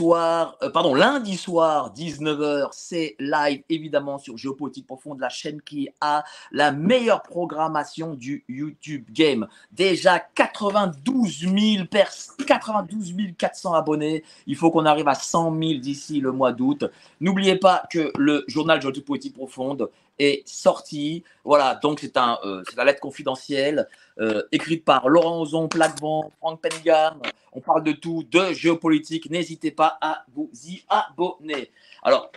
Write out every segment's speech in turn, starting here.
euh, lundi soir, 19h, c'est live évidemment sur Géopolitique Profonde, la chaîne qui a la meilleure programmation du YouTube Game. Déjà 92 000 pers 92 400 abonnés, il faut qu'on arrive à 100 000 d'ici le mois d'août. N'oubliez pas que le journal Géopolitique Profonde est sorti. Voilà, donc c'est un, euh, la lettre confidentielle euh, écrite par Laurent Ozon, Plaquevent, Frank Penningham. On parle de tout, de géopolitique. N'hésitez pas à vous y abonner. Alors,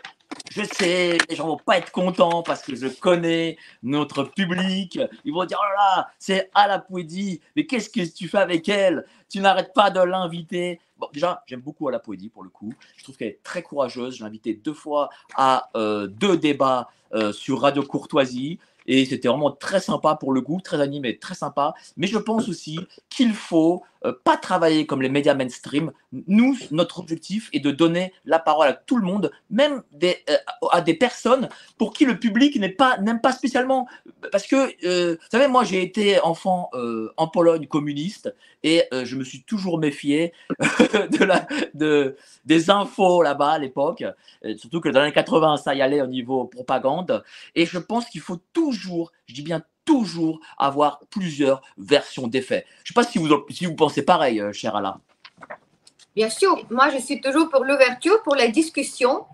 je sais, les gens vont pas être contents parce que je connais notre public. Ils vont dire oh là là, c'est à la poédie, mais qu'est-ce que tu fais avec elle? Tu n'arrêtes pas de l'inviter. Bon, déjà, j'aime beaucoup à la poédie pour le coup. Je trouve qu'elle est très courageuse. Je l'ai invitée deux fois à euh, deux débats euh, sur Radio Courtoisie. Et c'était vraiment très sympa pour le goût, très animé, très sympa. Mais je pense aussi qu'il faut euh, pas travailler comme les médias mainstream. Nous, notre objectif est de donner la parole à tout le monde, même euh, à des personnes pour qui le public n'est pas n'aime pas spécialement. Parce que, euh, vous savez, moi, j'ai été enfant en Pologne communiste et je me suis toujours méfié de la, de, des infos là-bas à l'époque. Surtout que dans les années 80, ça y allait au niveau propagande. Et je pense qu'il faut toujours, je dis bien toujours avoir plusieurs versions des faits. Je ne sais pas si vous, si vous pensez pareil, euh, cher Alain. Bien sûr, moi je suis toujours pour l'ouverture, pour la discussion.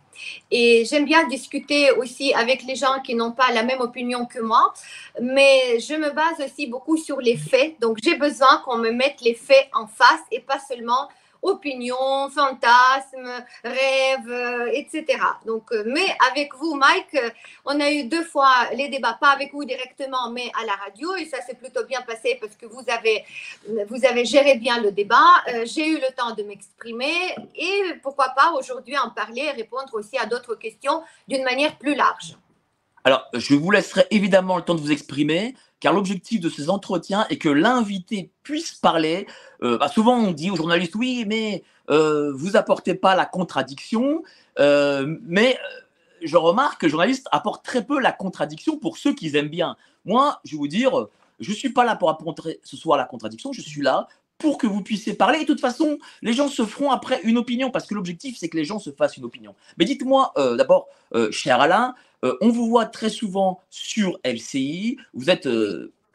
Et j'aime bien discuter aussi avec les gens qui n'ont pas la même opinion que moi, mais je me base aussi beaucoup sur les faits. Donc j'ai besoin qu'on me mette les faits en face et pas seulement opinions, fantasmes, rêves, euh, etc. Donc, euh, mais avec vous, Mike, euh, on a eu deux fois les débats, pas avec vous directement, mais à la radio, et ça s'est plutôt bien passé parce que vous avez, vous avez géré bien le débat. J'ai eu le temps de m'exprimer et pourquoi pas aujourd'hui en parler et répondre aussi à d'autres questions d'une manière plus large. Alors, je vous laisserai évidemment le temps de vous exprimer car l'objectif de ces entretiens est que l'invité puisse parler. Euh, bah, souvent, on dit aux journalistes, oui, mais euh, vous apportez pas la contradiction, euh, mais je remarque que le journaliste apporte très peu la contradiction pour ceux qui aiment bien. Moi, je vais vous dire, je suis pas là pour apporter ce soir la contradiction, je suis là pour que vous puissiez parler. Et de toute façon, les gens se feront après une opinion, parce que l'objectif, c'est que les gens se fassent une opinion. Mais dites-moi d'abord, cher Alain, on vous voit très souvent sur LCI. Vous êtes,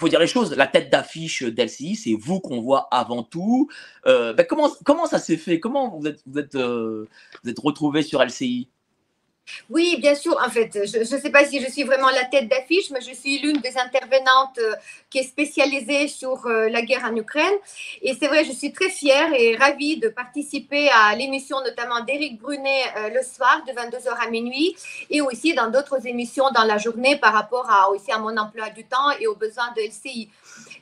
faut dire les choses, la tête d'affiche d'LCI, c'est vous qu'on voit avant tout. Euh, ben, comment, comment ça s'est fait? Comment vous êtes, vous êtes, vous êtes retrouvé sur LCI oui, bien sûr. En fait, je ne sais pas si je suis vraiment la tête d'affiche, mais je suis l'une des intervenantes euh, qui est spécialisée sur euh, la guerre en Ukraine. Et c'est vrai, je suis très fière et ravie de participer à l'émission notamment d'Éric Brunet euh, le soir de 22h à minuit et aussi dans d'autres émissions dans la journée par rapport à, aussi à mon emploi du temps et aux besoins de LCI.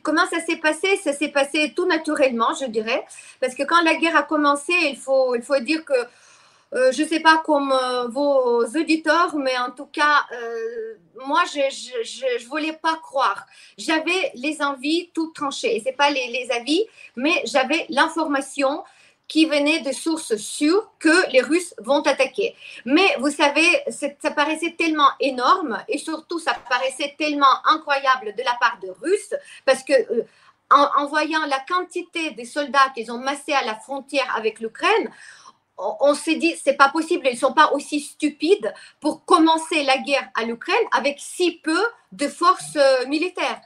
Comment ça s'est passé? Ça s'est passé tout naturellement, je dirais, parce que quand la guerre a commencé, il faut, il faut dire que euh, je ne sais pas comme euh, vos auditeurs, mais en tout cas, euh, moi, je ne voulais pas croire. J'avais les envies toutes tranchées. Ce n'est pas les, avis, mais j'avais l'information qui venait de sources sûres que les Russes vont attaquer. Mais vous savez, ça paraissait tellement énorme et surtout, ça paraissait tellement incroyable de la part de Russes parce que en voyant la quantité des soldats qu'ils ont massés à la frontière avec l'Ukraine, on s'est dit, c'est pas possible, ils sont pas aussi stupides pour commencer la guerre à l'Ukraine avec si peu de forces euh, militaires.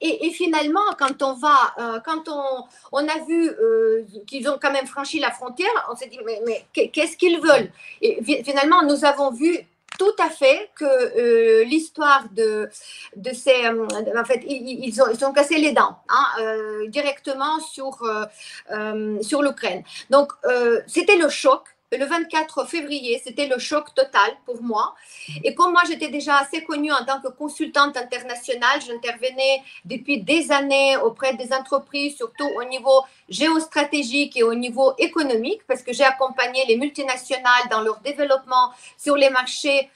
Et, finalement, quand on va, euh, quand on, on, a vu euh, qu'ils ont quand même franchi la frontière, on s'est dit, mais, mais qu'est-ce qu'ils veulent? Et finalement, nous avons vu tout à fait que euh, l'histoire de, ces... Euh, en fait, ils, ont, ils ont cassé les dents hein, euh, directement sur, sur l'Ukraine. Donc, c'était le choc le 24 février, c'était le choc total pour moi. Et comme moi, j'étais déjà assez connue en tant que consultante internationale, j'intervenais depuis des années auprès des entreprises, surtout au niveau géostratégique et au niveau économique, parce que j'ai accompagné les multinationales dans leur développement sur les marchés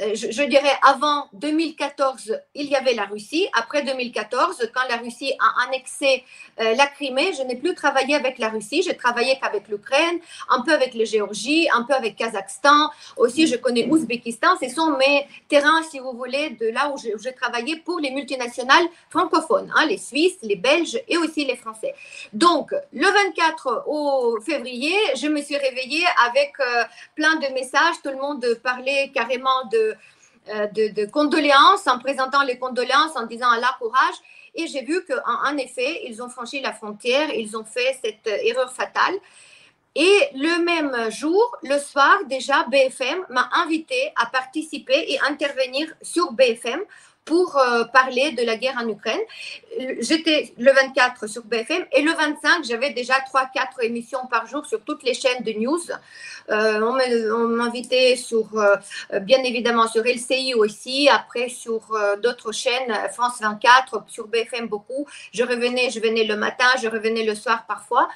euh, je, dirais avant 2014, il y avait la Russie. Après 2014, quand la Russie a annexé euh, la Crimée, je n'ai plus travaillé avec la Russie. J'ai travaillé qu'avec l'Ukraine, un peu avec la Géorgie, un peu avec Kazakhstan. Aussi, je connais Ouzbékistan. Ce sont mes terrains, si vous voulez, de là où j'ai travaillé pour les multinationales francophones, hein, les Suisses, les Belges et aussi les Français. Donc, le 24 au février, je me suis réveillée avec euh, plein de messages. Tout le monde parlait carrément de euh, de, condoléances, en présentant les condoléances, en disant Allah courage. Et j'ai vu qu'en en effet, ils ont franchi la frontière, ils ont fait cette euh, erreur fatale. Et le même jour, le soir, déjà, BFM m'a invité à participer et intervenir sur BFM pour euh, parler de la guerre en Ukraine. J'étais le 24 sur BFM et le 25, j'avais déjà 3-4 émissions par jour sur toutes les chaînes de news. Euh, on m'invitait sur, euh, bien évidemment, sur LCI aussi, après sur d'autres chaînes, France 24, sur BFM beaucoup. Je revenais, je venais le matin, je revenais le soir parfois.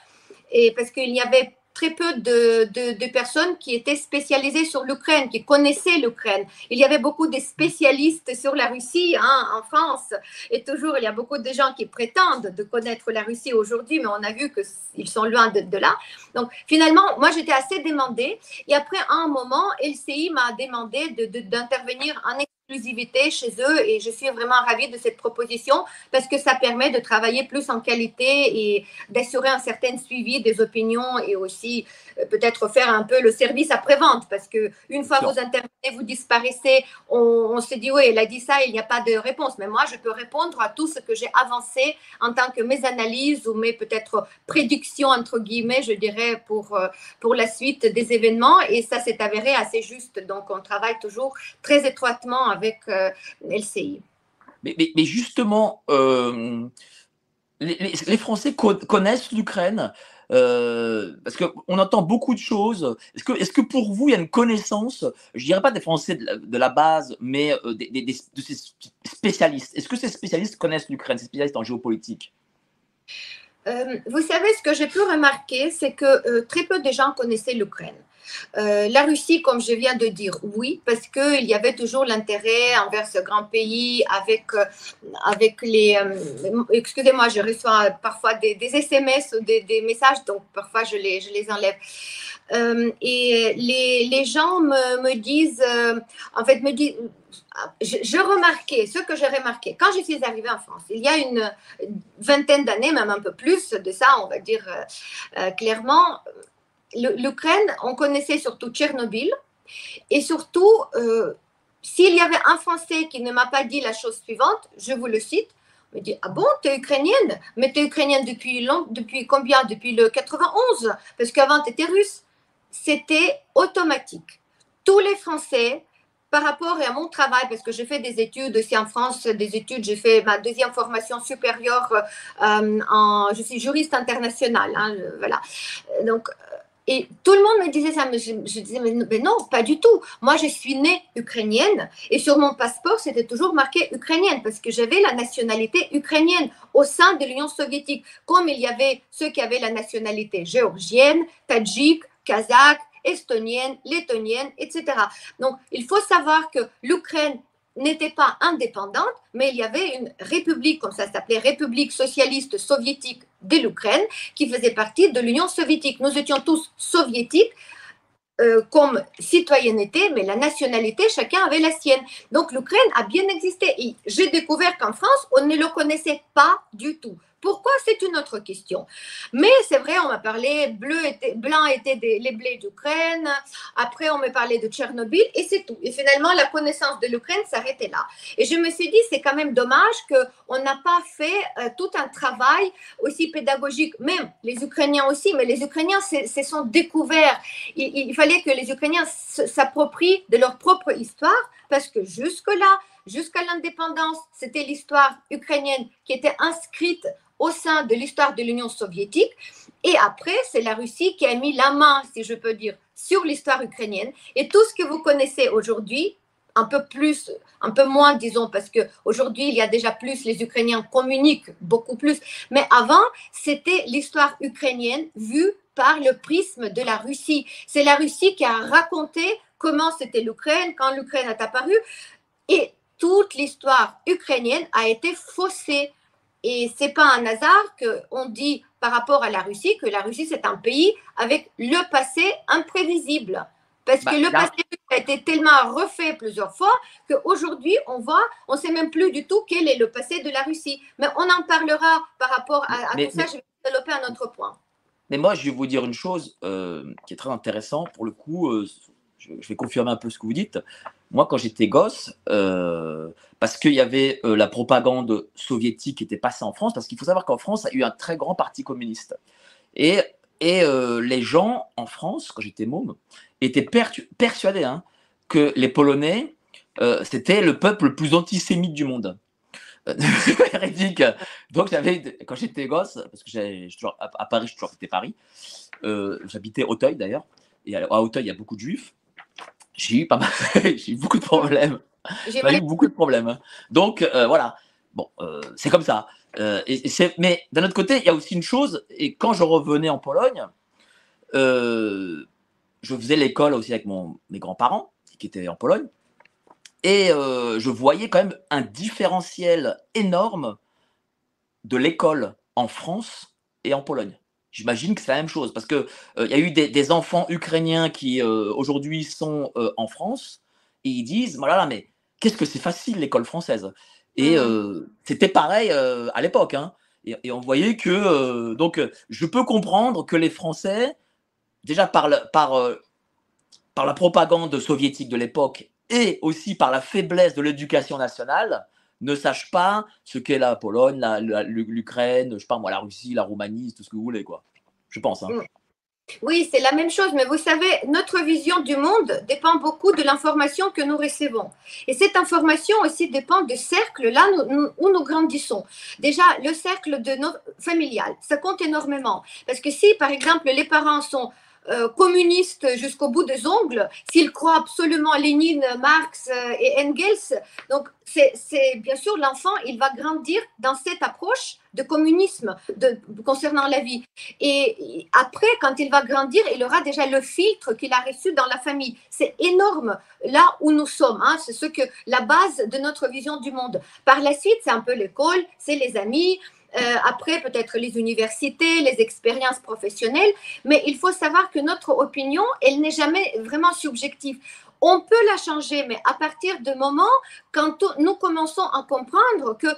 Et parce qu'il n'y avait très peu de, de, personnes qui étaient spécialisées sur l'Ukraine, qui connaissaient l'Ukraine. Il y avait beaucoup de spécialistes sur la Russie hein, en France. Et toujours, il y a beaucoup de gens qui prétendent de connaître la Russie aujourd'hui, mais on a vu qu'ils sont loin de, là. Donc, finalement, moi, j'étais assez demandée. Et après, un moment, LCI m'a demandé d'intervenir en exclusivité chez eux et je suis vraiment ravie de cette proposition parce que ça permet de travailler plus en qualité et d'assurer un certain suivi des opinions et aussi euh, peut-être faire un peu le service après-vente parce que une fois vous intervenez, vous disparaissez, on, se dit oui, elle a dit ça, il n'y a pas de réponse. Mais moi, je peux répondre à tout ce que j'ai avancé en tant que mes analyses ou mes peut-être prédictions entre guillemets, je dirais pour euh, pour la suite des événements et ça s'est avéré assez juste. Donc on travaille toujours très étroitement avec euh, LCI. Mais, mais, justement, euh, les, Français connaissent l'Ukraine euh, parce qu'on entend beaucoup de choses. Est-ce que, est que pour vous, il y a une connaissance, je dirais pas des Français de la, base, mais des, de ces spécialistes? Est-ce que ces spécialistes connaissent l'Ukraine, ces spécialistes en géopolitique? Vous savez, ce que j'ai pu remarquer, c'est que très peu de gens connaissaient l'Ukraine. Euh, la Russie, comme je viens de dire, oui, parce qu'il y avait toujours l'intérêt envers ce grand pays avec, euh, avec les... Euh, excusez-moi, je reçois parfois des, SMS ou des, messages, donc parfois je les, je les enlève. et les, les, gens me, me disent, en fait, me disent, je, je, remarquais, ce que j'ai remarqué, quand je suis arrivée en France, il y a une vingtaine d'années, même un peu plus de ça, on va dire clairement, l'Ukraine, on connaissait surtout Tchernobyl. Et surtout, euh, s'il y avait un Français qui ne m'a pas dit la chose suivante, je vous le cite, me dit Ah bon, tu es ukrainienne? Mais tu es ukrainienne depuis, long, depuis combien? Depuis le 91 Parce qu'avant, tu étais russe. C'était automatique. Tous les Français, par rapport à mon travail, parce que j'ai fait des études aussi en France, des études, j'ai fait ma deuxième formation supérieure euh, en, je suis juriste international, hein, voilà. Donc, et tout le monde me disait ça, mais je, disais, mais, non, pas du tout. Moi, je suis née ukrainienne et sur mon passeport, c'était toujours marqué ukrainienne parce que j'avais la nationalité ukrainienne au sein de l'Union soviétique, comme il y avait ceux qui avaient la nationalité géorgienne, tadjik, kazakh, estonienne, lettonienne, etc. Donc, il faut savoir que l'Ukraine n'était pas indépendante, mais il y avait une république, comme ça s'appelait, République socialiste soviétique de l'Ukraine, qui faisait partie de l'Union soviétique. Nous étions tous soviétiques. Euh, comme citoyenneté, mais la nationalité, chacun avait la sienne. Donc l'Ukraine a bien existé. J'ai découvert qu'en France, on ne le connaissait pas du tout. Pourquoi C'est une autre question. Mais c'est vrai, on m'a parlé, bleu était, blanc étaient les blés d'Ukraine. Après, on m'a parlé de Tchernobyl et c'est tout. Et finalement, la connaissance de l'Ukraine s'arrêtait là. Et je me suis dit, c'est quand même dommage qu'on n'a pas fait euh, tout un travail aussi pédagogique, même les Ukrainiens aussi, mais les Ukrainiens se sont découverts. Il, il fallait que les Ukrainiens s'approprient de leur propre histoire parce que jusque-là, jusqu'à l'indépendance, c'était l'histoire ukrainienne qui était inscrite au sein de l'histoire de l'Union soviétique. Et après, c'est la Russie qui a mis la main, si je peux dire, sur l'histoire ukrainienne. Et tout ce que vous connaissez aujourd'hui, un peu plus, un peu moins, disons, parce qu'aujourd'hui, il y a déjà plus, les Ukrainiens communiquent beaucoup plus. Mais avant, c'était l'histoire ukrainienne vue par le prisme de la Russie. C'est la Russie qui a raconté comment c'était l'Ukraine, quand l'Ukraine est apparue. Et toute l'histoire ukrainienne a été faussée. Et c'est pas un hasard qu'on dit par rapport à la Russie que la Russie c'est un pays avec le passé imprévisible. Parce que bah, le passé a été tellement refait plusieurs fois qu'aujourd'hui, on voit, on ne sait même plus du tout quel est le passé de la Russie. Mais on en parlera par rapport à, tout ça. Je vais développer un autre point. Mais moi, je vais vous dire une chose euh, qui est très intéressante. Pour le coup, euh, je, vais confirmer un peu ce que vous dites. Moi, quand j'étais gosse, euh, parce qu'il y avait la propagande soviétique qui était passée en France, parce qu'il faut savoir qu'en France, il y a eu un très grand parti communiste. Et, les gens en France, quand j'étais môme, étaient persuadés hein, que les Polonais, c'était le peuple le plus antisémite du monde. véridique. Donc, j'avais, quand j'étais gosse, parce que j'ai, toujours, à, Paris, suis toujours Paris, euh, j'habitais Auteuil d'ailleurs, et à, Auteuil, il y a beaucoup de juifs. J'ai eu pas mal, j'ai eu beaucoup de problèmes. J'ai eu beaucoup de problèmes. Donc, euh, voilà. Bon, euh, c'est comme ça. et, c'est, mais d'un autre côté, il y a aussi une chose, et quand je revenais en Pologne, je faisais l'école aussi avec mon, mes grands-parents qui étaient en Pologne. Et euh, je voyais quand même un différentiel énorme de l'école en France et en Pologne. J'imagine que c'est la même chose parce qu'il euh, y a eu des, enfants ukrainiens qui euh, aujourd'hui sont en France et ils disent voilà, mais qu'est-ce que c'est facile l'école française? Et mmh. c'était pareil à l'époque. Hein. et, on voyait que donc je peux comprendre que les Français, déjà par, par, par la propagande soviétique de l'époque et aussi par la faiblesse de l'éducation nationale, ne sachent pas ce qu'est la Pologne, l'Ukraine, je sais pas moi, la Russie, la Roumanie, tout ce que vous voulez, quoi. Je pense. Hein. Oui, c'est la même chose, mais vous savez, notre vision du monde dépend beaucoup de l'information que nous recevons. Et cette information aussi dépend du cercle là où nous grandissons. Déjà, le cercle de nos, familial, ça compte énormément. Parce que si, par exemple, les parents sont euh, communiste jusqu'au bout des ongles, s'il croit absolument Lénine, Marx euh, et Engels, donc c'est bien sûr l'enfant, il va grandir dans cette approche de communisme de, concernant la vie. Et après, quand il va grandir, il aura déjà le filtre qu'il a reçu dans la famille. C'est énorme là où nous sommes. Hein. c'est ce que la base de notre vision du monde. Par la suite, c'est un peu l'école, c'est les amis, euh, après peut-être les universités, les expériences professionnelles, mais il faut savoir que notre opinion, elle n'est jamais vraiment subjective. On peut la changer, mais à partir du moment quand nous commençons à comprendre que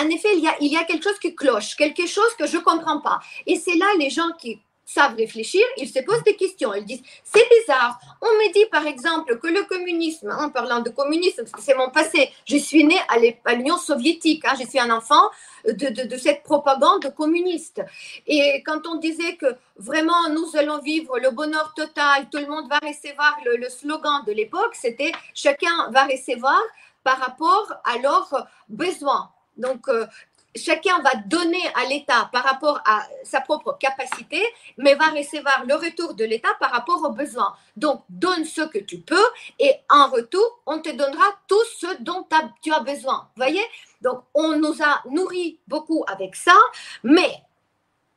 en effet, il y, a, il y a quelque chose qui cloche, quelque chose que je ne comprends pas. Et c'est là les gens qui savent réfléchir, ils se posent des questions. Ils disent, c'est bizarre. On me dit par exemple que le communisme, en parlant de communisme, c'est mon passé, je suis né à l'Union soviétique, hein, je suis un enfant de, cette propagande communiste. Et quand on disait que vraiment nous allons vivre le bonheur total, tout le monde va recevoir, le, slogan de l'époque, c'était chacun va recevoir par rapport à leurs besoins. Donc, euh, chacun va donner à l'État par rapport à sa propre capacité, mais va recevoir le retour de l'État par rapport aux besoins. Donc, donne ce que tu peux et en retour, on te donnera tout ce dont tu as besoin. Voyez? Donc, on nous a nourri beaucoup avec ça, mais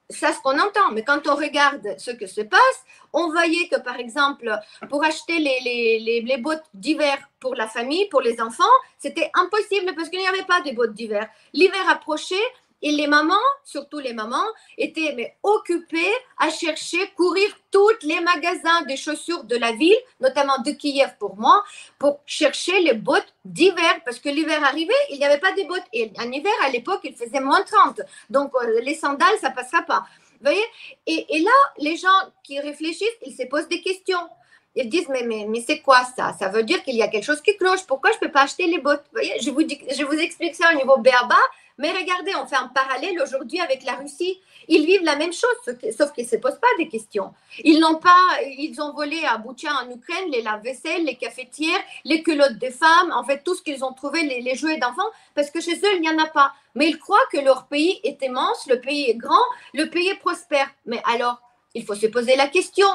ça, ce qu'on entend. Mais quand on regarde ce que se passe, on voyait que, par exemple, pour acheter les, les, les, bottes d'hiver pour la famille, pour les enfants, c'était impossible parce qu'il n'y avait pas de bottes d'hiver. L'hiver approchait et les mamans, surtout les mamans, étaient occupées à chercher, courir tous les magasins de chaussures de la ville, notamment de Kiev pour moi, pour chercher les bottes d'hiver. Parce que l'hiver arrivait, il n'y avait pas de bottes. Et en hiver, à l'époque, il faisait moins 30. Donc, euh, les sandales, ça ne passera pas. Vous voyez? Et, là, les gens qui réfléchissent, ils se posent des questions. Ils disent, mais, mais, mais c'est quoi ça? Ça veut dire qu'il y a quelque chose qui cloche. Pourquoi je ne peux pas acheter les bottes? Vous voyez? Je vous, je vous explique ça au niveau BABA. Mais regardez, on fait un parallèle aujourd'hui avec la Russie. Ils vivent la même chose, sauf qu'ils ne se posent pas des questions. Ils n'ont pas, ils ont volé à Boutcha en Ukraine les lave-vaisselle, les cafetières, les culottes des femmes, en fait tout ce qu'ils ont trouvé, les, jouets d'enfants, parce que chez eux il n'y en a pas. Mais ils croient que leur pays est immense, le pays est grand, le pays est prospère. Mais alors, il faut se poser la question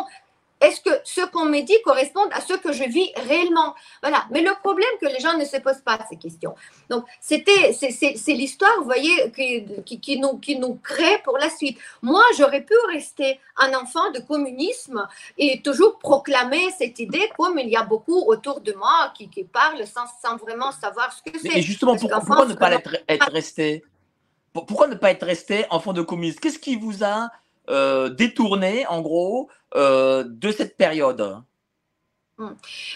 est-ce que ce qu'on me dit correspond à ce que je vis réellement? Voilà. Mais le problème que les gens ne se posent pas ces questions. Donc, c'était, c'est l'histoire, vous voyez, qui, qui, nous, qui nous crée pour la suite. Moi, j'aurais pu rester un enfant de communisme et toujours proclamer cette idée, comme il y a beaucoup autour de moi qui, qui parlent sans, sans, vraiment savoir ce que c'est. Et justement, pourquoi, ne pas être, être resté? Pourquoi ne pas être resté enfant de communiste Qu'est-ce qui vous a détourné, en gros, euh, de cette période.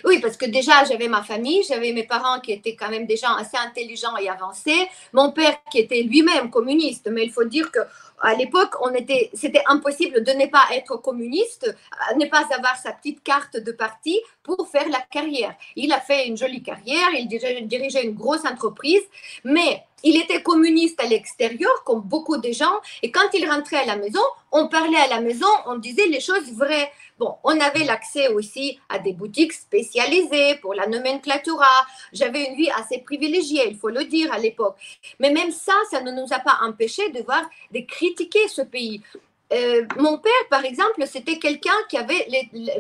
Oui, parce que déjà, j'avais ma famille, j'avais mes parents qui étaient quand même des gens assez intelligents et avancés, mon père qui était lui-même communiste, mais il faut dire que à l'époque, était, c'était impossible de ne pas être communiste, ne pas avoir sa petite carte de parti pour faire la carrière. Il a fait une jolie carrière, il dirigeait une grosse entreprise, mais il était communiste à l'extérieur, comme beaucoup de gens, et quand il rentrait à la maison, on parlait à la maison, on disait les choses vraies. Bon, on avait l'accès aussi à des boutiques spécialisées pour la nomenclatura. J'avais une vie assez privilégiée, il faut le dire à l'époque. Mais même ça, ça ne nous a pas empêché de voir, de critiquer ce pays. Euh, mon père, par exemple, c'était quelqu'un qui avait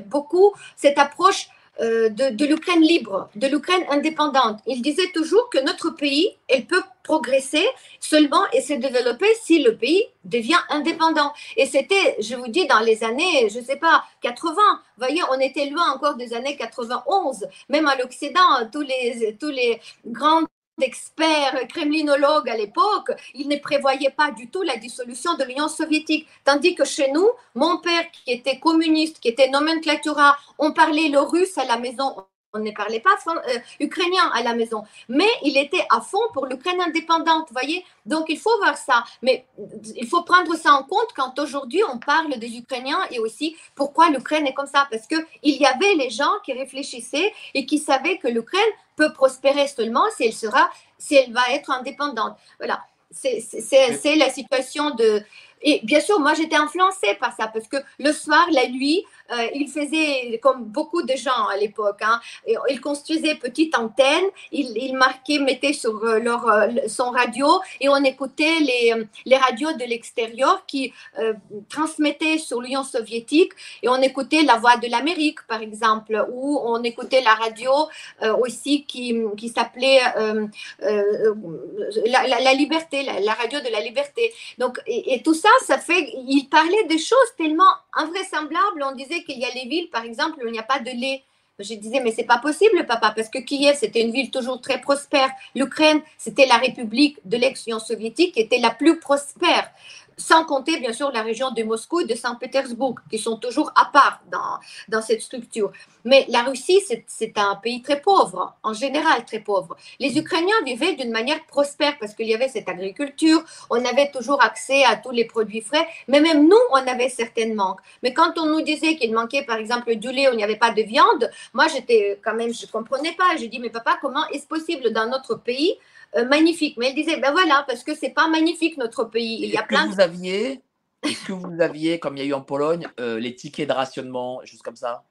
beaucoup cette approche euh, de, l'Ukraine libre, de l'Ukraine indépendante. Il disait toujours que notre pays, elle peut progresser seulement et se développer si le pays devient indépendant. Et c'était, je vous dis, dans les années, je ne sais pas, 80. Vous voyez, on était loin encore des années 91. Même à l'Occident, tous les, tous les grands d'experts kremlinologues à l'époque, ils ne prévoyaient pas du tout la dissolution de l'Union soviétique. Tandis que chez nous, mon père, qui était communiste, qui était nomenclatura, on parlait le russe à la maison, on ne parlait pas euh, ukrainien à la maison, mais il était à fond pour l'Ukraine indépendante, voyez. Donc il faut voir ça, mais il faut prendre ça en compte quand aujourd'hui on parle des Ukrainiens et aussi pourquoi l'Ukraine est comme ça, parce que il y avait les gens qui réfléchissaient et qui savaient que l'Ukraine peut prospérer seulement si elle sera, si elle va être indépendante. Voilà, c'est la situation de. Et bien sûr, moi j'étais influencée par ça parce que le soir, la nuit, euh, il faisait comme beaucoup de gens à l'époque. Hein, il construisait petite antenne, il, il marquait, mettait sur euh, leur, euh, son radio et on écoutait les, les radios de l'extérieur qui transmettaient sur l'Union soviétique et on écoutait la voix de l'Amérique par exemple ou on écoutait la radio aussi qui, qui s'appelait la, la, liberté, la, radio de la liberté. Donc et, et tout ça, il parlait des choses tellement invraisemblables. On disait qu'il y a les villes, par exemple, où il n'y a pas de lait. Je disais, mais c'est pas possible, papa, parce que Kiev, c'était une ville toujours très prospère. L'Ukraine, c'était la république de l'ex-Union soviétique, qui était la plus prospère sans compter bien sûr la région de Moscou et de Saint-Pétersbourg, qui sont toujours à part dans, dans cette structure. Mais la Russie, c'est un pays très pauvre, en général très pauvre. Les Ukrainiens vivaient d'une manière prospère parce qu'il y avait cette agriculture, on avait toujours accès à tous les produits frais, mais même nous, on avait certains manques. Mais quand on nous disait qu'il manquait par exemple du lait, il n'y avait pas de viande, moi j'étais quand même, je ne comprenais pas. Je dis, mais papa, comment est-ce possible dans notre pays euh, magnifique. Mais elle disait, ben voilà, parce que c'est pas magnifique notre pays. Il y a plein. Que vous aviez, est-ce que vous aviez, comme il y a eu en Pologne, euh, les tickets de rationnement, choses comme ça,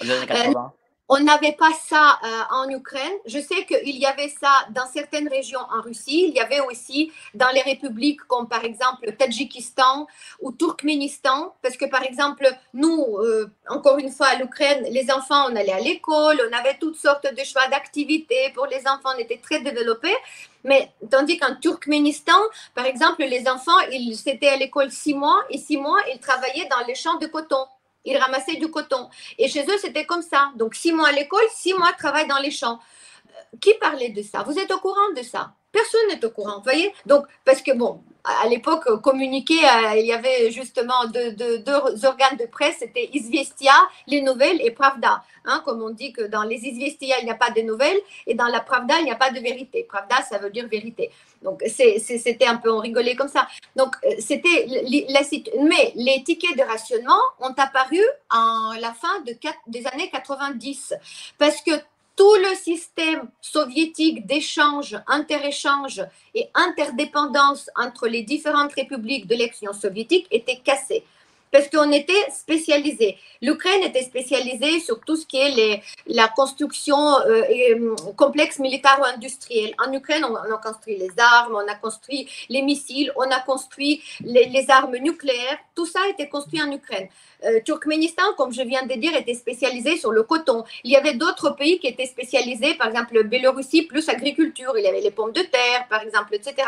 en 80 on n'avait pas ça euh, en Ukraine. Je sais qu'il y avait ça dans certaines régions en Russie. Il y avait aussi dans les républiques comme par exemple le Tadjikistan ou Turkménistan. Parce que par exemple, nous, euh, encore une fois, à l'Ukraine, les enfants, on allait à l'école, on avait toutes sortes de choix d'activités pour les enfants, on était très développés. Mais tandis qu'en Turkménistan, par exemple, les enfants, ils étaient à l'école six mois et six mois, ils travaillaient dans les champs de coton ils ramassaient du coton. Et chez eux, c'était comme ça. Donc, six mois à l'école, six mois de travail dans les champs. Euh, qui parlait de ça? Vous êtes au courant de ça? Personne n'est au courant, vous voyez? Donc, parce que bon, à l'époque, communiquer, euh, il y avait justement deux, deux, organes de presse, c'était Izvestia, les nouvelles, et Pravda. Hein, comme on dit que dans les Izvestia, il n'y a pas de nouvelles, et dans la Pravda, il n'y a pas de vérité. Pravda, ça veut dire vérité. Donc, c'était un peu, on rigolait comme ça. Donc, euh, c'était la Mais les tickets de rationnement ont apparu en la fin de, des années 90, parce que tout le système soviétique d'échange, interéchange et interdépendance entre les différentes républiques de l'ex-Union soviétique était cassé. Parce qu'on était spécialisé. L'Ukraine était spécialisée sur tout ce qui est la construction euh, et, euh, complexe militaro-industriel. En Ukraine, on, a construit les armes, on a construit les missiles, on a construit les, les armes nucléaires. Tout ça a été construit en Ukraine. Euh, Turkménistan, comme je viens de dire, était spécialisé sur le coton. Il y avait d'autres pays qui étaient spécialisés, par exemple, Biélorussie plus agriculture. Il y avait les pommes de terre, par exemple, etc.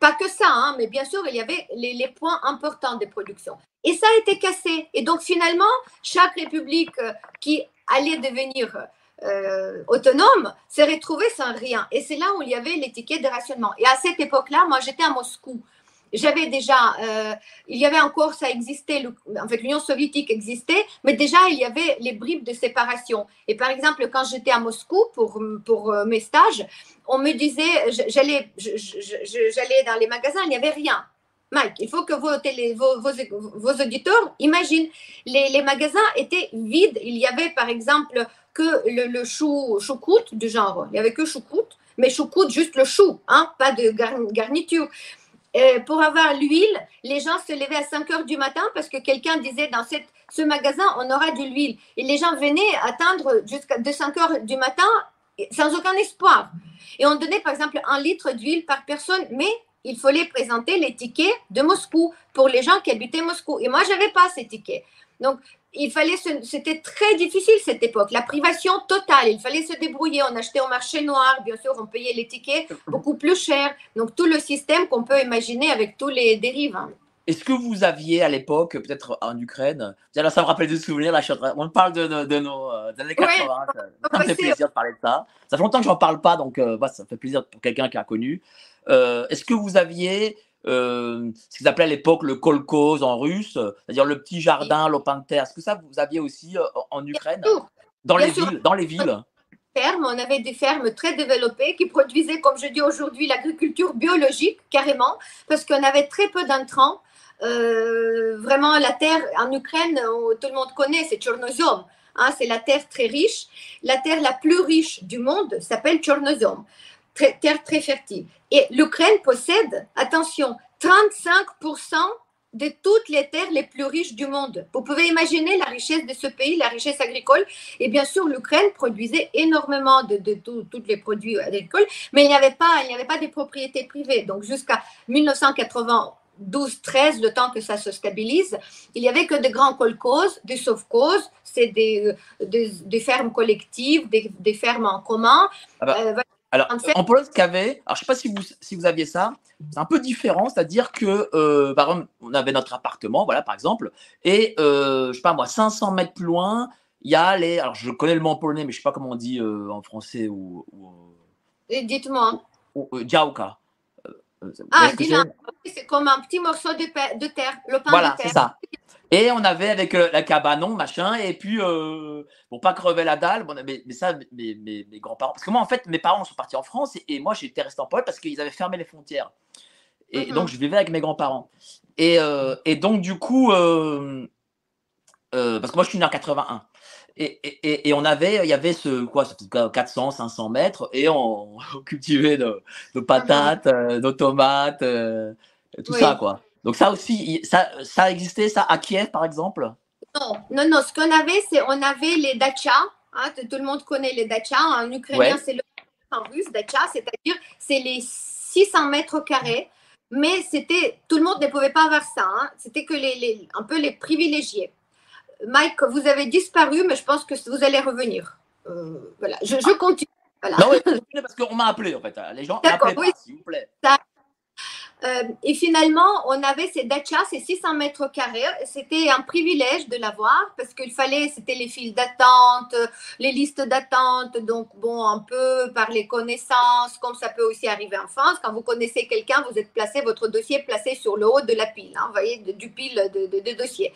Pas que ça, hein, mais bien sûr, il y avait les, points importants de production. Et ça a été cassé. Et donc, finalement, chaque république euh, qui allait devenir euh, autonome s'est retrouvée sans rien. Et c'est là où il y avait l'étiquette de rationnement. Et à cette époque-là, moi, j'étais à Moscou. J'avais déjà, euh, il y avait encore, ça existait, en fait, l'Union soviétique existait, mais déjà, il y avait les bribes de séparation. Et par exemple, quand j'étais à Moscou pour, pour mes stages, on me disait, j'allais, j'allais dans les magasins, il n'y avait rien. Mike, il faut que vos, vos, vos, auditeurs imaginent, les, les, magasins étaient vides. Il y avait par exemple que le, le chou, choucroute du genre. Il n'y avait que choucroute, mais choucroute, juste le chou, hein, pas de garniture. Pour avoir l'huile, les gens se levaient à 5 heures du matin parce que quelqu'un disait dans ce magasin, on aura de l'huile. Et les gens venaient attendre jusqu'à 5 heures du matin sans aucun espoir. Et on donnait par exemple un litre d'huile par personne, mais il fallait présenter les tickets de Moscou pour les gens qui habitaient Moscou. Et moi, je n'avais pas ces tickets. Donc, il fallait, c'était très difficile cette époque, la privation totale. Il fallait se débrouiller. On achetait au marché noir, bien sûr, on payait les tickets beaucoup plus cher. Donc, tout le système qu'on peut imaginer avec tous les dérives. Hein. Est-ce que vous aviez à l'époque, peut-être en Ukraine, ça me rappelle des souvenirs, là, on parle de, de, nos euh, années 80, ça, me fait plaisir de parler de ça. Ça fait longtemps que je n'en parle pas, donc euh, ça fait plaisir pour quelqu'un qui a connu. Euh, est-ce que vous aviez ce qu'ils appelaient à l'époque le kolkhoz en russe, c'est-à-dire le petit jardin, l'opin de terre Est-ce que ça, vous aviez aussi en Ukraine? dans les, villes, dans les villes? Fermes, on avait des fermes très développées qui produisaient, comme je dis aujourd'hui, l'agriculture biologique carrément, parce qu'on avait très peu d'intrants. Euh, vraiment, la terre en Ukraine, tout le monde connaît, c'est Tchernozem. Hein, c'est la terre très riche. La terre la plus riche du monde s'appelle Tchernozem, terre très fertile. Et l'Ukraine possède, attention, 35% de toutes les terres les plus riches du monde. Vous pouvez imaginer la richesse de ce pays, la richesse agricole. Et bien sûr, l'Ukraine produisait énormément de, de tous les produits agricoles, mais il n'y avait pas, il n'y avait pas de propriétés privées. Donc jusqu'à 1980, 12-13, le temps que ça se stabilise, il n'y avait que des grands colcos, des sauf-causes, c'est des, des, fermes collectives, des, des, fermes en commun. Ah bah, euh, alors, en, Pologne, ce qu'il y avait, alors je ne sais pas si vous, si vous aviez ça, c'est un peu différent, c'est-à-dire que, euh, par exemple, on avait notre appartement, voilà, par exemple, et, euh, je sais pas moi, 500 mètres plus loin, il y a les, alors je connais le mot en polonais, mais je ne sais pas comment on dit en français ou. Dites-moi. Działka. Euh, ah, c'est comme un petit morceau de, de terre, le pain voilà, de terre. c'est ça. Et on avait avec euh, la cabanon, machin, et puis, euh, pour pas crever la dalle, bon, mais, mais ça, mes, mes, mes grands-parents, parce que moi, en fait, mes parents sont partis en France, et, moi, j'étais resté en Pologne parce qu'ils avaient fermé les frontières. Et donc, je vivais avec mes grands-parents. Et, et, donc, du coup, parce que moi, je suis né en 81. Et, et, on avait, il y avait ce, quoi, 400, 500 mètres, et on, cultivait nos, patates, euh, nos tomates, euh, tout ça, quoi. Donc ça aussi, ça, ça existait, ça, à Kiev, par exemple? Non, non, non. Ce qu'on avait, c'est, on avait les dachas. Hein, tout le monde connaît les dachas. En ukrainien, c'est le en russe, dacha, c'est-à-dire, c'est les 600 mètres carrés. Mais c'était, tout le monde ne pouvait pas avoir ça. Hein. C'était que les, les, un peu les privilégiés. Mike, vous avez disparu, mais je pense que vous allez revenir. Euh, voilà, je, continue. Non, oui, parce qu'on m'a appelé, en fait. Les gens oui. s'il vous plaît. Euh, et finalement, on avait ces dachas, ces 600 mètres carrés. C'était un privilège de l'avoir parce qu'il fallait, c'était les files d'attente, les listes d'attente. Donc, bon, un peu par les connaissances, comme ça peut aussi arriver en France. Quand vous connaissez quelqu'un, vous êtes placé, votre dossier est placé sur le haut de la pile, hein, vous voyez, du pile de, de, de dossiers.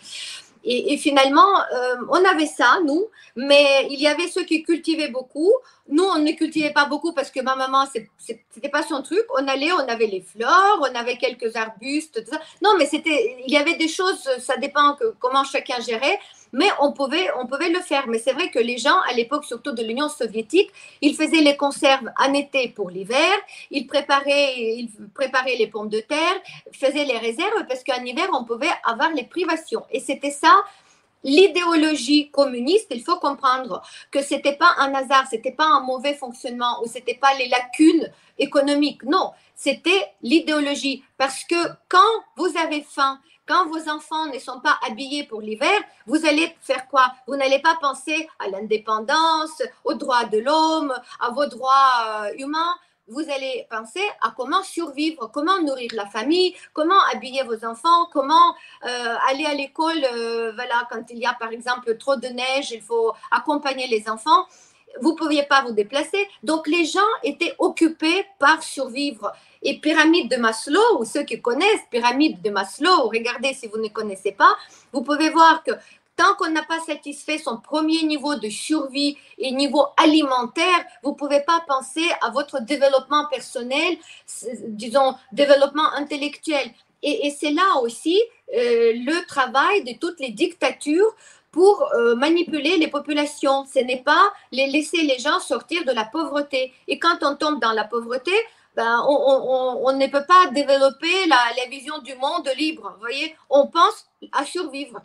Et, finalement, euh, on avait ça, nous, mais il y avait ceux qui cultivaient beaucoup. nous, on ne cultivait pas beaucoup parce que ma maman, c'était pas son truc. On allait, on avait les fleurs, on avait quelques arbustes, tout ça. Non, mais c'était, il y avait des choses, ça dépend comment chacun gérait, mais on pouvait, on pouvait le faire. Mais c'est vrai que les gens, à l'époque, surtout de l'Union soviétique, ils faisaient les conserves en été pour l'hiver, ils préparaient, ils préparaient les pommes de terre, faisaient les réserves parce qu'en hiver, on pouvait avoir les privations. Et c'était ça l'idéologie communiste, il faut comprendre que c'était pas un hasard, c'était pas un mauvais fonctionnement ou c'était pas les lacunes économiques. Non, c'était l'idéologie parce que quand vous avez faim, quand vos enfants ne sont pas habillés pour l'hiver, vous allez faire quoi? Vous n'allez pas penser à l'indépendance, aux droits de l'homme, à vos droits euh, humains vous allez penser à comment survivre, comment nourrir la famille, comment habiller vos enfants, comment euh, aller à l'école. Euh, voilà, quand il y a par exemple trop de neige, il faut accompagner les enfants. Vous ne pouviez pas vous déplacer. Donc les gens étaient occupés par survivre. Et pyramide de Maslow, ou ceux qui connaissent pyramide de Maslow, regardez si vous ne connaissez pas, vous pouvez voir que Tant qu'on n'a pas satisfait son premier niveau de survie et niveau alimentaire, vous ne pouvez pas penser à votre développement personnel, disons, développement intellectuel. Et, c'est là aussi euh, le travail de toutes les dictatures pour euh, manipuler les populations. Ce n'est pas les laisser les gens sortir de la pauvreté. Et quand on tombe dans la pauvreté, ben, on, ne peut pas développer la, la vision du monde libre. Vous voyez, on pense à survivre.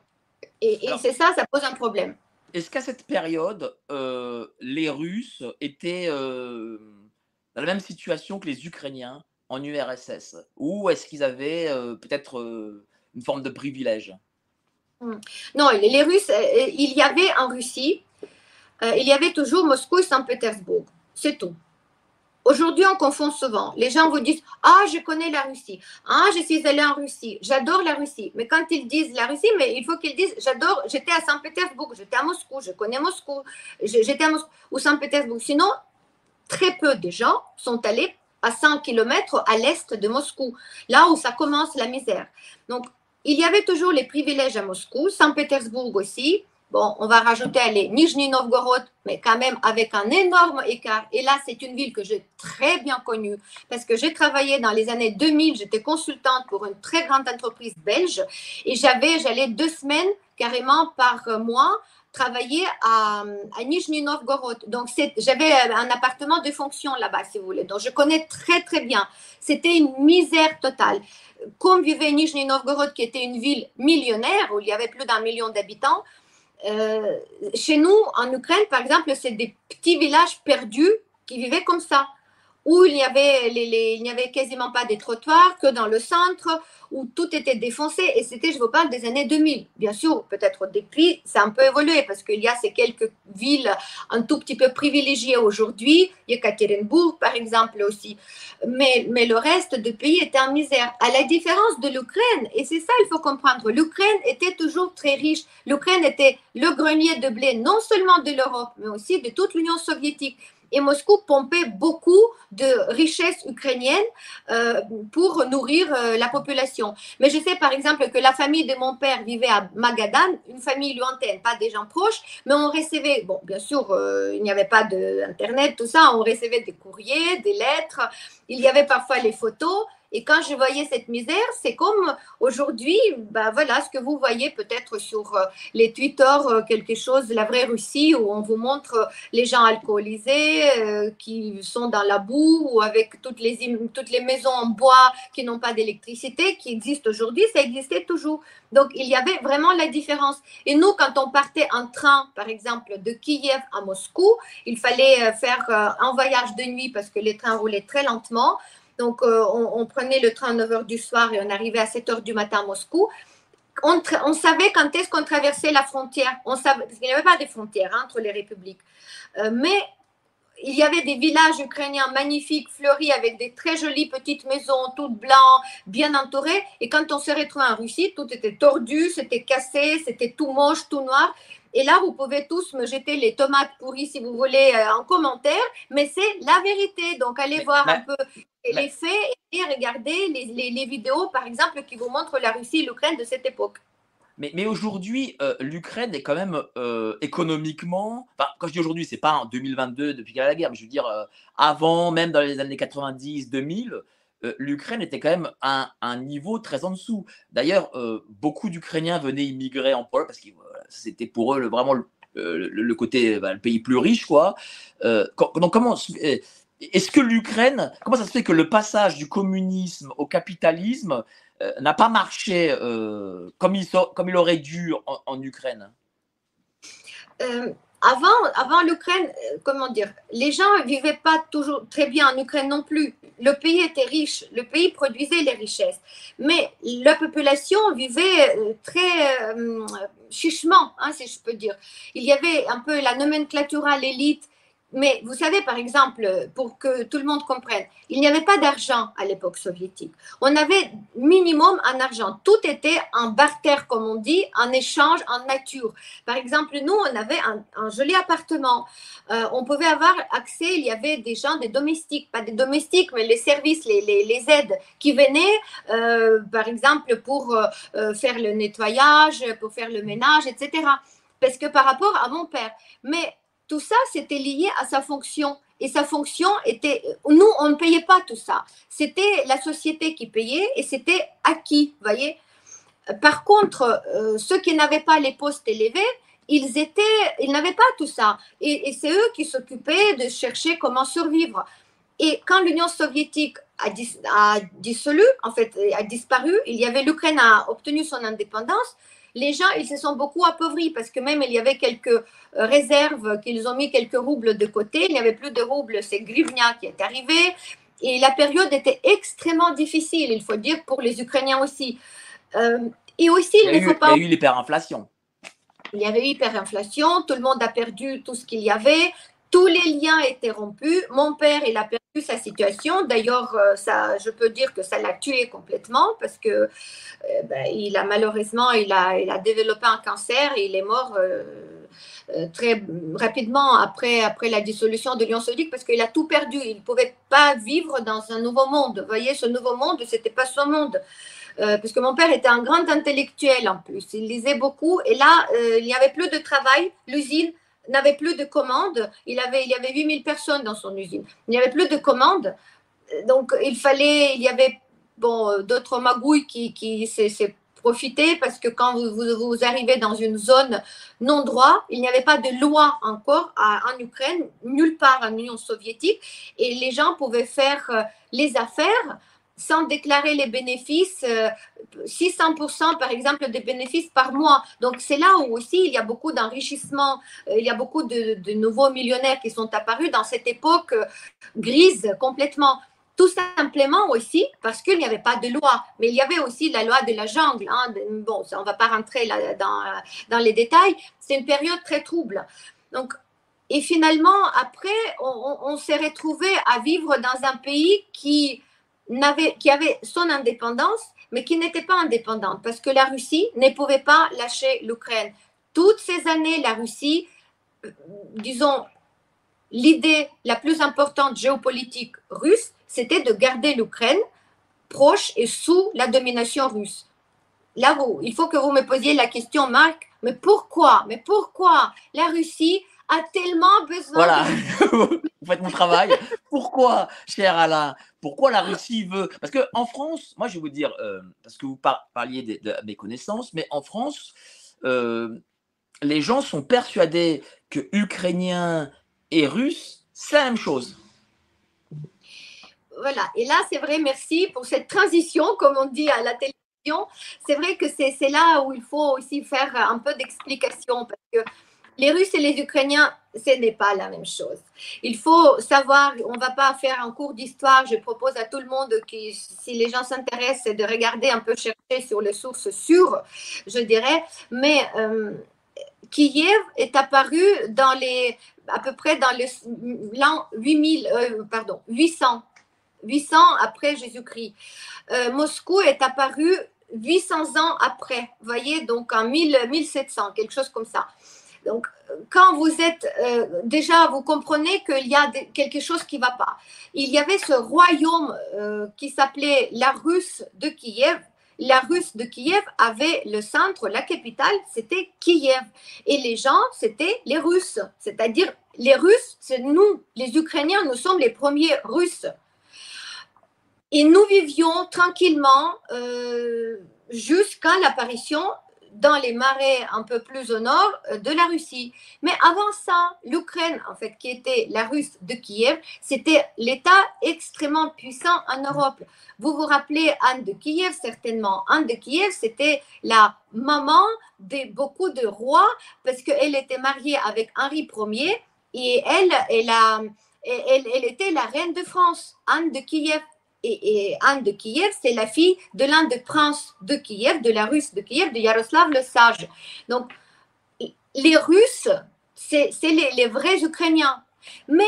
Et, c'est ça, ça pose un problème. Est-ce qu'à cette période, euh, les Russes étaient euh, dans la même situation que les Ukrainiens en URSS Ou est-ce qu'ils avaient euh, peut-être une forme de privilège? Hmm. Non, les Russes, il y avait en Russie, il y avait toujours Moscou et Saint-Pétersbourg. C'est tout. Aujourd'hui, on confond souvent. Les gens vous disent Ah, je connais la Russie. Ah, je suis allé en Russie. J'adore la Russie. Mais quand ils disent la Russie, mais il faut qu'ils disent J'adore, j'étais à Saint-Pétersbourg, j'étais à Moscou, je connais Moscou, j'étais à Moscou ou Saint-Pétersbourg. Sinon, très peu de gens sont allés à 100 km à l'est de Moscou, là où ça commence la misère. Donc, il y avait toujours les privilèges à Moscou, Saint-Pétersbourg aussi, Bon, on va rajouter les Nijni Novgorod, mais quand même avec un énorme écart. Et là, c'est une ville que j'ai très bien connue parce que j'ai travaillé dans les années 2000. J'étais consultante pour une très grande entreprise belge et j'avais, j'allais deux semaines carrément par mois travailler à, à Nijni Novgorod. Donc, j'avais un appartement de fonction là-bas, si vous voulez. Donc, je connais très, très bien. C'était une misère totale. Comme vivait Nijni Novgorod, qui était une ville millionnaire, où il y avait plus d'un million d'habitants, chez nous, en Ukraine, par exemple, c'est des petits villages perdus qui vivaient comme ça où il n'y avait, quasiment pas des trottoirs, que dans le centre, où tout était défoncé. Et c'était, je vous parle des années 2000. Bien sûr, peut-être depuis, ça a un peu évolué parce qu'il y a ces quelques villes un tout petit peu privilégiées aujourd'hui, Yekaterinbourg par exemple aussi. Mais, mais le reste du pays était en misère. À la différence de l'Ukraine, et c'est ça il faut comprendre, l'Ukraine était toujours très riche. L'Ukraine était le grenier de blé non seulement de l'Europe, mais aussi de toute l'Union soviétique et Moscou pompait beaucoup de richesses ukrainiennes euh, pour nourrir euh, la population. Mais je sais par exemple que la famille de mon père vivait à Magadan, une famille lointaine, pas des gens proches, mais on recevait, bon, bien sûr, euh, il n'y avait pas d'Internet, tout ça, on recevait des courriers, des lettres, il y avait parfois les photos, et quand je voyais cette misère, c'est comme aujourd'hui, ben voilà ce que vous voyez peut-être sur euh, les Twitter, euh, quelque chose, la vraie Russie, où on vous montre les gens alcoolisés euh, qui sont dans la boue ou avec toutes les, toutes les maisons en bois qui n'ont pas d'électricité, qui existent aujourd'hui, ça existait toujours. Donc il y avait vraiment la différence. Et nous, quand on partait en train, par exemple, de Kiev à Moscou, il fallait faire un voyage de nuit parce que les trains roulaient très lentement. Donc, euh, on, prenait le train à 9 h du soir et on arrivait à 7 h du matin à Moscou. On, savait quand est-ce qu'on traversait la frontière. On savait, qu'il n'y avait pas de frontières hein, entre les républiques. Euh, mais il y avait des villages ukrainiens magnifiques, fleuris, avec des très jolies petites maisons, toutes blanches, bien entourées. Et quand on se retrouvait en Russie, tout était tordu, c'était cassé, c'était tout moche, tout noir. Et là, vous pouvez tous me jeter les tomates pourries si vous voulez euh, en commentaire, mais c'est la vérité. Donc, allez voir un peu les faits et regardez les, les, vidéos, par exemple, qui vous montrent la Russie et l'Ukraine de cette époque. Mais, aujourd'hui, euh, l'Ukraine est quand même euh, économiquement. Enfin, quand je dis aujourd'hui, c'est pas en 2022 depuis qu'il y a la guerre, mais je veux dire euh, avant, même dans les années 90-2000, l'Ukraine était quand même à un niveau très en dessous. D'ailleurs, beaucoup d'Ukrainiens venaient immigrer en Pologne parce que c'était pour eux vraiment le, côté, bah, le pays plus riche, quoi. donc, comment. Est-ce que l'Ukraine, comment ça se fait que le passage du communisme au capitalisme euh, n'a pas marché euh, comme, il, aurait dû en, Ukraine? Euh, avant, avant l'Ukraine, comment dire, les gens ne vivaient pas toujours très bien en Ukraine non plus. Le pays était riche, le pays produisait les richesses, mais la population vivait très chichement, hein, si je peux dire. Il y avait un peu la nomenclature à l'élite mais vous savez, par exemple, pour que tout le monde comprenne, il n'y avait pas d'argent à l'époque soviétique. On avait minimum en argent. Tout était en barter, comme on dit, en échange, en nature. Par exemple, nous, on avait un, joli appartement. Euh, on pouvait avoir accès, il y avait des gens, des domestiques, pas des domestiques, mais les services, les, les, aides qui venaient, euh, par exemple, pour euh, faire le nettoyage, pour faire le ménage, etc. Parce que par rapport à mon père. Mais tout ça, c'était lié à sa fonction. Et sa fonction était, nous, on ne payait pas tout ça. C'était la société qui payait et c'était acquis, voyez. Par contre, euh, ceux qui n'avaient pas les postes élevés, ils étaient, ils n'avaient pas tout ça. Et, c'est eux qui s'occupaient de chercher comment survivre. Et quand l'Union soviétique a, a, dissolu, en fait, a disparu, il y avait l'Ukraine a obtenu son indépendance les gens, ils se sont beaucoup appauvris parce que même il y avait quelques euh, réserves qu'ils ont mis quelques roubles de côté. Il n'y avait plus de roubles, c'est Grivnia qui est arrivé. Et la période était extrêmement difficile, il faut dire, pour les Ukrainiens aussi. Euh, et aussi, il, ne faut pas. Il y a eu l'hyperinflation. Il y avait eu hyperinflation, tout le monde a perdu tout ce qu'il y avait, tous les liens étaient rompus. Mon père, il a perdu sa situation. D'ailleurs, euh, ça, je peux dire que ça l'a tué complètement parce que euh, ben, il a malheureusement, il a, développé un cancer et il est mort euh, très rapidement après, après la dissolution de l'Union soviétique parce qu'il a tout perdu. Il ne pouvait pas vivre dans un nouveau monde. Vous voyez, ce nouveau monde, ce n'était pas son monde. parce que mon père était un grand intellectuel en plus. Il lisait beaucoup et là, il n'y avait plus de travail. L'usine n'avait plus de commandes. Il, avait, il y avait 8000 personnes dans son usine. Il n'y avait plus de commandes. Donc, il fallait, il y avait bon, d'autres magouilles qui, qui s'est profité parce que quand vous, vous, arrivez dans une zone non droit, il n'y avait pas de loi encore en Ukraine, nulle part en Union soviétique, et les gens pouvaient faire euh, les affaires sans déclarer les bénéfices, 600% euh, par exemple des bénéfices par mois. Donc c'est là où aussi il y a beaucoup d'enrichissement, euh, il y a beaucoup de, nouveaux millionnaires qui sont apparus dans cette époque euh, grise complètement. Tout simplement aussi parce qu'il n'y avait pas de loi, mais il y avait aussi la loi de la jungle. Hein. Bon, on ne va pas rentrer là dans, dans les détails. C'est une période très trouble. Donc, et finalement, après, on, on s'est retrouvé à vivre dans un pays qui, qui avait son indépendance, mais qui n'était pas indépendante, parce que la Russie ne pouvait pas lâcher l'Ukraine. Toutes ces années, la Russie, euh, disons, l'idée la plus importante géopolitique russe, c'était de garder l'Ukraine proche et sous la domination russe. Là, vous, il faut que vous me posiez la question, Marc, mais pourquoi Mais pourquoi la Russie a tellement besoin. Voilà, faites mon travail. Pourquoi, cher Alain? Pourquoi la Russie veut? Parce qu'en France, moi je vais vous dire, euh, parce que vous parliez de, mes connaissances, mais en France, euh, les gens sont persuadés que Ukrainiens et Russes, c'est la même chose. Voilà, et là c'est vrai, merci pour cette transition, comme on dit à la télévision. C'est vrai que c'est là où il faut aussi faire un peu d'explication, parce que les Russes et les Ukrainiens, ce n'est pas la même chose. Il faut savoir, on ne va pas faire un cours d'histoire. Je propose à tout le monde qui, si les gens s'intéressent, de regarder un peu, chercher sur les sources sûres, je dirais. Mais euh, Kiev est apparu dans les, à peu près dans l'an 8000, euh, pardon, 800, 800 après Jésus-Christ. Euh, Moscou est apparu 800 ans après, voyez, donc en 1700, quelque chose comme ça. Donc, quand vous êtes euh, déjà, vous comprenez qu'il y a quelque chose qui ne va pas. Il y avait ce royaume euh, qui s'appelait la Russe de Kiev la Russe de Kiev avait le centre, la capitale, c'était Kiev. Et les gens, c'était les Russes. C'est-à-dire, les Russes, c'est nous, les Ukrainiens, nous sommes les premiers Russes. Et nous vivions tranquillement euh, jusqu'à l'apparition dans les marais un peu plus au nord euh, de la Russie. Mais avant ça, l'Ukraine, en fait, qui était la Russe de Kiev, c'était l'État extrêmement puissant en Europe. Vous vous rappelez Anne de Kiev, certainement. Anne de Kiev, c'était la maman de beaucoup de rois parce qu'elle était mariée avec Henri Ier et elle, elle, elle, elle était la reine de France, Anne de Kiev et, Anne de Kiev, c'est la fille de l'un des princes de Kiev, de la Russe de Kiev, de Yaroslav le Sage. Donc, les Russes, c'est les, vrais Ukrainiens. Mais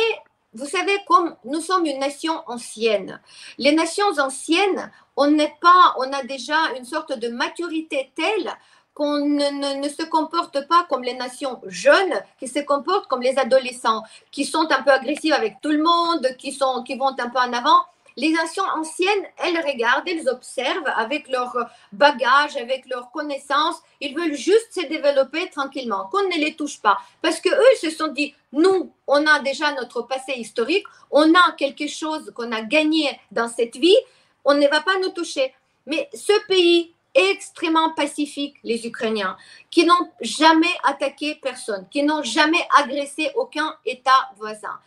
vous savez, comme nous sommes une nation ancienne, les nations anciennes, on n'est pas, on a déjà une sorte de maturité telle qu'on ne, ne, se comporte pas comme les nations jeunes, qui se comportent comme les adolescents, qui sont un peu agressifs avec tout le monde, qui, sont, qui vont un peu en avant les nations anciennes, elles regardent, elles observent avec leur bagage, avec leurs connaissances. Ils veulent juste se développer tranquillement, qu'on ne les touche pas. Parce qu'eux, ils se sont dit, nous, on a déjà notre passé historique, on a quelque chose qu'on a gagné dans cette vie, on ne va pas nous toucher. Mais ce pays extrêmement pacifique, les Ukrainiens, qui n'ont jamais attaqué personne, qui n'ont jamais agressé aucun État voisin.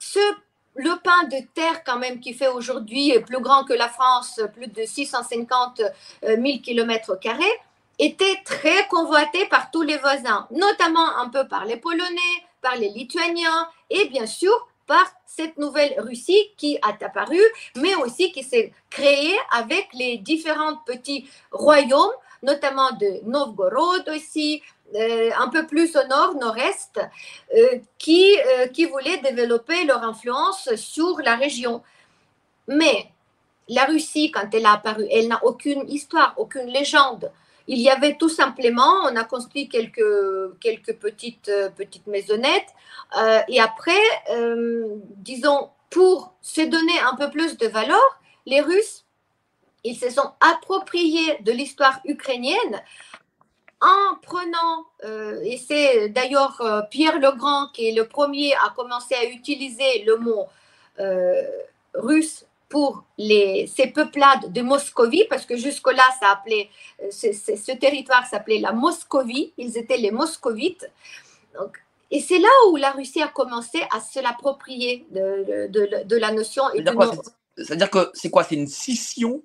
Ce le pain de terre quand même qui fait aujourd'hui plus grand que la France, plus de 650 000 km était très convoité par tous les voisins, notamment un peu par les Polonais, par les Lituaniens et bien sûr par cette nouvelle Russie qui a apparu, mais aussi qui s'est créée avec les différents petits royaumes, notamment de Novgorod aussi, euh, un peu plus au nord, nord-est, euh, qui, euh, qui voulaient développer leur influence sur la région. Mais la Russie, quand elle a apparu, elle n'a aucune histoire, aucune légende. Il y avait tout simplement, on a construit quelques, quelques petites, petites maisonnettes. et après, disons, pour se donner un peu plus de valeur, les Russes, ils se sont appropriés de l'histoire ukrainienne en prenant, euh, et c'est d'ailleurs euh, Pierre Legrand qui est le premier à commencer à utiliser le mot euh, russe pour les, ces peuplades de Moscovie, parce que jusque-là, ça appelait, ce territoire s'appelait la Moscovie, ils étaient les moscovites. Donc, et c'est là où la Russie a commencé à se l'approprier de, de, de, la notion. C'est-à-dire que c'est quoi? C'est une scission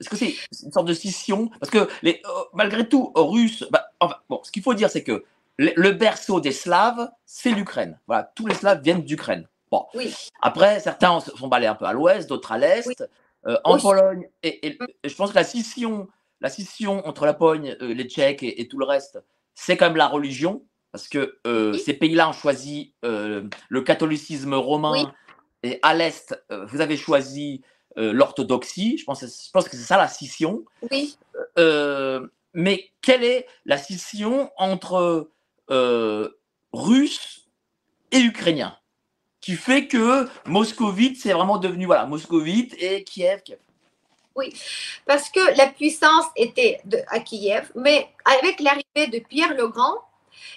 est-ce que c'est une sorte de scission? Parce que les, euh, malgré tout, Russes, bah, enfin, bon, ce qu'il faut dire, c'est que le, berceau des Slaves, c'est l'Ukraine. Voilà, tous les Slaves viennent d'Ukraine. Bon. Oui. Après, certains sont balés un peu à l'ouest, d'autres à l'est. Euh, en Pologne, et, je pense que la scission, la scission entre la Pologne, euh, les Tchèques et, tout le reste, c'est quand même la religion, parce que ces pays-là ont choisi le catholicisme romain, et à l'est, vous avez choisi euh, l'orthodoxie. Je pense, je pense que c'est ça la scission. Oui. Euh, mais quelle est la scission entre euh, Russes et Ukrainiens qui fait que moscovite, c'est vraiment devenu voilà, moscovite et Kiev, Kiev. Oui, parce que la puissance était de, à Kiev, mais avec l'arrivée de Pierre le Grand,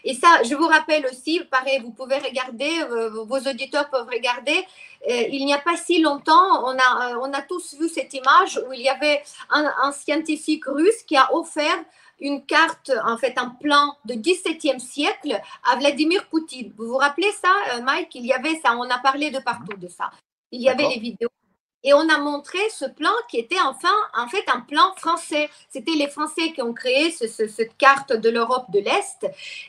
et ça, je vous rappelle aussi, pareil, vous pouvez regarder, euh, vos auditeurs peuvent regarder. Euh, il n'y a pas si longtemps, on a, euh, on a tous vu cette image où il y avait un, scientifique russe qui a offert une carte, en fait, un plan de 17e siècle à Vladimir Poutine. Vous vous rappelez ça, Mike? Il y avait ça, on a parlé de partout de ça. Il y avait les vidéos. Et on a montré ce plan qui était enfin, en fait, un plan français. C'était les Français qui ont créé cette carte de l'Europe de l'Est.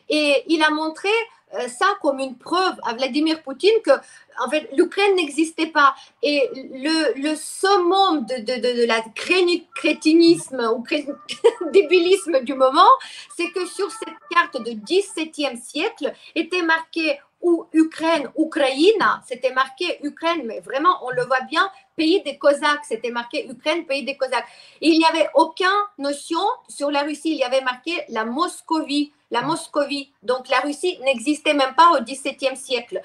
Et il a montré euh, ça comme une preuve à Vladimir Poutine que en fait, l'Ukraine n'existait pas. Et le, le summum de, la crétinisme ou débilisme du moment, c'est que sur cette carte de 17e siècle était marqué ou Ukraine, Ukraine, c'était marqué Ukraine, mais vraiment, on le voit bien, pays des Cosaques, c'était marqué Ukraine, pays des Cosaques. il n'y avait aucune notion sur la Russie, il y avait marqué la Moscovie, la Moscovie. Donc la Russie n'existait même pas au XVIIe siècle.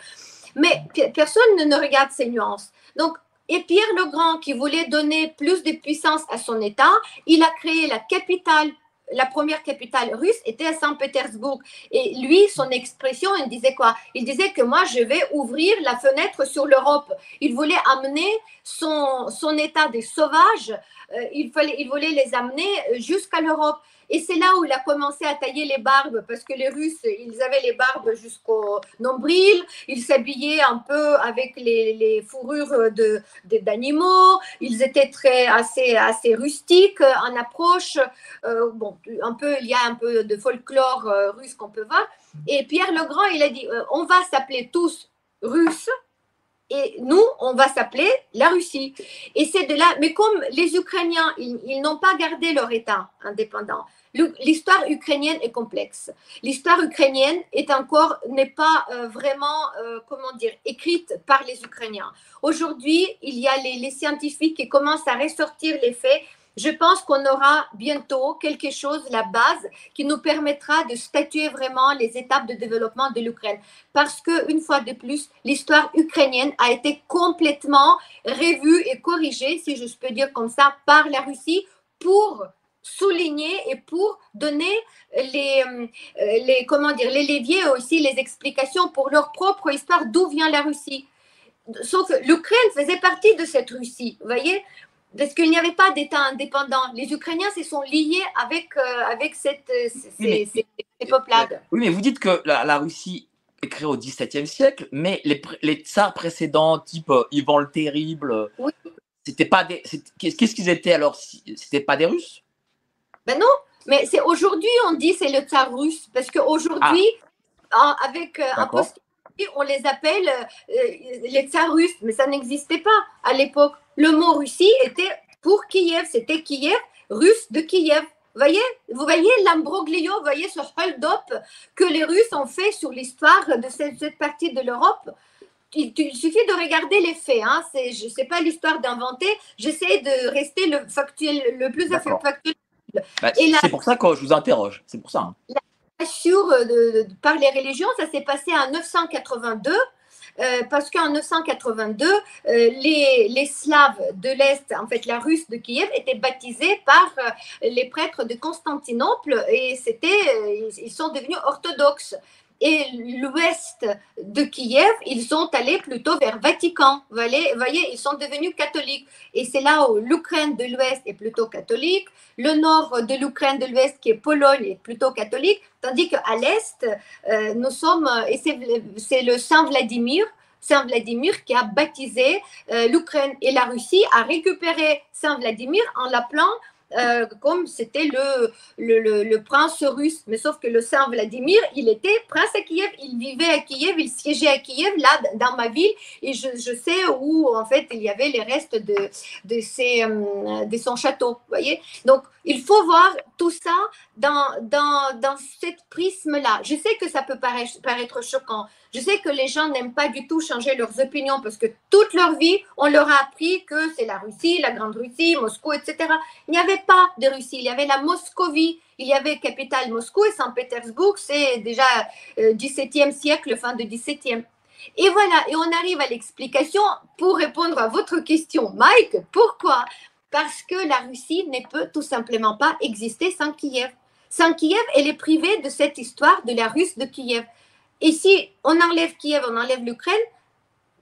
Mais personne ne regarde ces nuances. Donc Et Pierre le Grand, qui voulait donner plus de puissance à son État, il a créé la capitale la première capitale russe était à Saint-Pétersbourg. Et lui, son expression, il disait quoi? Il disait que moi, je vais ouvrir la fenêtre sur l'Europe. Il voulait amener son, état des sauvages, euh, il, fallait, il voulait les amener jusqu'à l'Europe. Et c'est là où il a commencé à tailler les barbes, parce que les Russes, ils avaient les barbes jusqu'au nombril, ils s'habillaient un peu avec les, fourrures d'animaux, ils étaient très, assez, assez rustiques en approche. Euh, bon, un peu, il y a un peu de folklore euh, russe qu'on peut voir. Et Pierre le Grand, il a dit, euh, on va s'appeler tous Russes, et nous, on va s'appeler la Russie. Et c'est de là, mais comme les Ukrainiens, ils, n'ont pas gardé leur État indépendant, l'histoire ukrainienne est complexe. L'histoire ukrainienne est encore, n'est pas euh, vraiment, euh, comment dire, écrite par les Ukrainiens. Aujourd'hui, il y a les, les scientifiques qui commencent à ressortir les faits je pense qu'on aura bientôt quelque chose, la base, qui nous permettra de statuer vraiment les étapes de développement de l'Ukraine. Parce que, une fois de plus, l'histoire ukrainienne a été complètement revue et corrigée, si je peux dire comme ça, par la Russie pour souligner et pour donner les, euh, les, comment dire, les leviers aussi, les explications pour leur propre histoire, d'où vient la Russie. Sauf que l'Ukraine faisait partie de cette Russie, vous voyez? Parce qu'il n'y avait pas d'État indépendant. Les Ukrainiens se sont liés avec, euh, avec cette, euh, ces, peuplades. Oui, mais vous dites que la, Russie est créée au XVIIe siècle, mais les, les tsars précédents, type euh, Ivan le Terrible, c'était pas des. Qu'est-ce qu'ils étaient alors C'était pas des Russes? Ben non, mais c'est aujourd'hui on dit c'est le tsar russe, parce qu'aujourd'hui, ah. avec un poste on les appelle les tsars russes, mais ça n'existait pas à l'époque le mot Russie était pour Kiev, c'était Kiev, russe de Kiev. Vous voyez, vous voyez l'imbroglio, vous voyez ce hold-up que les Russes ont fait sur l'histoire de cette, partie de l'Europe? Il, suffit de regarder les faits. Hein. je ne sais pas l'histoire d'inventer. J'essaie de rester le, factuel, le plus factuel bah, c'est pour ça que je vous interroge. C'est pour ça. Hein. La de, par les religions, ça s'est passé en 982 euh, parce qu'en 982, euh, les, Slaves de l'Est, en fait la Russe de Kiev, étaient baptisés par euh, les prêtres de Constantinople et ils sont devenus orthodoxes et l'ouest de Kiev, ils sont allés plutôt vers Vatican. Vous voyez, ils sont devenus catholiques. Et c'est là où l'Ukraine de l'ouest est plutôt catholique, le nord de l'Ukraine de l'ouest, qui est Pologne, est plutôt catholique, tandis qu'à l'est, euh, nous sommes, et c'est le Saint Vladimir, Saint Vladimir qui a baptisé euh, l'Ukraine et la Russie, a récupéré Saint Vladimir en l'appelant euh, comme c'était le, le, prince russe. Mais sauf que le Saint Vladimir, il était prince à Kiev, il vivait à Kiev, il siégeait à Kiev, là, dans ma ville, et je, je sais où, en fait, il y avait les restes de, de, ses, euh, de son château. voyez Donc, il faut voir tout ça dans, dans, dans cette prisme-là. Je sais que ça peut paraître, paraître choquant. Je sais que les gens n'aiment pas du tout changer leurs opinions parce que toute leur vie, on leur a appris que c'est la Russie, la Grande Russie, Moscou, etc. Il n'y avait pas de Russie, il y avait la Moscovie, il y avait capitale Moscou et Saint-Pétersbourg, c'est déjà 17e euh, siècle, fin de 17e. Et voilà, et on arrive à l'explication pour répondre à votre question, Mike. Pourquoi? Parce que la Russie ne peut tout simplement pas exister sans Kiev. Sans Kiev, elle est privée de cette histoire de la Russe de Kiev. Et si on enlève Kiev, on enlève l'Ukraine,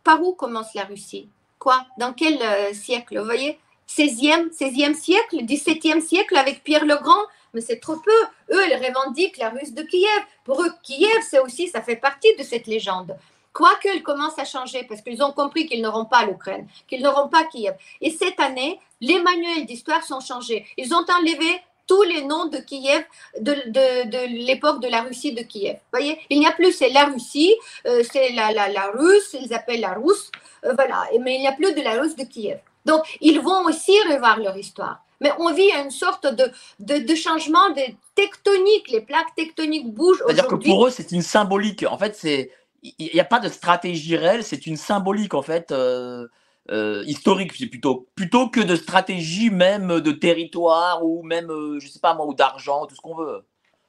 par où commence la Russie? Quoi? Dans quel euh, siècle? Vous voyez? 16e, 16e siècle, 17e siècle avec Pierre le Grand mais c'est trop peu. Eux, ils revendiquent la Russe de Kiev. Pour eux, Kiev, c'est aussi, ça fait partie de cette légende. Quoique ils commencent à changer parce qu'ils ont compris qu'ils n'auront pas l'Ukraine, qu'ils n'auront pas Kiev. Et cette année, les manuels d'histoire sont changés. Ils ont enlevé tous les noms de Kiev, de, de, l'époque de la Russie de Kiev. voyez, il n'y a plus, c'est la Russie, euh, c'est la, la, la, Russe, ils appellent la Russe, euh, voilà, mais il n'y a plus de la Russe de Kiev. Donc, ils vont aussi revoir leur histoire. Mais on vit une sorte de, de, changement de tectonique. Les plaques tectoniques bougent. C'est-à-dire que pour eux, c'est une symbolique. En fait, c'est il n'y a pas de stratégie réelle, c'est une symbolique en fait euh, euh, historique, c'est plutôt plutôt que de stratégie même de territoire ou même euh, je sais pas moi ou d'argent, tout ce qu'on veut.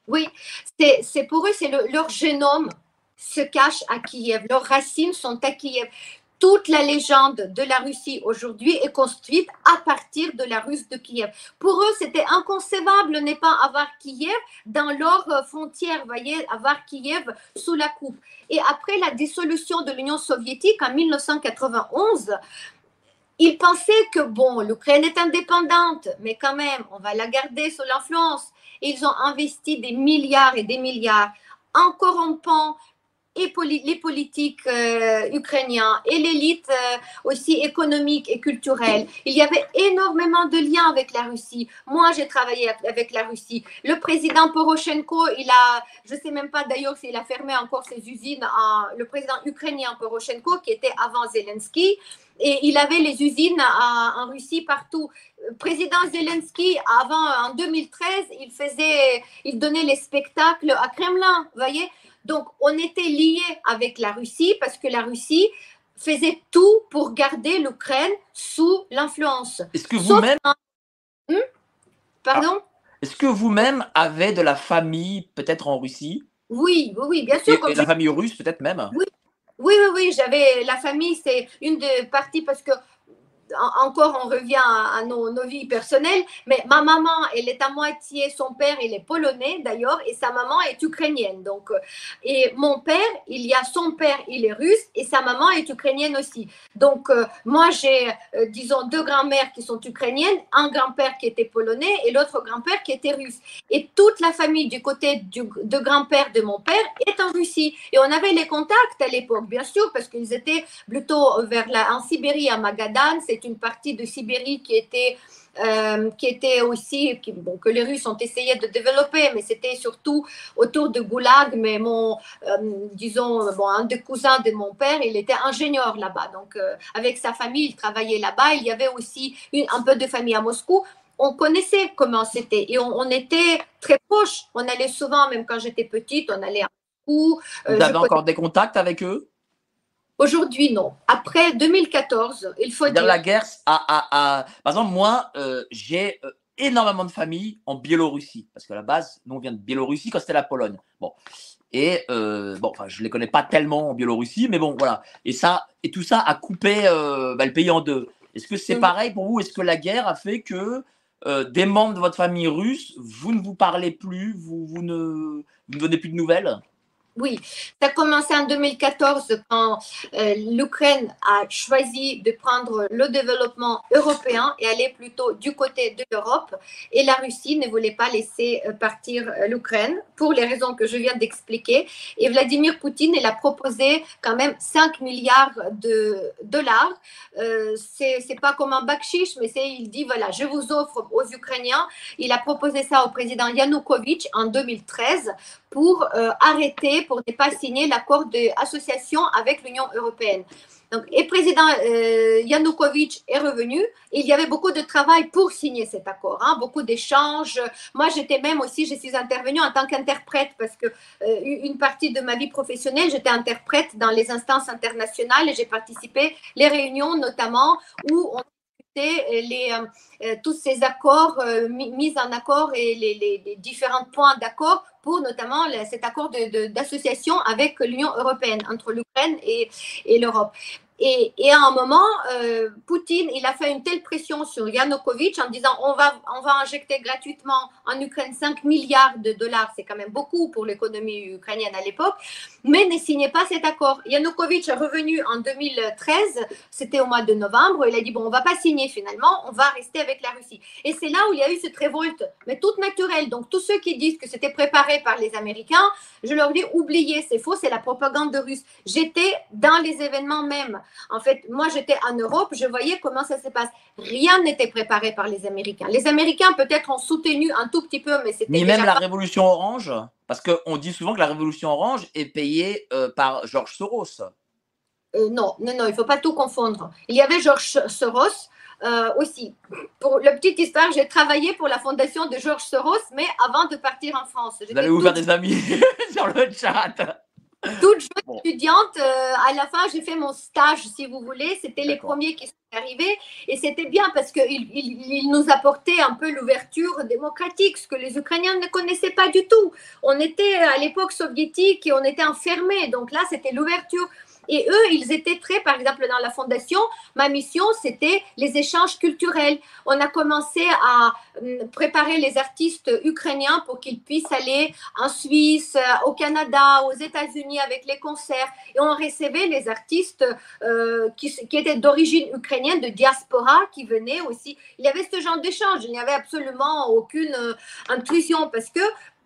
Oui, c'est pour eux c'est leur génome se cache à Kiev, leurs racines sont à Kiev. Toute la légende de la Russie aujourd'hui est construite à partir de la Russe de Kiev. Pour eux, c'était inconcevable ne pas avoir Kiev dans leurs euh, frontières, voyez, avoir Kiev sous la coupe. Et après la dissolution de l'Union soviétique en 1991, ils pensaient que, bon, l'Ukraine est indépendante, mais quand même, on va la garder sous l'influence. Ils ont investi des milliards et des milliards en corrompant et les politiques euh, ukrainiens et l'élite euh, aussi économique et culturelle. Il y avait énormément de liens avec la Russie. Moi, j'ai travaillé avec la Russie. Le président Poroshenko, il a, je ne sais même pas d'ailleurs s'il a fermé encore ses usines, le président ukrainien Poroshenko, qui était avant Zelensky, et il avait les usines en Russie partout. Président Zelensky, avant, en 2013, il faisait, il donnait les spectacles à Kremlin, voyez donc, on était liés avec la Russie parce que la Russie faisait tout pour garder l'Ukraine sous l'influence. Est-ce que vous-même... Hmm? Pardon ah. Est-ce que vous-même avez de la famille peut-être en Russie? Oui, oui, oui, bien sûr. Et, la famille russe peut-être même? Oui, oui, oui, oui j'avais la famille, c'est une des parties parce que encore on revient à, nos, vies personnelles, mais ma maman, elle est à moitié, son père, il est polonais d'ailleurs, et sa maman est ukrainienne. Donc, euh, et mon père, il y a son père, il est russe, et sa maman est ukrainienne aussi. Donc, euh, moi, j'ai, euh, disons, deux grands-mères qui sont ukrainiennes, un grand-père qui était polonais et l'autre grand-père qui était russe. Et toute la famille du côté du, de grand-père de mon père est en Russie. Et on avait les contacts à l'époque, bien sûr, parce qu'ils étaient plutôt vers la, en Sibérie, à Magadan, c'est une partie de Sibérie qui était, euh, qui était aussi, bon, que les Russes ont essayé de développer, mais c'était surtout autour de Goulag. Mais mon, euh, disons, bon, un des cousins de mon père, il était ingénieur là-bas. Donc, euh, avec sa famille, il travaillait là-bas. Il y avait aussi une, un peu de famille à Moscou. On connaissait comment c'était et on, était très proches. On allait souvent, même quand j'étais petite, on allait à Moscou. Vous avez encore des contacts avec eux? Aujourd'hui, non. Après 2014, il faut dire. La guerre a. Par exemple, moi, euh, j'ai euh, énormément de familles en Biélorussie. Parce qu'à la base, nous, on vient de Biélorussie quand c'était la Pologne. Bon. Et euh, bon, enfin, je les connais pas tellement en Biélorussie, mais bon, voilà. Et ça, et tout ça a coupé bah, le pays en deux. Est-ce que c'est mm. pareil pour vous? Est-ce que la guerre a fait que des membres de votre famille russe, vous ne vous parlez plus, vous, vous ne, vous ne donnez plus de nouvelles? Oui, ça a commencé en 2014 quand euh, l'Ukraine a choisi de prendre le développement européen et aller plutôt du côté de l'Europe. Et la Russie ne voulait pas laisser euh, partir euh, l'Ukraine pour les raisons que je viens d'expliquer. Et Vladimir Poutine, il a proposé quand même 5 milliards de dollars. Euh, c'est pas comme un bakchich, mais il dit voilà, je vous offre aux Ukrainiens. Il a proposé ça au président Yanukovych en 2013 pour euh, arrêter, pour ne pas signer l'accord d'association avec l'Union européenne. Donc, et président euh, Yanukovych est revenu. il y avait beaucoup de travail pour signer cet accord, hein, beaucoup d'échanges. Moi, j'étais même aussi, je suis intervenue en tant qu'interprète parce que euh, une partie de ma vie professionnelle, j'étais interprète dans les instances internationales et j'ai participé les réunions notamment où on les, euh, euh, tous ces accords euh, mis en accord et les, différents points d'accord pour notamment cet accord d'association avec l'Union européenne, entre l'Ukraine et, l'Europe. Et, à un moment, euh, Poutine, il a fait une telle pression sur Yanukovych en disant on va, on va injecter gratuitement en Ukraine 5 milliards de dollars, c'est quand même beaucoup pour l'économie ukrainienne à l'époque, mais ne signez pas cet accord. Yanukovych est revenu en 2013, c'était au mois de novembre, il a dit bon, on va pas signer finalement, on va rester avec la Russie. Et c'est là où il y a eu cette révolte, mais toute naturelle. Donc tous ceux qui disent que c'était préparé par les Américains, je leur dis oubliez, c'est faux, c'est la propagande russe. J'étais dans les événements même. En fait, moi, j'étais en Europe, je voyais comment ça se passe. Rien n'était préparé par les Américains. Les Américains, peut-être, ont soutenu un tout petit peu, mais c'était. Ni même la révolution orange? Parce qu'on dit souvent que la révolution orange est payée euh, par Georges Soros. Euh, non, non, non, il ne faut pas tout confondre. Il y avait Georges Soros. Euh, aussi, pour la petite histoire, j'ai travaillé pour la fondation de Georges Soros, mais avant de partir en France. Vous allez vous faire des amis sur le chat toute jeune étudiante, euh, à la fin, j'ai fait mon stage, si vous voulez. C'était les premiers qui sont arrivés. Et c'était bien parce qu'ils il, nous apportaient un peu l'ouverture démocratique, ce que les Ukrainiens ne connaissaient pas du tout. On était à l'époque soviétique et on était enfermés. Donc là, c'était l'ouverture. Et eux, ils étaient très, par exemple, dans la fondation, ma mission, c'était les échanges culturels. On a commencé à hum, préparer les artistes ukrainiens pour qu'ils puissent aller en Suisse, euh, au Canada, aux États-Unis avec les concerts. Et on recevait les artistes euh, qui, qui, étaient d'origine ukrainienne, de diaspora, qui venaient aussi. Il y avait ce genre d'échange. Il n'y avait absolument aucune euh, intuition parce que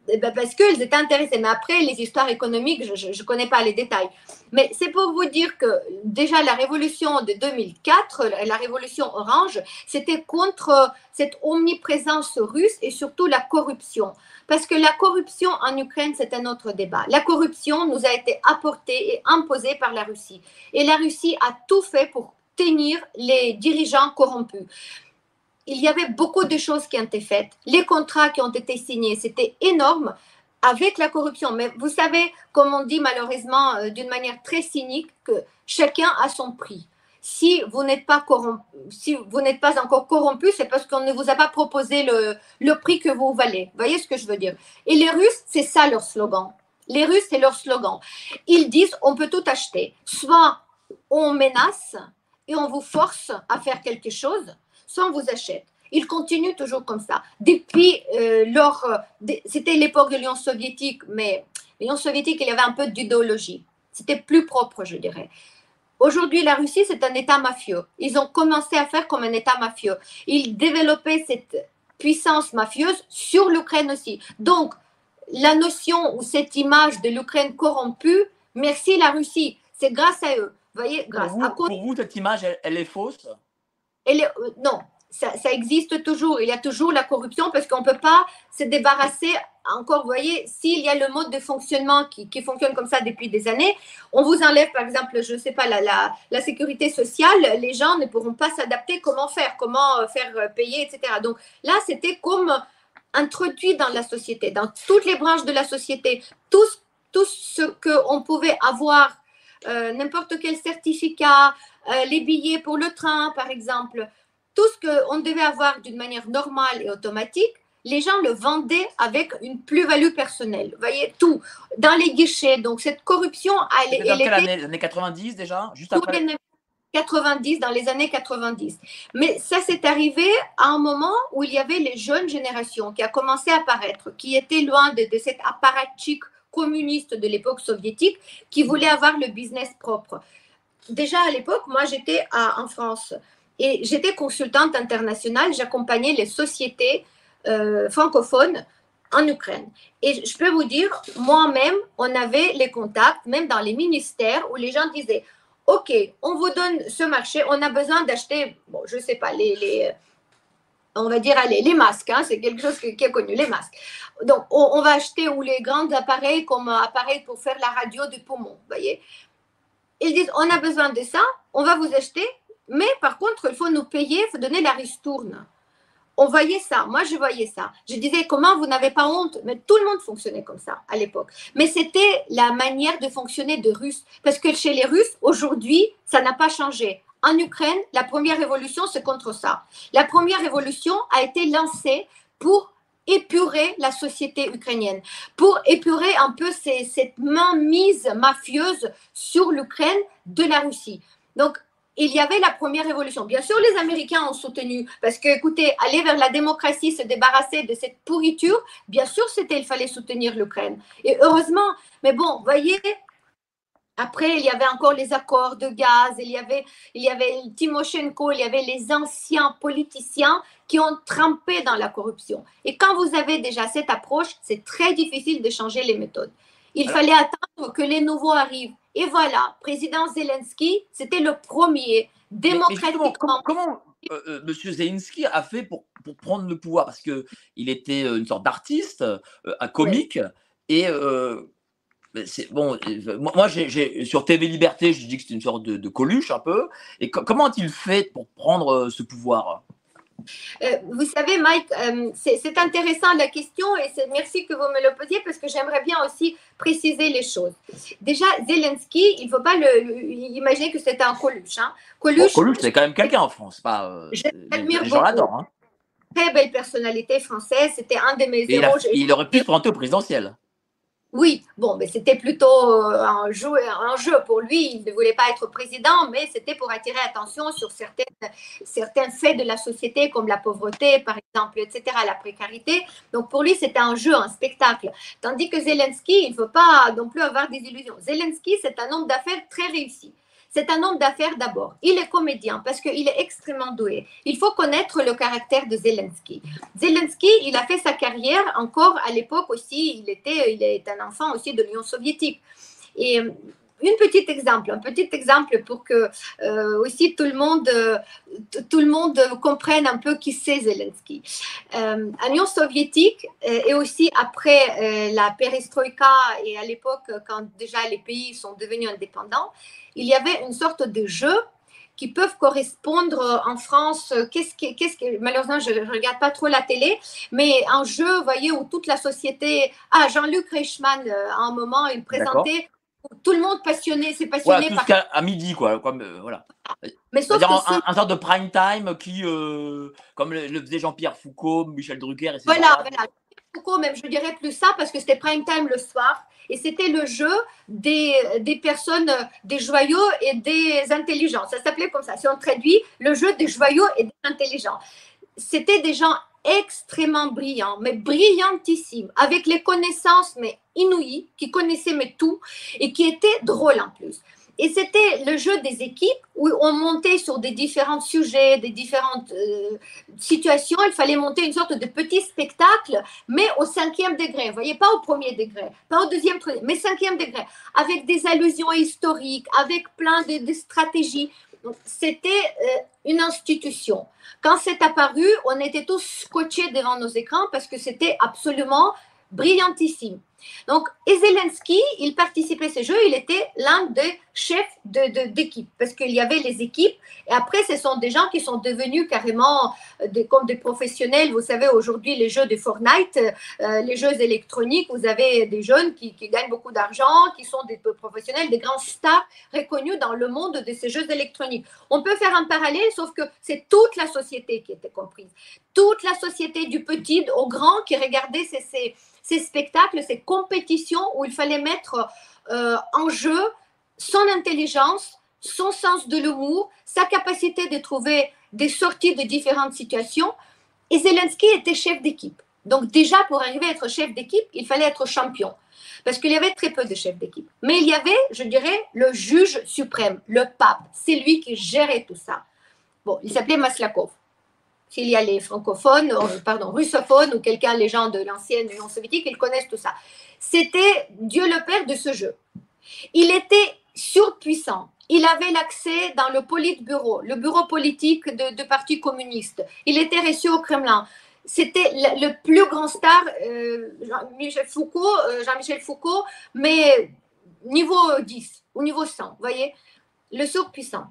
ben, parce qu'elles étaient intéressées. Mais après, les histoires économiques, je ne connais pas les détails. Mais c'est pour vous dire que déjà la révolution de 2004, la révolution orange, c'était contre cette omniprésence russe et surtout la corruption. Parce que la corruption en Ukraine, c'est un autre débat. La corruption nous a été apportée et imposée par la Russie. Et la Russie a tout fait pour tenir les dirigeants corrompus il y avait beaucoup de choses qui ont été faites. Les contrats qui ont été signés, c'était énorme avec la corruption. Mais vous savez, comme on dit malheureusement euh, d'une manière très cynique, que chacun a son prix. Si vous n'êtes pas, si pas encore corrompu, c'est parce qu'on ne vous a pas proposé le, le prix que vous valez. Vous voyez ce que je veux dire? Et les Russes, c'est ça leur slogan. Les Russes, c'est leur slogan. Ils disent on peut tout acheter. Soit on menace et on vous force à faire quelque chose, soit on vous achète. Ils continuent toujours comme ça. Depuis euh, leur. C'était l'époque de l'Union soviétique, mais l'Union soviétique, il y avait un peu d'idéologie. C'était plus propre, je dirais. Aujourd'hui, la Russie, c'est un État mafieux. Ils ont commencé à faire comme un État mafieux. Ils développaient cette puissance mafieuse sur l'Ukraine aussi. Donc, la notion ou cette image de l'Ukraine corrompue, merci la Russie, c'est grâce à eux. voyez, grâce pour vous, cette image, elle est fausse? Euh, non, ça, existe toujours. Il y a toujours la corruption parce qu'on ne peut pas se débarrasser. Encore, vous voyez, s'il y a le mode de fonctionnement qui, fonctionne comme ça depuis des années, on vous enlève, par exemple, je ne sais pas, la, la, sécurité sociale, les gens ne pourront pas s'adapter. Comment faire Comment euh, faire euh, payer, etc. Donc là, c'était comme introduit dans la société, dans toutes les branches de la société. Tout, tout ce qu'on pouvait avoir, n'importe quel certificat, euh, les billets pour le train, par exemple, tout ce qu'on devait avoir d'une manière normale et automatique, les gens le vendaient avec une plus-value personnelle. Vous voyez, tout, dans les guichets. Donc, cette corruption, elle, dans quelle année, les années 90 déjà? Juste après? 90, dans les années 90. Mais ça s'est arrivé à un moment où il y avait les jeunes générations qui a commencé à apparaître, qui étaient loin de, de cet apparatchik communiste de l'époque soviétique, qui voulaient avoir le business propre déjà à l'époque, moi j'étais en France et j'étais consultante internationale, j'accompagnais les sociétés euh, francophones en Ukraine. Et je peux vous dire, moi-même, on avait les contacts, même dans les ministères, où les gens disaient, OK, on vous donne ce marché, on a besoin d'acheter, bon, je ne sais pas, les, on va dire, les masques, hein, c'est quelque chose qui, est connu, les masques. Donc, on, va acheter ou les grands appareils comme appareils pour faire la radio du poumon, vous voyez. Ils disent, on a besoin de ça, on va vous acheter, mais par contre, il faut nous payer, il faut donner la ristourne. On voyait ça, moi je voyais ça. Je disais, comment vous n'avez pas honte? Mais tout le monde fonctionnait comme ça à l'époque. Mais c'était la manière de fonctionner de Russes. Parce que chez les Russes, aujourd'hui, ça n'a pas changé. En Ukraine, la première révolution, c'est contre ça. La première révolution a été lancée pour épurer la société ukrainienne, pour épurer un peu cette mainmise mafieuse sur l'Ukraine de la Russie. Donc, il y avait la première révolution. Bien sûr, les Américains ont soutenu, parce que, écoutez, aller vers la démocratie, se débarrasser de cette pourriture, bien sûr, c'était, il fallait soutenir l'Ukraine. Et heureusement, mais bon, voyez, après, il y avait encore les accords de gaz, il y avait, il y avait Timoshenko, il y avait les anciens politiciens qui ont trempé dans la corruption. Et quand vous avez déjà cette approche, c'est très difficile de changer les méthodes. Il fallait attendre que les nouveaux arrivent. Et voilà, président Zelensky, c'était le premier démocratiquement. comment, euh, euh, M. Zelensky a fait pour, pour prendre le pouvoir? Parce qu'il était euh, une sorte d'artiste, un comique, et bon, moi, j'ai, sur TV Liberté, je dis que c'est une sorte de, coluche un peu. Et comment a-t-il fait pour prendre ce pouvoir? Euh, vous savez, Mike, euh, c'est intéressant la question et merci que vous me le posiez parce que j'aimerais bien aussi préciser les choses. Déjà, Zelensky, il ne faut pas le, imaginer que c'est un Coluche. Hein. Coluche, c'est quand même quelqu'un en France. Pas, euh, beaucoup. Hein. Très belle personnalité française. C'était un de mes héros. Il, aurait pu se présidentiel. Oui, bon, mais c'était plutôt euh, un jeu, un jeu pour lui. Il ne voulait pas être président, mais c'était pour attirer attention sur certains faits de la société, comme la pauvreté, par exemple, etc., la précarité. Donc pour lui, c'était un jeu, un spectacle. Tandis que Zelensky, il ne faut pas non plus avoir des illusions. Zelensky, c'est un homme d'affaires très réussi. C'est un homme d'affaires d'abord. Il est comédien parce qu'il est extrêmement doué. Il faut connaître le caractère de Zelensky. Zelensky, il a fait sa carrière encore à l'époque aussi. Il était, il est un enfant aussi de l'Union soviétique. Un petit exemple, un petit exemple pour que euh, aussi tout le monde, tout le monde comprenne un peu qui c'est Zelensky. Euh, L'Union soviétique euh, et aussi après euh, la perestroïka et à l'époque quand déjà les pays sont devenus indépendants, il y avait une sorte de jeu qui peuvent correspondre en France. Qu'est-ce qui, qu'est-ce que, malheureusement, je ne regarde pas trop la télé, mais un jeu, vous voyez, où toute la société. Ah, Jean-Luc Reichmann, à un moment, il présentait tout le monde passionné, c'est passionné voilà, par... à midi, quoi. Comme, euh, voilà. Mais sauf que un, un, genre de prime time qui, euh, comme le, le faisait Jean-Pierre Foucault, Michel Drucker, etc. Voilà, voilà. Foucault, même je dirais plus ça parce que c'était prime time le soir et c'était le jeu des, des personnes, des joyaux et des intelligents. Ça s'appelait comme ça. Si on traduit, le jeu des joyaux et des intelligents. C'était des gens extrêmement brillants, mais brillantissimes, avec les connaissances mais inouïes, qui connaissaient mais tout et qui étaient drôles en plus. Et c'était le jeu des équipes où on montait sur des différents sujets, des différentes euh, situations. Il fallait monter une sorte de petit spectacle, mais au cinquième degré. Vous voyez, pas au premier degré, pas au deuxième, mais cinquième degré, avec des allusions historiques, avec plein de, de stratégies. C'était euh, une institution. Quand c'est apparu, on était tous scotchés devant nos écrans parce que c'était absolument brillantissime. Donc, et Zelensky, il participait à ces jeux, il était l'un des chefs d'équipe, de, parce qu'il y avait les équipes, et après, ce sont des gens qui sont devenus carrément euh, des, comme des professionnels. Vous savez, aujourd'hui, les jeux de Fortnite, euh, les jeux électroniques, vous avez des jeunes qui, gagnent beaucoup d'argent, qui sont des professionnels, des grands stars reconnus dans le monde de ces jeux électroniques. On peut faire un parallèle, sauf que c'est toute la société qui était comprise. Toute la société, du petit au grand, qui regardait ces, ces ces spectacles, ces compétitions où il fallait mettre euh, en jeu son intelligence, son sens de l'humour, sa capacité de trouver des sorties de différentes situations. Et Zelensky était chef d'équipe. Donc déjà, pour arriver à être chef d'équipe, il fallait être champion. Parce qu'il y avait très peu de chefs d'équipe. Mais il y avait, je dirais, le juge suprême, le pape. C'est lui qui gérait tout ça. Bon, il s'appelait Maslakov s'il y a les francophones, euh, pardon, russophones ou quelqu'un, les gens de l'ancienne Union soviétique, ils connaissent tout ça. C'était Dieu le Père de ce jeu. Il était surpuissant. Il avait l'accès dans le Politburo, le bureau politique de, Parti communiste. Il était reçu au Kremlin. C'était le, plus grand star, euh, Jean-Michel Foucault, euh, Jean-Michel Foucault, mais niveau 10 ou niveau 100, voyez, le surpuissant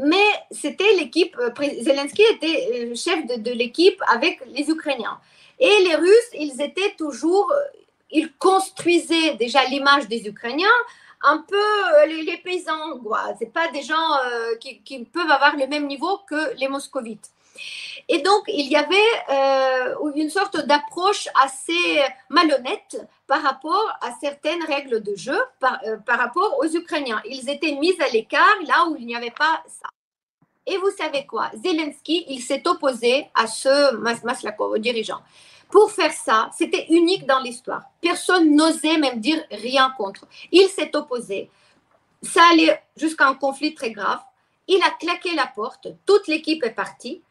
mais c'était l'équipe, euh, Zelensky était euh, chef de, l'équipe avec les Ukrainiens. Et les Russes, ils étaient toujours, euh, ils construisaient déjà l'image des Ukrainiens un peu les, paysans, quoi. C'est pas des gens qui, peuvent avoir le même niveau que les moscovites. Et donc, il y avait une sorte d'approche assez malhonnête par rapport à certaines règles de jeu par, par rapport aux Ukrainiens. Ils étaient mis à l'écart là où il n'y avait pas ça. Et vous savez quoi? Zelensky, il s'est opposé à ce Maslakov, au dirigeant. Pour faire ça, c'était unique dans l'histoire. Personne n'osait même dire rien contre. Il s'est opposé. Ça allait jusqu'à un conflit très grave. Il a claqué la porte. Toute l'équipe est partie.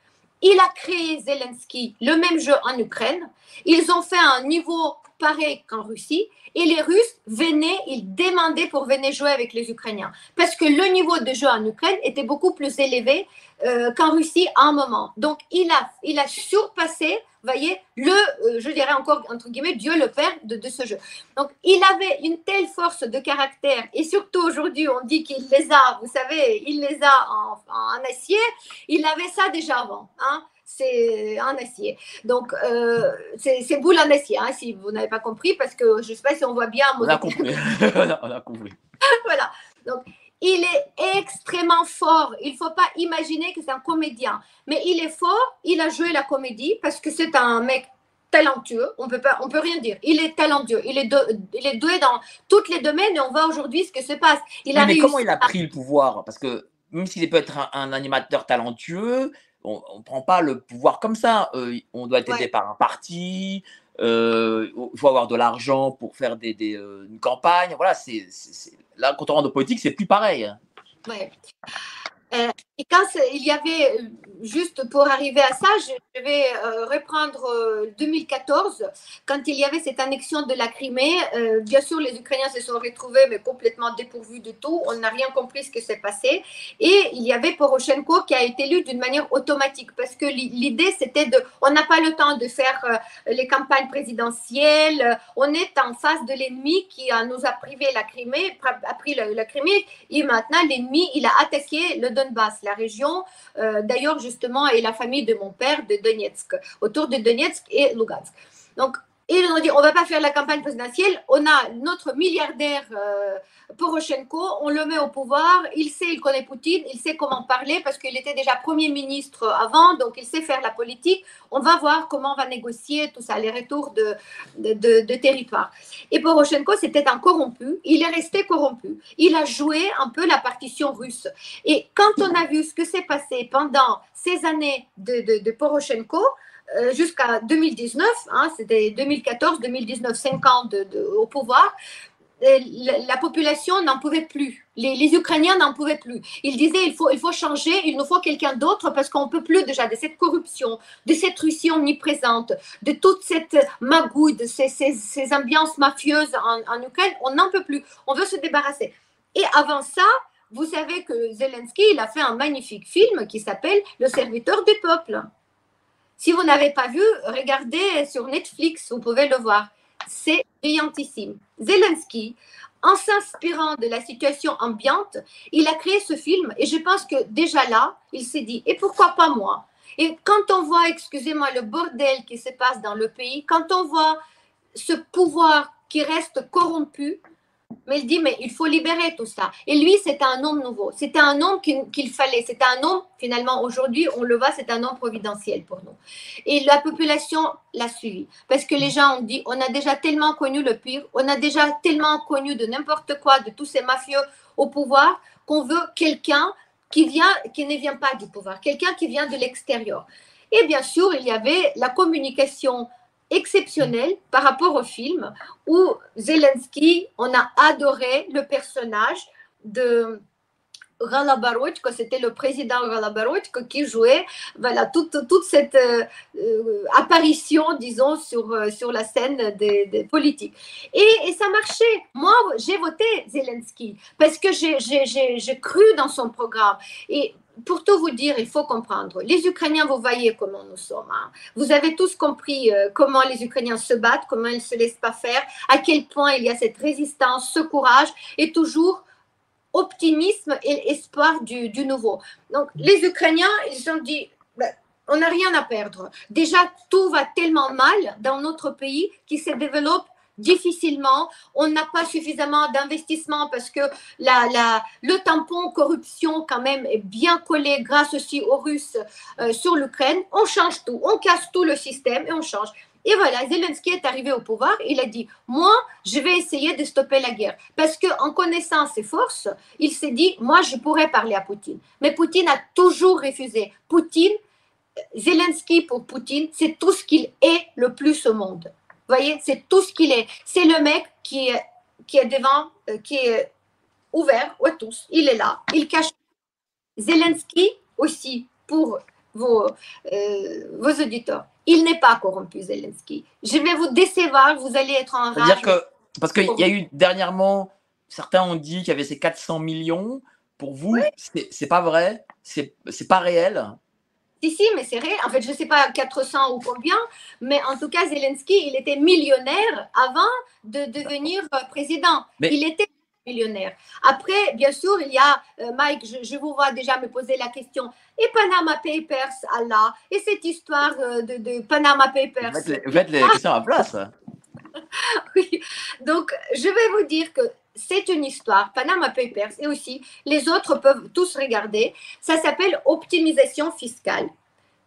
Il a créé Zelensky le même jeu en Ukraine. Ils ont fait un niveau pareil qu'en Russie. Et les Russes venaient, ils demandaient pour venir jouer avec les Ukrainiens. Parce que le niveau de jeu en Ukraine était beaucoup plus élevé euh, qu'en Russie à un moment. Donc, il a, il a surpassé, voyez, le, euh, je dirais encore, entre guillemets, Dieu le Père de, de, ce jeu. Donc, il avait une telle force de caractère. Et surtout, aujourd'hui, on dit qu'il les a, vous savez, il les a en, en acier. Il avait ça déjà avant. Hein c'est en acier. Donc, euh, c'est boule en acier, hein, si vous n'avez pas compris, parce que je ne sais pas si on voit bien. On a compris. on a compris. voilà. Donc, il est extrêmement fort. Il ne faut pas imaginer que c'est un comédien. Mais il est fort, il a joué la comédie parce que c'est un mec talentueux, on peut pas, on peut rien dire. Il est talentueux, il est, il est doué dans tous les domaines et on voit aujourd'hui ce que se passe. Il mais comment il a pris le pouvoir? Parce que même s'il peut être un, animateur talentueux, on ne prend pas le pouvoir comme ça. Euh, on doit être aidé par un parti, euh, il faut avoir de l'argent pour faire des, des euh, une campagne. Voilà, c'est, là, quand on rentre en politique, c'est plus pareil. Euh, et quand il y avait, euh, juste pour arriver à ça, je vais euh, reprendre 2014, quand il y avait cette annexion de la Crimée. bien sûr, les Ukrainiens se sont retrouvés, mais complètement dépourvus de tout. On n'a rien compris ce qui s'est passé. Et il y avait Poroshenko qui a été élu d'une manière automatique, parce que l'idée, c'était de, on n'a pas le temps de faire les campagnes présidentielles. On est en face de l'ennemi qui nous a privé la Crimée, a pris la, la Crimée, et maintenant l'ennemi, il a attaqué le Donbass la région, euh, d'ailleurs, justement, est la famille de mon père de Donetsk, autour de Donetsk et Lugansk. Donc, ils ont dit, on va pas faire la campagne présidentielle, on a notre milliardaire euh, Poroshenko, on le met au pouvoir, il sait, il connaît Poutine, il sait comment parler parce qu'il était déjà Premier ministre avant, donc il sait faire la politique. On va voir comment on va négocier tout ça, les retours de, de, territoire. Et Poroshenko, c'était un corrompu, il est resté corrompu. Il a joué un peu la partition russe. Et quand on a vu ce que s'est passé pendant ces années de, de Poroshenko, jusqu'à 2019, hein, c'était 2014, 2019, 5 ans au pouvoir, euh, la, population n'en pouvait plus. Les, Ukrainiens n'en pouvaient plus. Ils disaient il faut, il faut changer, il nous faut quelqu'un d'autre parce qu'on ne peut plus déjà de cette corruption, de cette Russie omniprésente, de toute cette magouille, de ces ambiances mafieuses en, en Ukraine. On n'en peut plus. On veut se débarrasser. Et avant ça, vous savez que Zelensky, il a fait un magnifique film qui s'appelle Le serviteur du peuple. Si vous n'avez pas vu, regardez sur Netflix, vous pouvez le voir. C'est brillantissime. Zelensky, en s'inspirant de la situation ambiante, il a créé ce film et je pense que déjà là, il s'est dit, et pourquoi pas moi? Et quand on voit, excusez-moi, le bordel qui se passe dans le pays, quand on voit ce pouvoir qui reste corrompu, mais il dit, mais il faut libérer tout ça. Et lui, c'était un homme nouveau. C'était un homme qu'il fallait. C'était un homme, finalement, aujourd'hui, on le voit, c'est un homme providentiel pour nous. Et la population l'a suivi. Parce que les gens ont dit, on a déjà tellement connu le pire, on a déjà tellement connu de n'importe quoi, de tous ces mafieux au pouvoir, qu'on veut quelqu'un qui vient, qui ne vient pas du pouvoir, quelqu'un qui vient de l'extérieur. Et bien sûr, il y avait la communication exceptionnel par rapport au film où Zelensky, on a adoré le personnage de Galabarochko, c'était le président Galabarochko qui jouait voilà, toute, toute cette euh, euh, apparition, disons, sur, euh, sur la scène des, politiques. Et, et, ça marchait. Moi, j'ai voté Zelensky parce que j'ai cru dans son programme. Et pour tout vous dire, il faut comprendre. Les Ukrainiens, vous voyez comment nous sommes. Hein. Vous avez tous compris euh, comment les Ukrainiens se battent, comment ils ne se laissent pas faire, à quel point il y a cette résistance, ce courage et toujours optimisme et espoir du, nouveau. Donc, les Ukrainiens, ils ont dit, ben, on n'a rien à perdre. Déjà, tout va tellement mal dans notre pays qui se développe difficilement. On n'a pas suffisamment d'investissement parce que la, le tampon corruption quand même est bien collé grâce aussi aux Russes euh, sur l'Ukraine. On change tout, on casse tout le système et on change. Et voilà, Zelensky est arrivé au pouvoir. Il a dit Moi, je vais essayer de stopper la guerre. Parce qu'en connaissant ses forces, il s'est dit Moi, je pourrais parler à Poutine. Mais Poutine a toujours refusé. Poutine, Zelensky pour Poutine, c'est tout ce qu'il est le plus au monde voyez, c'est tout ce qu'il est. C'est le mec qui est, qui est devant, euh, qui est ouvert à tous. Il est là, il cache. Zelensky aussi, pour vos, euh, vos auditeurs, il n'est pas corrompu, Zelensky. Je vais vous décevoir, vous allez être en rage. Que, parce qu'il y a eu dernièrement, certains ont dit qu'il y avait ces 400 millions. Pour vous, c'est pas vrai, c'est pas réel. Si, si, mais c'est réel. En fait, je ne sais pas 400 ou combien, mais en tout cas, Zelensky, il était millionnaire avant de devenir euh, président. Il était millionnaire. Après, bien sûr, il y a, euh, Mike, je, vous vois déjà me poser la question, et Panama Papers, Allah, et cette histoire euh, de, Panama Papers? Vous faites les, questions à place. oui, donc je vais vous dire que c'est une histoire, Panama Papers, et aussi les autres peuvent tous regarder. Ça s'appelle optimisation fiscale.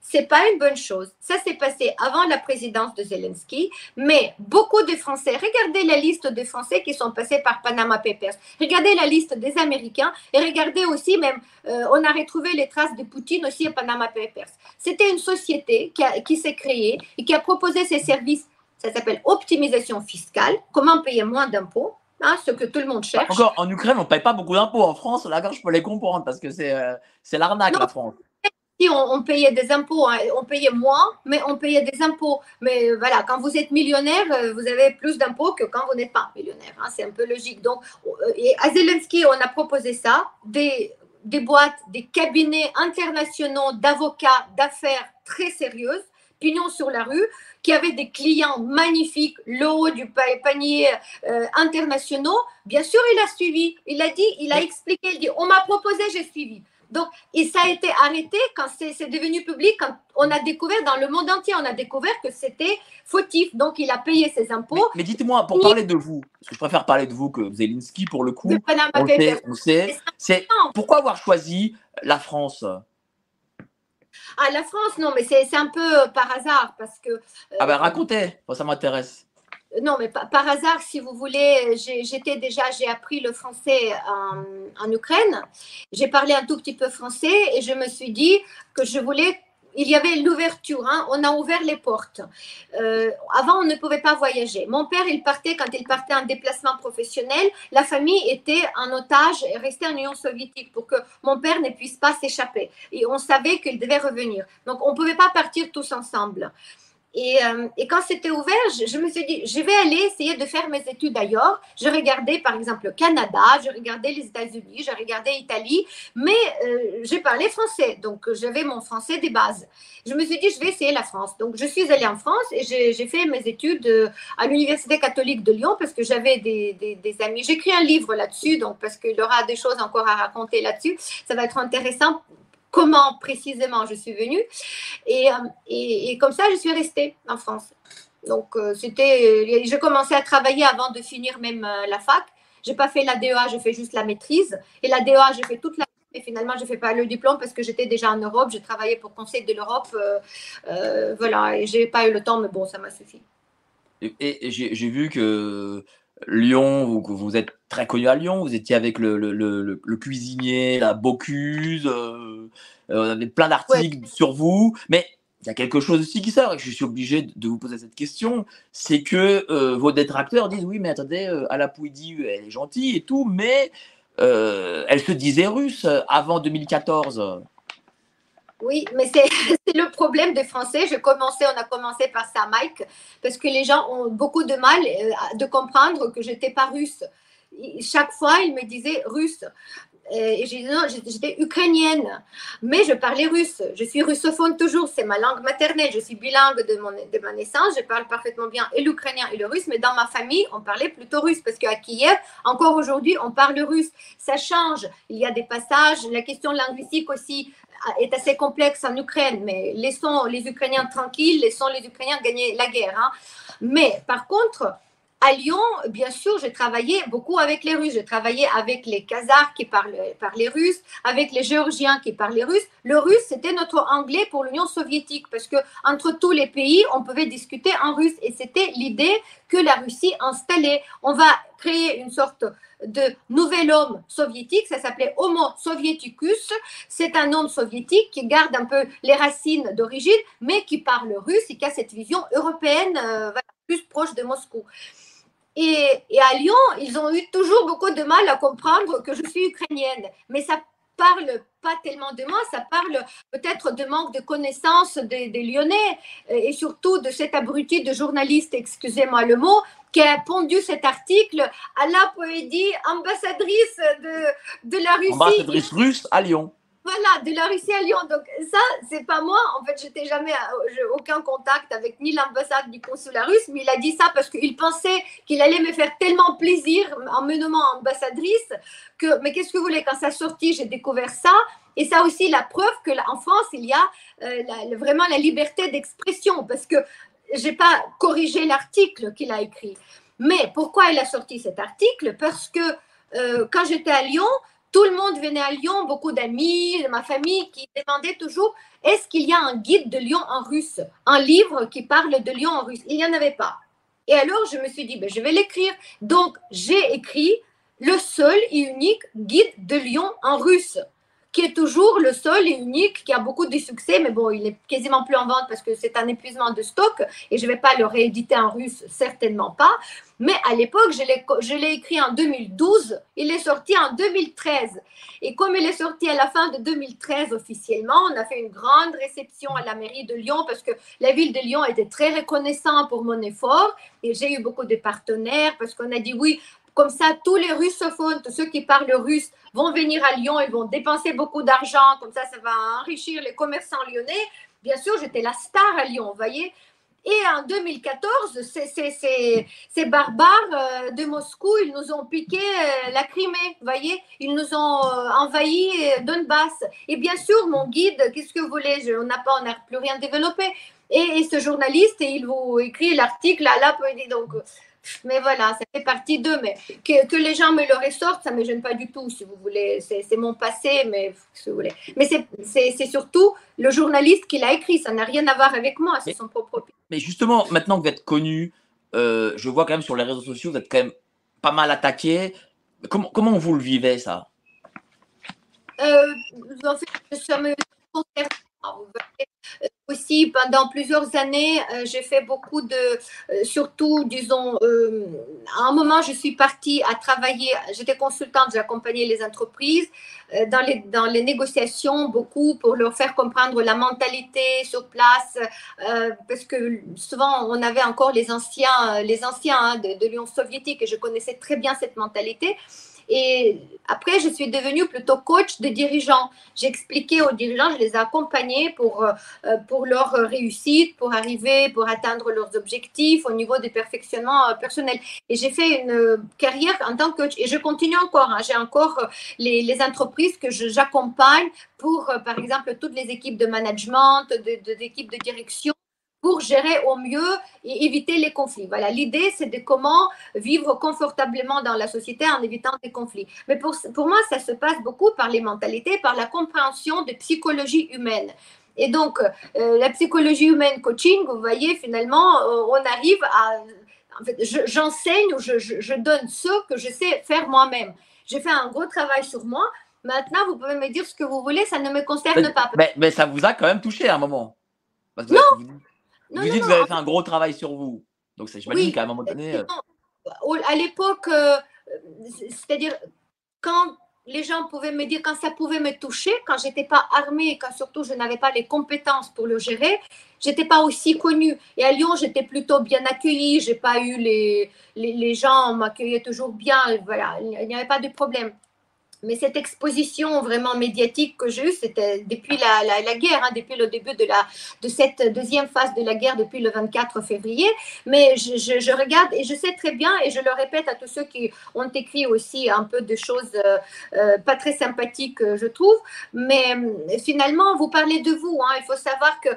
c'est pas une bonne chose. Ça s'est passé avant la présidence de Zelensky, mais beaucoup de Français, regardez la liste des Français qui sont passés par Panama Papers, regardez la liste des Américains et regardez aussi même, euh, on a retrouvé les traces de Poutine aussi à Panama Papers. C'était une société qui, qui s'est créée et qui a proposé ses services. Ça s'appelle optimisation fiscale, comment payer moins d'impôts? Hein, ce que tout le monde cherche. Encore, en Ukraine, on ne paye pas beaucoup d'impôts. En France, là, je peux les comprendre parce que c'est euh, l'arnaque, la France on, payait des impôts, hein, on payait moins, mais on payait des impôts. Mais voilà, quand vous êtes millionnaire, euh, vous avez plus d'impôts que quand vous n'êtes pas millionnaire. Hein, c'est un peu logique. Donc, euh, et à Zelensky, on a proposé ça, des, des boîtes, des cabinets internationaux d'avocats, d'affaires très sérieuses, pignon sur la rue, qui avaient des clients magnifiques, le haut du panier euh, internationaux. Bien sûr, il a suivi. Il a dit, il a expliqué, il dit, on m'a proposé, j'ai suivi. Donc, et ça a été arrêté quand c'est devenu public, quand on a découvert, dans le monde entier, on a découvert que c'était fautif. Donc, il a payé ses impôts. Mais, dites-moi, pour parler de vous, parce que je préfère parler de vous que Zelensky, pour le coup, on sait, on sait c'est pourquoi avoir choisi la France? Ah, la France, non, mais c'est un peu par hasard parce que. ah ben racontez, ça m'intéresse non, mais par, hasard, si vous voulez, j'étais déjà, j'ai appris le français en, Ukraine. J'ai parlé un tout petit peu français et je me suis dit que je voulais il y avait l'ouverture, hein. on a ouvert les portes. Euh, avant, on ne pouvait pas voyager. Mon père, il partait quand il partait en déplacement professionnel. La famille était en otage et restait en Union soviétique pour que mon père ne puisse pas s'échapper. Et on savait qu'il devait revenir. Donc, on ne pouvait pas partir tous ensemble. Euh, et, quand c'était ouvert, je, me suis dit, je vais aller essayer de faire mes études ailleurs. Je regardais par exemple le Canada, je regardais les États-Unis, je regardais l'Italie, mais euh, je parlais français, donc j'avais mon français des bases. Je me suis dit, je vais essayer la France. Donc je suis allée en France et j'ai fait mes études euh, à l'Université catholique de Lyon parce que j'avais des, des, des, amis. J'écris un livre là-dessus, donc parce qu'il y aura des choses encore à raconter là-dessus. Ça va être intéressant comment précisément je suis venue. Euh, et, et, comme ça, je suis restée en France. Donc, euh, c'était. Euh, j'ai commencé à travailler avant de finir même la fac. J'ai pas fait la DEA, j'ai fait juste la maîtrise. Et la DEA, j'ai fait toute la et finalement, je ne fais pas le diplôme parce que j'étais déjà en Europe. J'ai travaillé pour Conseil de l'Europe. voilà, et je n'ai pas eu le temps, mais bon, ça m'a suffi. Et, j'ai vu que Lyon, vous, vous, êtes très connu à Lyon, vous étiez avec le, le, le, le cuisinier, la Bocuse, euh, euh, on avait plein d'articles sur vous, mais il y a quelque chose aussi qui sort et je suis obligé de vous poser cette question, c'est que euh, vos détracteurs disent oui mais attendez, euh, Alapouidi elle est gentille et tout, mais elle se disait russe avant 2014. Oui, mais c'est le problème des Français. Je on a commencé par ça, Mike, parce que les gens ont beaucoup de mal euh, de comprendre que j'étais pas russe. Chaque fois, ils me disaient russe. Et j'ai dit non, j'étais ukrainienne, mais je parlais russe. Je suis russophone toujours, c'est ma langue maternelle. Je suis bilingue de, mon, de ma naissance, je parle parfaitement bien et l'ukrainien et le russe, mais dans ma famille, on parlait plutôt russe parce qu'à Kiev, encore aujourd'hui, on parle russe. Ça change. Il y a des passages, la question linguistique aussi est assez complexe en Ukraine, mais laissons les Ukrainiens tranquilles, laissons les Ukrainiens gagner la guerre. Hein. Mais par contre, à Lyon, bien sûr, j'ai travaillé beaucoup avec les Russes. J'ai travaillé avec les Khazars qui parlent, les russe, avec les Géorgiens qui parlaient russe. Le russe, c'était notre anglais pour l'Union soviétique parce que entre tous les pays, on pouvait discuter en russe. Et c'était l'idée que la Russie installait. On va créer une sorte de nouvel homme soviétique, ça s'appelait Homo Sovieticus. C'est un homme soviétique qui garde un peu les racines d'origine, mais qui parle russe et qui a cette vision européenne euh, plus proche de Moscou. Et, à Lyon, ils ont eu toujours beaucoup de mal à comprendre que je suis ukrainienne. Mais ça parle pas tellement de moi, ça parle peut-être de manque de connaissance des, Lyonnais et surtout de cet abruti de journaliste, excusez-moi le mot, qui a pondu cet article à la poédie ambassadrice de, de la Russie. Ambassadrice russe à Lyon. Voilà, de la Russie à Lyon. Donc ça, c'est pas moi. En fait, j'étais jamais, aucun contact avec ni l'ambassade ni le consulat russe, mais il a dit ça parce qu'il pensait qu'il allait me faire tellement plaisir en me nommant ambassadrice que, mais qu'est-ce que vous voulez, quand ça sortit, j'ai découvert ça. Et ça aussi la preuve que en France, il y a euh, vraiment la liberté d'expression parce que j'ai pas corrigé l'article qu'il a écrit. Mais pourquoi il a sorti cet article? Parce que euh, quand j'étais à Lyon, tout le monde venait à Lyon, beaucoup d'amis de ma famille qui demandaient toujours est-ce qu'il y a un guide de Lyon en russe, un livre qui parle de Lyon en russe? Il n'y en avait pas. Et alors, je me suis dit, ben, je vais l'écrire. Donc, j'ai écrit le seul et unique guide de Lyon en russe qui est toujours le seul et unique, qui a beaucoup de succès, mais bon, il est quasiment plus en vente parce que c'est un épuisement de stock et je ne vais pas le rééditer en russe, certainement pas. Mais à l'époque, je l'ai écrit en 2012, il est sorti en 2013. Et comme il est sorti à la fin de 2013 officiellement, on a fait une grande réception à la mairie de Lyon parce que la ville de Lyon était très reconnaissante pour mon effort et j'ai eu beaucoup de partenaires parce qu'on a dit oui, comme ça, tous les russophones, tous ceux qui parlent russe, vont venir à Lyon, ils vont dépenser beaucoup d'argent, comme ça, ça va enrichir les commerçants lyonnais. Bien sûr, j'étais la star à Lyon, vous voyez. Et en 2014, ces, barbares euh, de Moscou, ils nous ont piqué euh, la Crimée, vous voyez, ils nous ont euh, envahi Donbass. Et bien sûr, mon guide, qu'est-ce que vous voulez, on n'a pas, on n'a plus rien développé. Et, ce journaliste, il vous écrit l'article là, là, donc mais voilà, ça fait partie d'eux. Mais que, les gens me le ressortent, ça ne me gêne pas du tout, si vous voulez. C'est mon passé, mais si vous voulez. Mais c'est surtout le journaliste qui l'a écrit. Ça n'a rien à voir avec moi, c'est son propre. Mais justement, maintenant que vous êtes connu, euh, je vois quand même sur les réseaux sociaux, vous êtes quand même pas mal attaqué. Comment, comment vous le vivez, ça? Euh, En fait, ça me euh, aussi, pendant plusieurs années, euh, j'ai fait beaucoup de, euh, surtout, disons, à un moment, je suis partie à travailler, j'étais consultante, j'accompagnais les entreprises dans, les, dans les négociations, beaucoup pour leur faire comprendre la mentalité sur place, parce que souvent, on avait encore les anciens, les anciens hein, de, de l'Union soviétique et je connaissais très bien cette mentalité. Et après, je suis devenue plutôt coach de dirigeants. J'expliquais aux dirigeants, je les ai accompagnés pour, euh, pour leur réussite, pour arriver, pour atteindre leurs objectifs au niveau du perfectionnement euh, personnel. Et j'ai fait une carrière en tant que coach et je continue encore. Hein. J'ai encore les, entreprises que j'accompagne pour, euh, par exemple, toutes les équipes de management, d'équipes de, de direction pour gérer au mieux et éviter les conflits. Voilà, l'idée, c'est de comment vivre confortablement dans la société en évitant des conflits. Mais pour, pour moi, ça se passe beaucoup par les mentalités, par la compréhension de psychologie humaine. Et donc, euh, la psychologie humaine coaching, vous voyez, finalement, euh, on arrive à... En fait, j'enseigne ou je, je, donne ce que je sais faire moi-même. J'ai fait un gros travail sur moi. Maintenant, vous pouvez me dire ce que vous voulez, ça ne me concerne pas. Mais, mais, ça vous a quand même touché à un moment. non, vous dites que vous avez fait un gros travail sur vous. Donc, j'imagine oui, qu'à un moment donné. Euh, à l'époque, euh, c'est-à-dire, quand les gens pouvaient me dire, quand ça pouvait me toucher, quand j'étais pas armée, quand surtout je n'avais pas les compétences pour le gérer, j'étais pas aussi connue. Et à Lyon, j'étais plutôt bien accueillie. J'ai pas eu les, les, les gens m'accueillaient toujours bien. Voilà, il n'y avait pas de problème. Mais cette exposition vraiment médiatique que j'ai eue, c'était depuis la, la, guerre, hein, depuis le début de, la, de cette deuxième phase de la guerre, depuis le 24 février. Mais je, je, regarde et je sais très bien, et je le répète à tous ceux qui ont écrit aussi un peu de choses euh, euh, pas très sympathiques, je trouve. Mais euh, finalement, vous parlez de vous. Hein. Il faut savoir que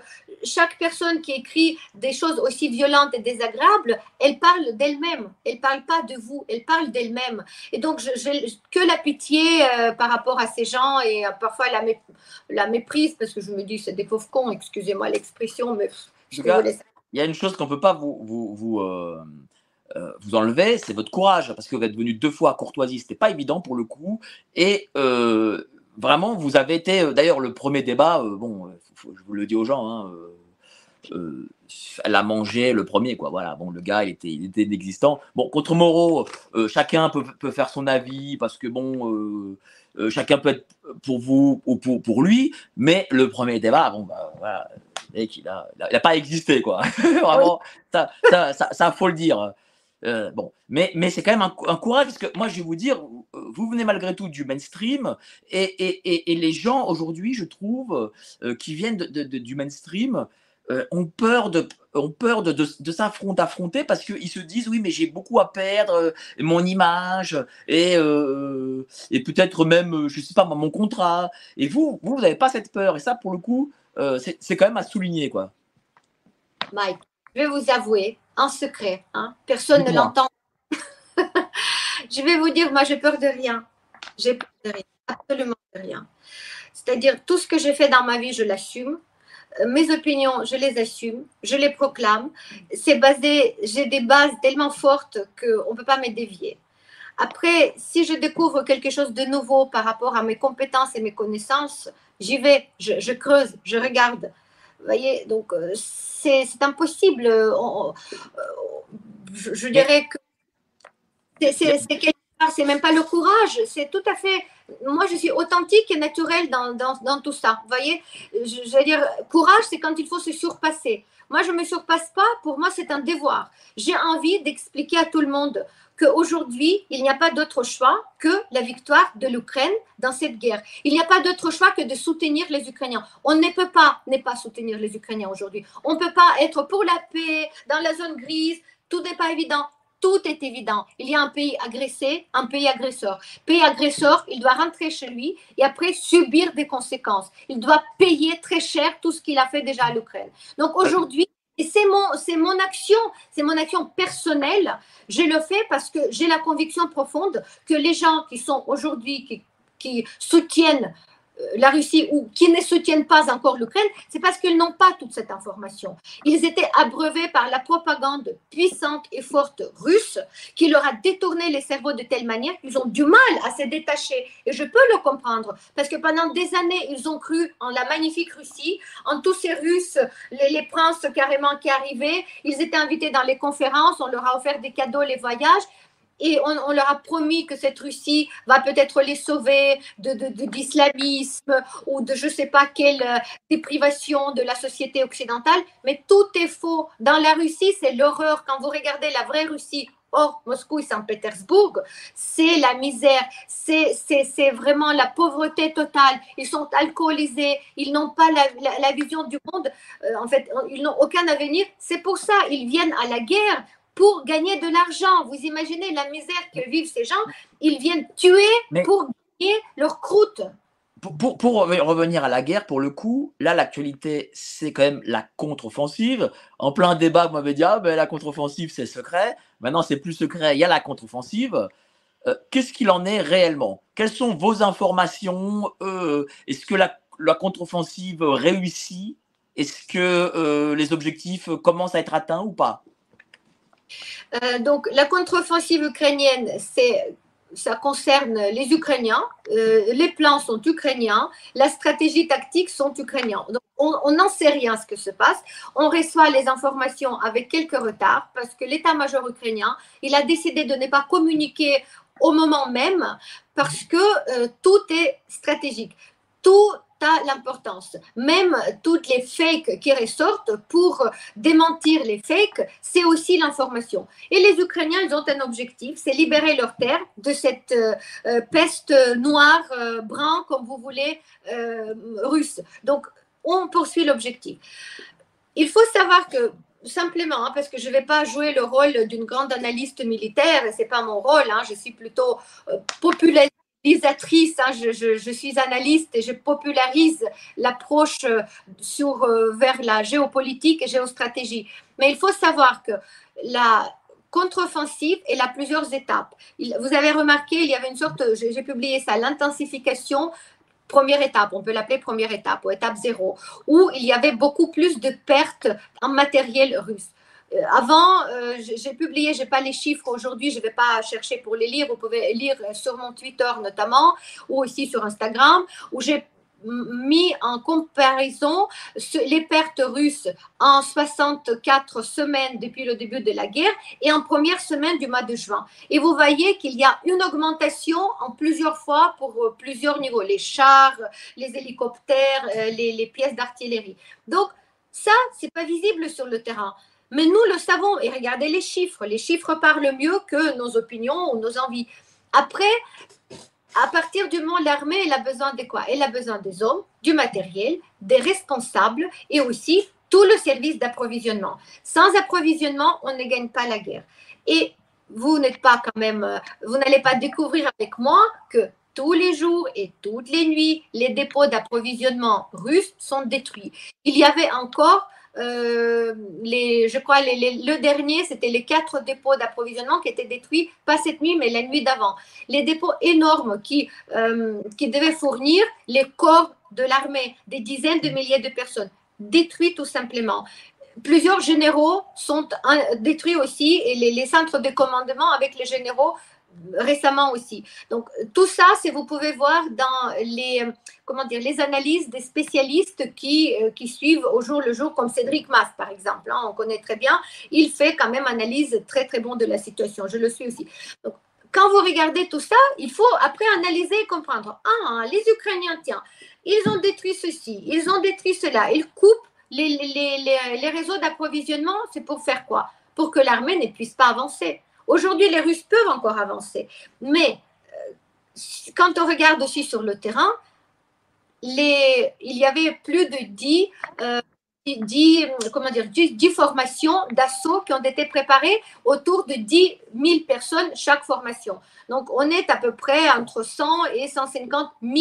chaque personne qui écrit des choses aussi violentes et désagréables, elle parle d'elle-même. Elle parle pas de vous, elle parle d'elle-même. Et donc, je, que la pitié euh, par rapport à ces gens et euh, parfois la, la méprise parce que je me dis c'est des pauvres cons, excusez-moi l'expression, mais il y a une chose qu'on ne peut pas vous, vous, vous, euh, vous enlever, c'est votre courage parce que vous êtes venu deux fois à Courtoisie, c'était pas évident pour le coup et vraiment vous avez été d'ailleurs le premier débat, bon, je vous le dis aux gens. Hein, euh, elle a mangé le premier, quoi. Voilà, bon, le gars, il était, il était inexistant. Bon, contre Moreau, euh, chacun peut, peut, faire son avis parce que, bon, euh, chacun peut être pour vous ou pour, pour lui, mais le premier débat, bon, bah, voilà, mec, il a, il a, pas existé, quoi. Vraiment, ça, ça, ça, faut le dire. bon, mais, mais c'est quand même un, un, courage parce que moi, je vais vous dire, vous venez malgré tout du mainstream et, et, et, les gens aujourd'hui, je trouve, qui viennent de, de, du mainstream, euh, ont peur de ont peur de, de, s'affronter affronter parce qu'ils se disent oui mais j'ai beaucoup à perdre euh, mon image et euh, et peut-être même je sais pas mon contrat. Et vous vous n'avez pas cette peur. Et ça pour le coup c'est quand même à souligner quoi. Mike je vais vous avouer en secret hein, personne ne l'entend. Je vais vous dire moi j'ai peur de rien. J'ai peur de rien. Absolument rien. C'est-à-dire, tout ce que j'ai fait dans ma vie, je l'assume. Euh, mes opinions, je les assume, je les proclame. C'est basé, j'ai des bases tellement fortes qu'on ne peut pas me dévier. Après, si je découvre quelque chose de nouveau par rapport à mes compétences et mes connaissances, j'y vais, je, creuse, je regarde. Vous voyez, donc euh, c'est impossible. je, je, dirais que c'est c'est même pas le courage, c'est tout à fait. Moi, je suis authentique et naturelle dans, dans, tout ça. Vous voyez, je, veux dire, courage, c'est quand il faut se surpasser. Moi, je ne me surpasse pas. Pour moi, c'est un devoir. J'ai envie d'expliquer à tout le monde qu'aujourd'hui, il n'y a pas d'autre choix que la victoire de l'Ukraine dans cette guerre. Il n'y a pas d'autre choix que de soutenir les Ukrainiens. On ne peut pas ne pas soutenir les Ukrainiens aujourd'hui. On ne peut pas être pour la paix, dans la zone grise. Tout n'est pas évident tout est évident. Il y a un pays agressé, un pays agresseur. Pays agresseur, il doit rentrer chez lui et après subir des conséquences. Il doit payer très cher tout ce qu'il a fait déjà à l'Ukraine. Donc aujourd'hui, c'est mon, action, c'est mon action personnelle. Je le fais parce que j'ai la conviction profonde que les gens qui sont aujourd'hui, qui, soutiennent la Russie ou qui ne soutiennent pas encore l'Ukraine, c'est parce qu'ils n'ont pas toute cette information. Ils étaient abreuvés par la propagande puissante et forte russe qui leur a détourné les cerveaux de telle manière qu'ils ont du mal à se détacher. Et je peux le comprendre parce que pendant des années, ils ont cru en la magnifique Russie, en tous ces Russes, les, les princes carrément qui arrivaient. Ils étaient invités dans les conférences, on leur a offert des cadeaux, les voyages et on, leur a promis que cette Russie va peut-être les sauver de, de, l'islamisme ou de je ne sais pas quelle euh, déprivation de la société occidentale. Mais tout est faux. Dans la Russie, c'est l'horreur. Quand vous regardez la vraie Russie, hors Moscou et Saint-Pétersbourg, c'est la misère, c'est, vraiment la pauvreté totale. Ils sont alcoolisés, ils n'ont pas la, la, vision du monde, euh, en fait, ils n'ont aucun avenir. C'est pour ça ils viennent à la guerre pour gagner de l'argent. Vous imaginez la misère que vivent ces gens Ils viennent tuer pour gagner leur croûte. Pour, pour, revenir à la guerre, pour le coup, là, l'actualité, c'est quand même la contre-offensive. En plein débat, vous m'avez dit, ah, ben, la contre-offensive, c'est secret. Maintenant, c'est plus secret, il y a la contre-offensive. Euh, qu'est-ce qu'il en est réellement? Quelles sont vos informations euh, Est-ce que la, la contre-offensive réussit? Est-ce que euh, les objectifs commencent à être atteints ou pas? Euh, donc, la contre-offensive ukrainienne, ça concerne les Ukrainiens, euh, les plans sont ukrainiens, la stratégie tactique sont ukrainiens. Donc, on n'en sait rien ce que se passe. On reçoit les informations avec quelques retards parce que l'état-major ukrainien, il a décidé de ne pas communiquer au moment même parce que euh, tout est stratégique. Tout l'importance. Même toutes les fakes qui ressortent pour démentir les fakes, c'est aussi l'information. Et les Ukrainiens, ils ont un objectif, c'est libérer leur terre de cette euh, euh, peste noire, euh, brun, comme vous voulez, russe. Donc, on poursuit l'objectif. Il faut savoir que simplement, hein, parce que je ne vais pas jouer le rôle d'une grande analyste militaire, c'est pas mon rôle, hein, je suis plutôt populaire Hein, je, suis analyste et je popularise l'approche euh, sur euh, vers la géopolitique et géostratégie. Mais il faut savoir que la contre-offensive, elle a plusieurs étapes. vous avez remarqué, il y avait une sorte, j'ai publié ça, l'intensification première étape, on peut l'appeler première étape ou étape zéro, où il y avait beaucoup plus de pertes en matériel russe. Euh, avant, euh, j'ai publié, je n'ai pas les chiffres aujourd'hui, je ne vais pas chercher pour les lire, vous pouvez lire sur mon Twitter notamment, ou aussi sur Instagram, où j'ai mis en comparaison les pertes russes en 64 semaines depuis le début de la guerre et en première semaine du mois de juin. Et vous voyez qu'il y a une augmentation en plusieurs fois pour euh, plusieurs niveaux, les chars, les hélicoptères, les, les pièces d'artillerie. Donc, ça, c'est pas visible sur le terrain. Mais nous le savons et regardez les chiffres. Les chiffres parlent mieux que nos opinions ou nos envies. Après, à partir du moment où l'armée, elle a besoin de quoi? Elle a besoin des hommes, du matériel, des responsables et aussi tout le service d'approvisionnement. Sans approvisionnement, on ne gagne pas la guerre. Et vous n'êtes pas quand même, vous n'allez pas découvrir avec moi que tous les jours et toutes les nuits, les dépôts d'approvisionnement russes sont détruits. Il y avait encore euh, les, je crois, le dernier, c'était les quatre dépôts d'approvisionnement qui étaient détruits, pas cette nuit, mais la nuit d'avant. Les dépôts énormes qui, euh, qui devaient fournir les corps de l'armée, des dizaines de milliers de personnes, détruits tout simplement. Plusieurs généraux sont détruits aussi et les, les centres de commandement avec les généraux récemment aussi. Donc tout ça, c'est vous pouvez voir dans les comment dire les analyses des spécialistes qui, euh, qui suivent au jour le jour, comme Cédric Mass par exemple. Hein, on connaît très bien. Il fait quand même analyse très très bon de la situation. Je le suis aussi. Donc, quand vous regardez tout ça, il faut après analyser et comprendre. Ah, les Ukrainiens, tiens, ils ont détruit ceci, ils ont détruit cela, ils coupent les, les, les, les réseaux d'approvisionnement. C'est pour faire quoi? Pour que l'armée ne puisse pas avancer. Aujourd'hui, les Russes peuvent encore avancer, mais euh, quand on regarde aussi sur le terrain, il y avait plus de 10, euh, comment dire, 10, formations d'assaut qui ont été préparées autour de 10 000 personnes chaque formation. Donc, on est à peu près entre 100 et 150 000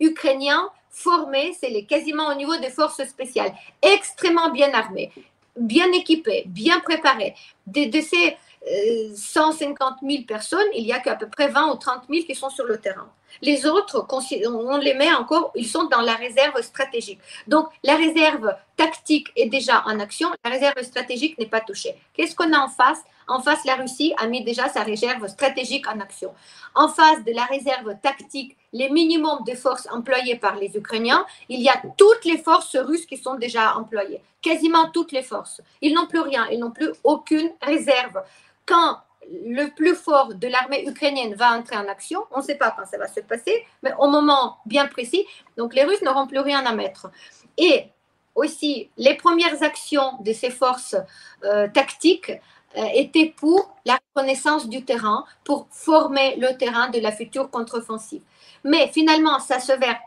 Ukrainiens formés, c'est quasiment au niveau des forces spéciales, extrêmement bien armés, bien équipés, bien préparés. De ces 150 000 personnes, il y a qu'à peu près 20 ou 30 000 qui sont sur le terrain. Les autres, on les met encore, ils sont dans la réserve stratégique. Donc, la réserve tactique est déjà en action, la réserve stratégique n'est pas touchée. Qu'est-ce qu'on a en face? En face, la Russie a mis déjà sa réserve stratégique en action. En face de la réserve tactique, les minimums de forces employées par les Ukrainiens, il y a toutes les forces russes qui sont déjà employées, quasiment toutes les forces. Ils n'ont plus rien, ils n'ont plus aucune réserve quand le plus fort de l'armée ukrainienne va entrer en action, on ne sait pas quand ça va se passer, mais au moment bien précis, donc les Russes n'auront plus rien à mettre. Et aussi, les premières actions de ces forces euh, tactiques euh, étaient pour la reconnaissance du terrain, pour former le terrain de la future contre-offensive. Mais finalement, ça se verra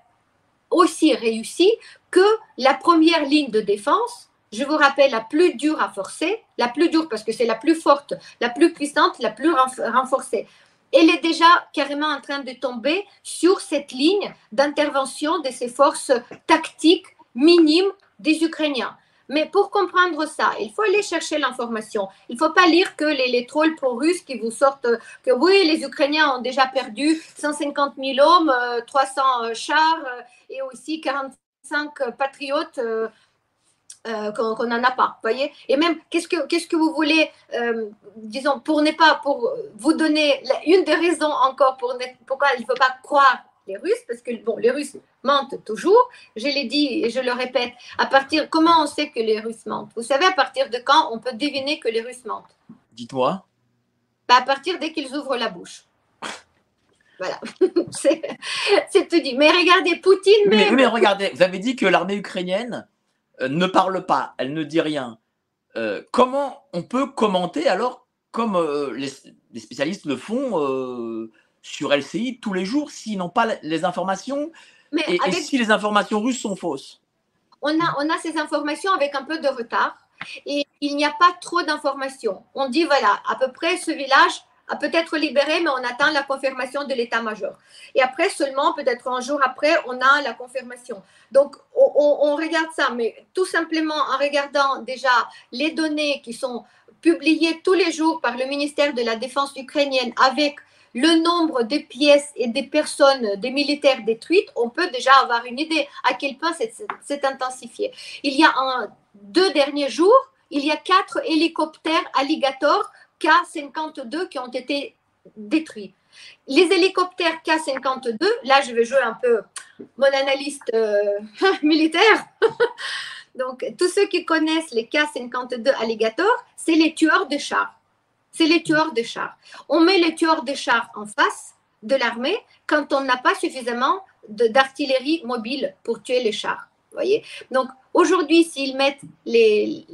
aussi réussi que la première ligne de défense je vous rappelle, la plus dure à forcer, la plus dure parce que c'est la plus forte, la plus puissante, la plus renforcée. Elle est déjà carrément en train de tomber sur cette ligne d'intervention de ces forces tactiques minimes des Ukrainiens. Mais pour comprendre ça, il faut aller chercher l'information. Il ne faut pas lire que les, trolls pro-russes qui vous sortent que oui, les Ukrainiens ont déjà perdu 150 000 hommes, 300 euh, chars euh, et aussi 45 patriotes euh, qu'on n'en a pas, voyez? Et même, qu'est-ce que, qu'est-ce que vous voulez, euh, disons, pour ne pas, pour vous donner une des raisons encore pour pourquoi il ne faut pas croire les Russes, parce que bon, les Russes mentent toujours. Je l'ai dit et je le répète. À partir, comment on sait que les Russes mentent? Vous savez à partir de quand on peut deviner que les Russes mentent? Dites-moi. Bah, à partir dès qu'ils ouvrent la bouche. Voilà, c'est, tout dit. Mais regardez, Poutine. Mais, mais regardez, vous avez dit que l'armée ukrainienne ne parle pas, elle ne dit rien, euh, comment on peut commenter alors, comme euh, les, spécialistes le font sur LCI tous les jours, s'ils n'ont pas les informations et, si les informations russes sont fausses? On a, on a ces informations avec un peu de retard et il n'y a pas trop d'informations. On dit, voilà, à peu près ce village peut-être libéré, mais on attend la confirmation de l'état-major. Et après, seulement, peut-être un jour après, on a la confirmation. Donc, on, regarde ça, mais tout simplement en regardant déjà les données qui sont publiées tous les jours par le ministère de la Défense ukrainienne avec le nombre de pièces et des personnes, des militaires détruites, on peut déjà avoir une idée à quel point c'est intensifié. Il y a un, deux derniers jours, il y a quatre hélicoptères Alligator K-52 qui ont été détruits. Les hélicoptères K-52, là je vais jouer un peu mon analyste euh, militaire. Donc, tous ceux qui connaissent les K-52 Alligator, c'est les tueurs de chars. C'est les tueurs de chars. On met les tueurs de chars en face de l'armée quand on n'a pas suffisamment d'artillerie mobile pour tuer les chars. Voyez Donc, aujourd'hui, s'ils mettent les,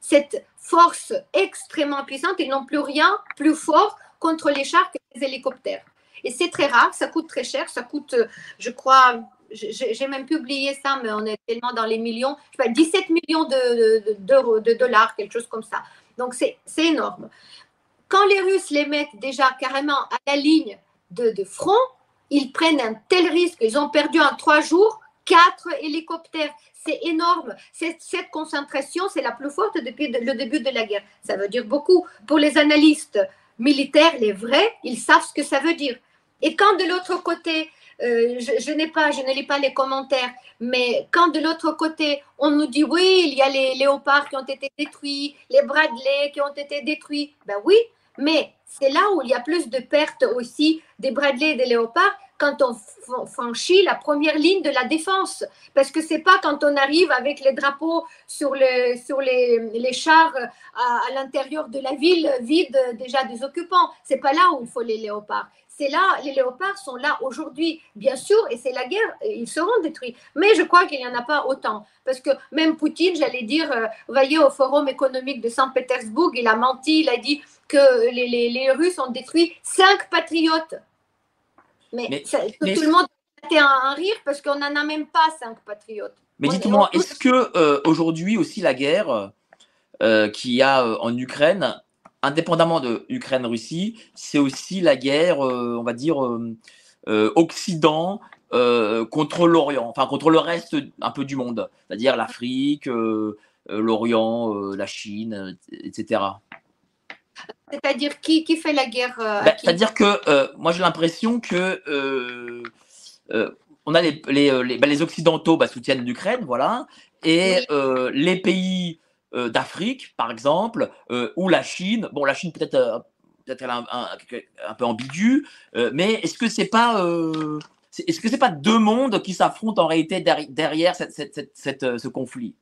cette force extrêmement puissante, ils n'ont plus rien plus fort contre les chars que les hélicoptères. Et c'est très rare, ça coûte très cher, ça coûte, je crois, j'ai même publié ça, mais on est tellement dans les millions, je sais pas, 17 millions d'euros, de, de, dollars, quelque chose comme ça. Donc c'est énorme. Quand les Russes les mettent déjà carrément à la ligne de, de front, ils prennent un tel risque. Ils ont perdu en trois jours quatre hélicoptères. C'est énorme. Cette, concentration, c'est la plus forte depuis le début de la guerre. Ça veut dire beaucoup. Pour les analystes militaires, les vrais, ils savent ce que ça veut dire. Et quand de l'autre côté, euh, je, n'ai pas, je ne lis pas les commentaires, mais quand de l'autre côté, on nous dit oui, il y a les léopards qui ont été détruits, les Bradley qui ont été détruits, ben oui, mais c'est là où il y a plus de pertes aussi des Bradley et des léopards quand on franchit la première ligne de la défense. Parce que c'est pas quand on arrive avec les drapeaux sur, sur les, chars à, à l'intérieur de la ville vide déjà des occupants. C'est pas là où il faut les léopards c'est là, les léopards sont là aujourd'hui, bien sûr, et c'est la guerre, ils seront détruits. Mais je crois qu'il n'y en a pas autant. Parce que même Poutine, j'allais dire, euh, voyez, au Forum économique de Saint-Pétersbourg, il a menti, il a dit que les, les, Russes ont détruit cinq patriotes. Mais, tout le monde a un, un rire parce qu'on n'en a même pas cinq patriotes. Mais dites-moi, est-ce que euh, aujourd'hui aussi la guerre euh, qu'il y a en Ukraine indépendamment de Ukraine-Russie, c'est aussi la guerre, euh, on va dire, euh, euh, Occident contre l'Orient, enfin contre le reste un peu du monde, c'est-à-dire l'Afrique, l'Orient, la Chine, etc. C'est-à-dire qui, qui, fait la guerre ben, C'est-à-dire que moi j'ai l'impression que on a les, les, les, ben, les Occidentaux bah, soutiennent l'Ukraine, voilà, et les pays euh, d'Afrique, par exemple, euh, ou la Chine. Bon, la Chine peut-être euh, peut-être un, un, peu ambiguë, mais est-ce que c'est pas est-ce que c'est pas deux mondes qui s'affrontent en réalité derrière cette, cette, cette, ce conflit?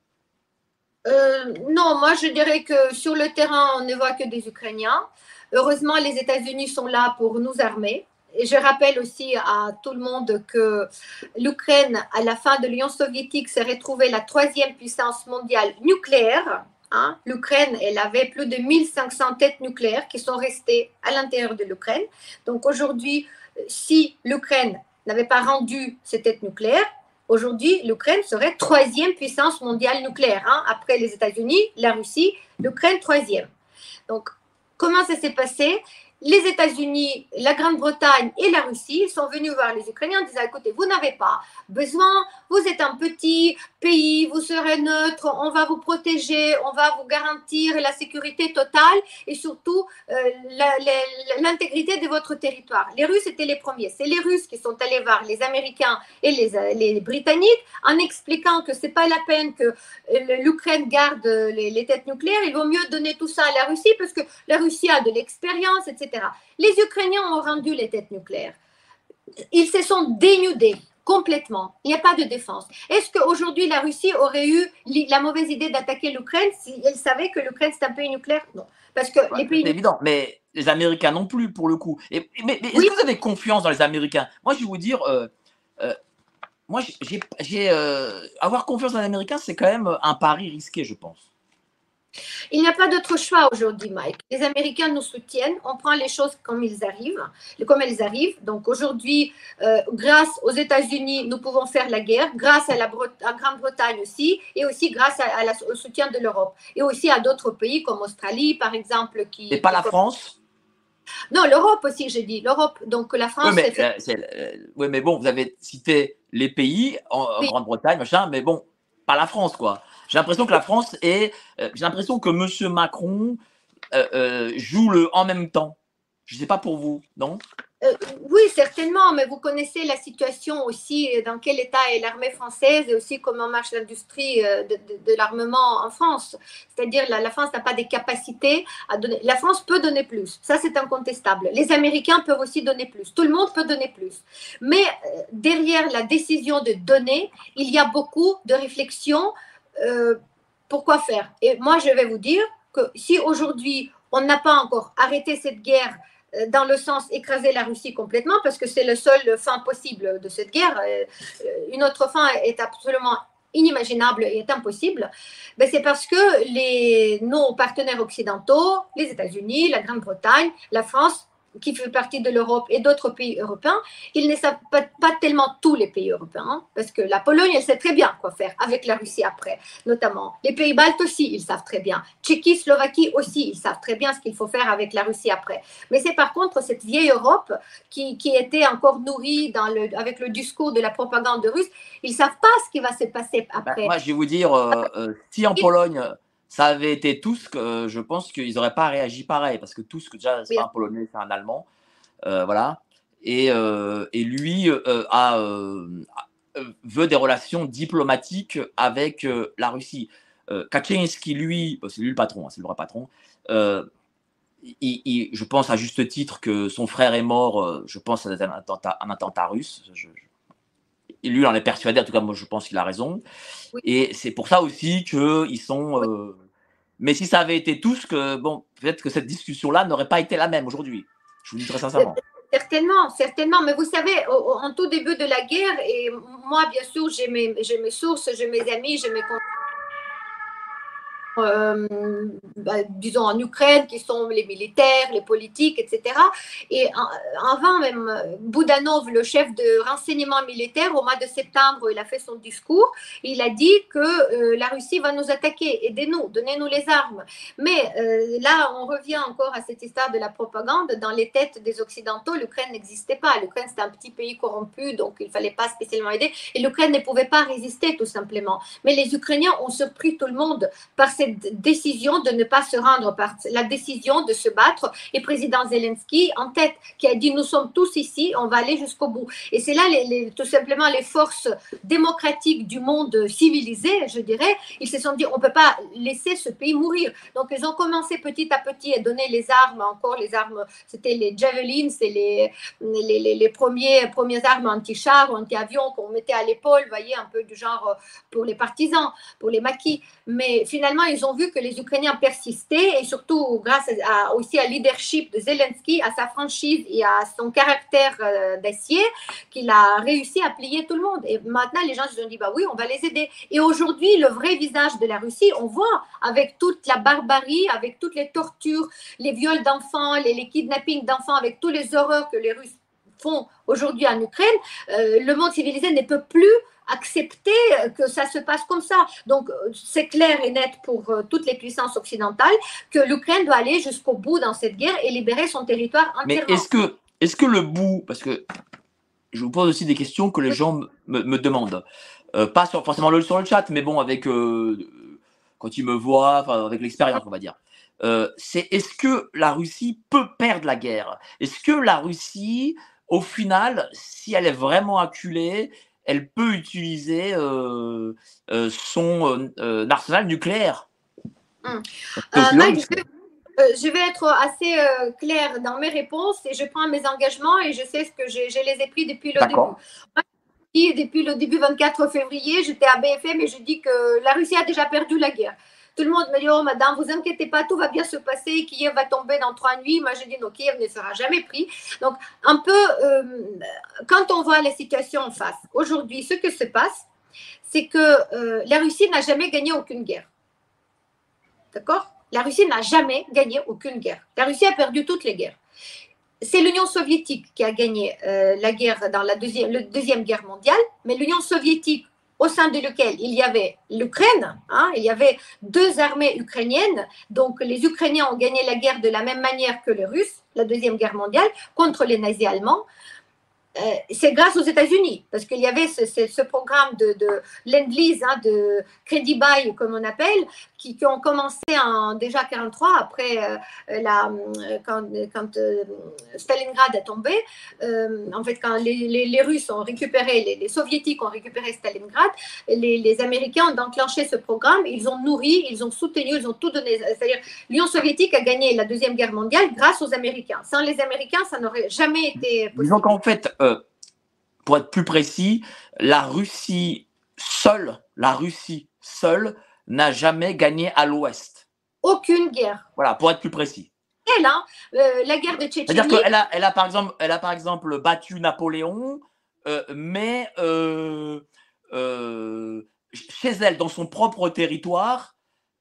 Non, moi je dirais que sur le terrain, on ne voit que des Ukrainiens. Heureusement, les États-Unis sont là pour nous armer. Et je rappelle aussi à tout le monde que l'Ukraine, à la fin de l'Union soviétique, s'est retrouvée la troisième puissance mondiale nucléaire. Hein. L'Ukraine, elle avait plus de 1500 têtes nucléaires qui sont restées à l'intérieur de l'Ukraine. Donc aujourd'hui, si l'Ukraine n'avait pas rendu ses têtes nucléaires, aujourd'hui, l'Ukraine serait troisième puissance mondiale nucléaire. Hein. Après les États-Unis, la Russie, l'Ukraine troisième. Donc, comment ça s'est passé? Les États-Unis, la Grande-Bretagne et la Russie sont venus voir les Ukrainiens en disant écoutez, vous n'avez pas besoin, vous êtes un petit vous serez neutre, on va vous protéger, on va vous garantir la sécurité totale et surtout euh, l'intégrité de votre territoire. Les Russes étaient les premiers. C'est les Russes qui sont allés voir les Américains et les, les Britanniques en expliquant que c'est pas la peine que euh, l'Ukraine garde les, les têtes nucléaires. Il vaut mieux donner tout ça à la Russie parce que la Russie a de l'expérience, etc. Les Ukrainiens ont rendu les têtes nucléaires. Ils se sont dénudés complètement. Il n'y a pas de défense. Est-ce qu'aujourd'hui, la Russie aurait eu la mauvaise idée d'attaquer l'Ukraine si elle savait que l'Ukraine c'est un pays nucléaire? Non. Parce que les pays. C'est évident, mais les Américains non plus, pour le coup. Et, mais, est-ce que vous avez confiance dans les Américains? Moi, je vais vous dire. Euh, euh, moi, j'ai, euh, avoir confiance dans les Américains, c'est quand même un pari risqué, je pense. Il n'y a pas d'autre choix aujourd'hui, Mike. Les Américains nous soutiennent, on prend les choses comme ils arrivent, comme elles arrivent. Donc aujourd'hui, euh, grâce aux États-Unis, nous pouvons faire la guerre, grâce à la Grande-Bretagne aussi, et aussi grâce au soutien de l'Europe, et aussi à d'autres pays comme Australie, par exemple. Qui, et pas la France? Non, l'Europe aussi, j'ai dit. L'Europe, donc la France. Oui mais, euh, oui, mais bon, vous avez cité les pays en, Grande-Bretagne, machin, mais bon, pas la France, quoi. J'ai l'impression que la France est. Euh, j'ai l'impression que M. Macron euh, euh, joue le en même temps. Je ne sais pas pour vous, non? Oui, certainement, mais vous connaissez la situation aussi, dans quel état est l'armée française et aussi comment marche l'industrie de, l'armement en France. C'est-à-dire la, la France n'a pas des capacités à donner. La France peut donner plus, ça c'est incontestable. Les Américains peuvent aussi donner plus, tout le monde peut donner plus. Mais derrière la décision de donner, il y a beaucoup de réflexions euh, pourquoi faire Et moi, je vais vous dire que si aujourd'hui, on n'a pas encore arrêté cette guerre euh, dans le sens écraser la Russie complètement, parce que c'est le seul fin possible de cette guerre, euh, une autre fin est absolument inimaginable et est impossible, ben c'est parce que les, nos partenaires occidentaux, les États-Unis, la Grande-Bretagne, la France, qui fait partie de l'Europe et d'autres pays européens, ils ne savent pas, tellement tous les pays européens, hein, parce que la Pologne, elle sait très bien quoi faire avec la Russie après, notamment. Les pays baltes aussi, ils savent très bien. Tchéquie, Slovaquie aussi, ils savent très bien ce qu'il faut faire avec la Russie après. Mais c'est par contre cette vieille Europe qui, qui était encore nourrie dans le, avec le discours de la propagande russe, ils ne savent pas ce qui va se passer bah, après. moi, je vais vous dire, euh, euh, si en Pologne ça avait été Tusk, euh, je pense qu'ils n'auraient pas réagi pareil, parce que Tusk, déjà, c'est pas un Polonais, c'est un Allemand. Euh, voilà. Et, euh, et lui a, veut des relations diplomatiques avec la Russie. Kaczynski, lui, c'est lui le patron, hein, c'est le vrai patron. Il, je pense à juste titre que son frère est mort, je pense à un attentat, un attentat russe. Je, lui, il en est persuadé, en tout cas, moi, je pense qu'il a raison. Et c'est pour ça aussi qu'ils sont. Euh, mais si ça avait été tous, que, bon, peut-être que cette discussion-là n'aurait pas été la même aujourd'hui. Je vous dis très sincèrement. Certainement, certainement. Mais vous savez, en tout début de la guerre, et moi, bien sûr, j'ai mes, mes sources, j'ai mes amis, j'ai mes euh, bah, disons en Ukraine, qui sont les militaires, les politiques, etc. Et avant même, Boudanov, le chef de renseignement militaire, au mois de septembre, il a fait son discours. Il a dit que euh, la Russie va nous attaquer, aidez-nous, donnez-nous les armes. Mais euh, là, on revient encore à cette histoire de la propagande. Dans les têtes des Occidentaux, l'Ukraine n'existait pas. L'Ukraine, c'était un petit pays corrompu, donc il ne fallait pas spécialement aider. Et l'Ukraine ne pouvait pas résister, tout simplement. Mais les Ukrainiens ont surpris tout le monde par ces décision de ne pas se rendre la décision de se battre et président Zelensky en tête qui a dit nous sommes tous ici, on va aller jusqu'au bout. Et c'est là tout simplement les forces démocratiques du monde civilisé, je dirais, ils se sont dit on peut pas laisser ce pays mourir. Donc ils ont commencé petit à petit à donner les armes, encore les armes, c'était les javelins, c'est les, les, premiers, premières armes anti-chars, anti-avions qu'on mettait à l'épaule, voyez, un peu du genre pour les partisans, pour les maquis. Mais finalement, ils ont vu que les Ukrainiens persistaient et surtout grâce aussi à leadership de Zelensky, à sa franchise et à son caractère euh, d'acier, qu'il a réussi à plier tout le monde. Et maintenant, les gens se sont dit, bah oui, on va les aider. Et aujourd'hui, le vrai visage de la Russie, on voit avec toute la barbarie, avec toutes les tortures, les viols d'enfants, les, les kidnappings d'enfants, avec tous les horreurs que les Russes font aujourd'hui en Ukraine, euh, le monde civilisé ne peut plus accepter que ça se passe comme ça. Donc, c'est clair et net pour euh, toutes les puissances occidentales que l'Ukraine doit aller jusqu'au bout dans cette guerre et libérer son territoire entièrement. Mais est-ce que, est que le bout, parce que je vous pose aussi des questions que les gens me, demandent, euh, pas sur, forcément le, sur le chat, mais bon, avec euh, quand ils me voient, avec l'expérience, on va dire. c'est est-ce que la Russie peut perdre la guerre? Est-ce que la Russie, au final, si elle est vraiment acculée, elle peut utiliser euh, euh, son euh, arsenal nucléaire. Hum. je, vais être assez claire dans mes réponses et je prends mes engagements et je sais ce que je, les ai pris depuis le début. Depuis le début 24 février, j'étais à BFM et je dis que la Russie a déjà perdu la guerre. Tout le monde me dit, oh madame, vous inquiétez pas, tout va bien se passer, Kiev va tomber dans trois nuits. Moi, je dis, non, Kiev ne sera jamais pris. Donc, un peu, euh, quand on voit la situation en face, aujourd'hui, ce que se passe, c'est que euh, la Russie n'a jamais gagné aucune guerre. D'accord? La Russie n'a jamais gagné aucune guerre. La Russie a perdu toutes les guerres. C'est l'Union soviétique qui a gagné euh, la guerre dans la deuxième, la deuxième guerre mondiale, mais l'Union soviétique au sein de lequel il y avait l'Ukraine, hein, il y avait deux armées ukrainiennes, donc les Ukrainiens ont gagné la guerre de la même manière que les Russes, la Deuxième Guerre mondiale, contre les nazis allemands. Euh, c'est grâce aux États-Unis, parce qu'il y avait ce, programme de, de lend-lease, hein, de crédit buy, comme on appelle, qui, ont commencé en déjà 43, après euh, la, quand, quand euh, Stalingrad est tombé. en fait, quand les, Russes ont récupéré, les, Soviétiques ont récupéré Stalingrad, les, Américains ont enclenché ce programme, ils ont nourri, ils ont soutenu, ils ont tout donné. C'est-à-dire, l'Union soviétique a gagné la Deuxième Guerre mondiale grâce aux Américains. Sans les Américains, ça n'aurait jamais été possible. Disons qu'en fait, pour être plus précis, la Russie seule, la Russie seule n'a jamais gagné à l'Ouest. Aucune guerre. Voilà, pour être plus précis. Elle, hein, euh, la guerre de Tchétchénie. C'est-à-dire qu'elle a, elle a, par exemple, elle a par exemple battu Napoléon, euh, mais euh, chez elle, dans son propre territoire,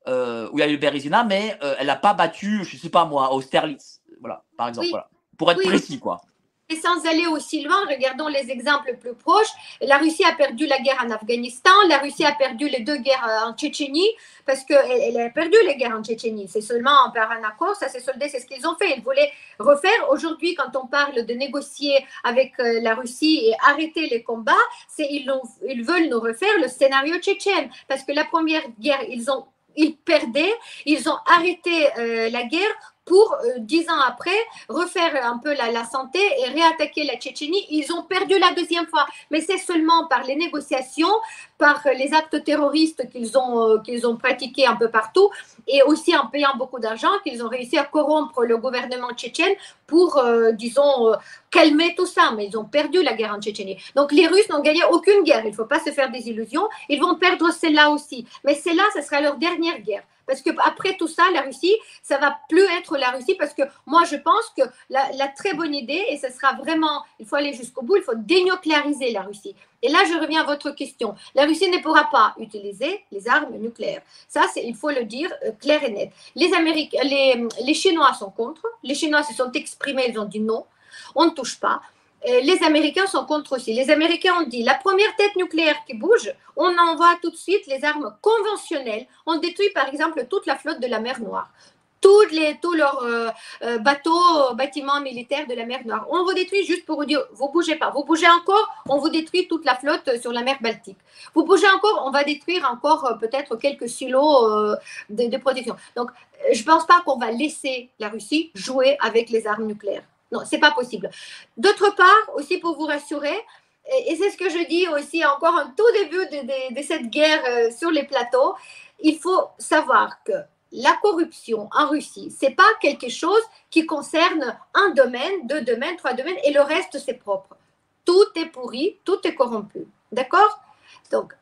où il y a eu Bérésina, mais elle n'a pas battu, je ne sais pas moi, Austerlitz. Voilà, par exemple. Voilà. pour être précis, quoi. Et sans aller aussi loin, regardons les exemples plus proches. La Russie a perdu la guerre en Afghanistan, la Russie a perdu les deux guerres euh, en Tchétchénie, parce qu'elle a perdu les guerres en Tchétchénie. C'est seulement par un accord, ça s'est soldé, c'est ce qu'ils ont fait. Ils voulaient refaire. Aujourd'hui, quand on parle de négocier avec euh, la Russie et arrêter les combats, c'est ils, ils veulent nous refaire le scénario tchétchène, parce que la première guerre, ils ont ils perdaient, ils ont arrêté euh, la guerre pour, euh, dix ans après, refaire un peu la, la, santé et réattaquer la Tchétchénie. Ils ont perdu la deuxième fois, mais c'est seulement par les négociations, par les actes terroristes qu'ils ont, euh, ont pratiqués un peu partout, et aussi en payant beaucoup d'argent, qu'ils ont réussi à corrompre le gouvernement tchétchène pour, euh, disons, calmer tout ça. Mais ils ont perdu la guerre en Tchétchénie. Donc les Russes n'ont gagné aucune guerre. Il ne faut pas se faire des illusions. Ils vont perdre celle-là aussi. Mais celle-là, ce sera leur dernière guerre. Parce que après tout ça, la Russie, ça va plus être la Russie parce que moi, je pense que la, très bonne idée, et ce sera vraiment, il faut aller jusqu'au bout, il faut dénucléariser la Russie. Et là, je reviens à votre question. La Russie ne pourra pas utiliser les armes nucléaires. Ça, il faut le dire euh, clair et net. Les, Américains, les, les Chinois sont contre. Les Chinois se sont exprimés, ils ont dit non, on ne touche pas. Les Américains sont contre aussi. Les Américains ont dit la première tête nucléaire qui bouge, on envoie tout de suite les armes conventionnelles. On détruit par exemple toute la flotte de la mer Noire. Tous, leurs euh, euh, bateaux, bâtiments militaires de la mer Noire. On vous détruit juste pour vous dire, vous bougez pas. Vous bougez encore, on vous détruit toute la flotte sur la mer Baltique. Vous bougez encore, on va détruire encore peut-être quelques silos de, de, protection. Donc, je ne pense pas qu'on va laisser la Russie jouer avec les armes nucléaires. Non, c'est pas possible. D'autre part, aussi pour vous rassurer, et, c'est ce que je dis aussi encore en tout début de, cette guerre euh, sur les plateaux, il faut savoir que la corruption en Russie, c'est pas quelque chose qui concerne un domaine, deux domaines, trois domaines, et le reste c'est propre. Tout est pourri, tout est corrompu. D'accord? Donc,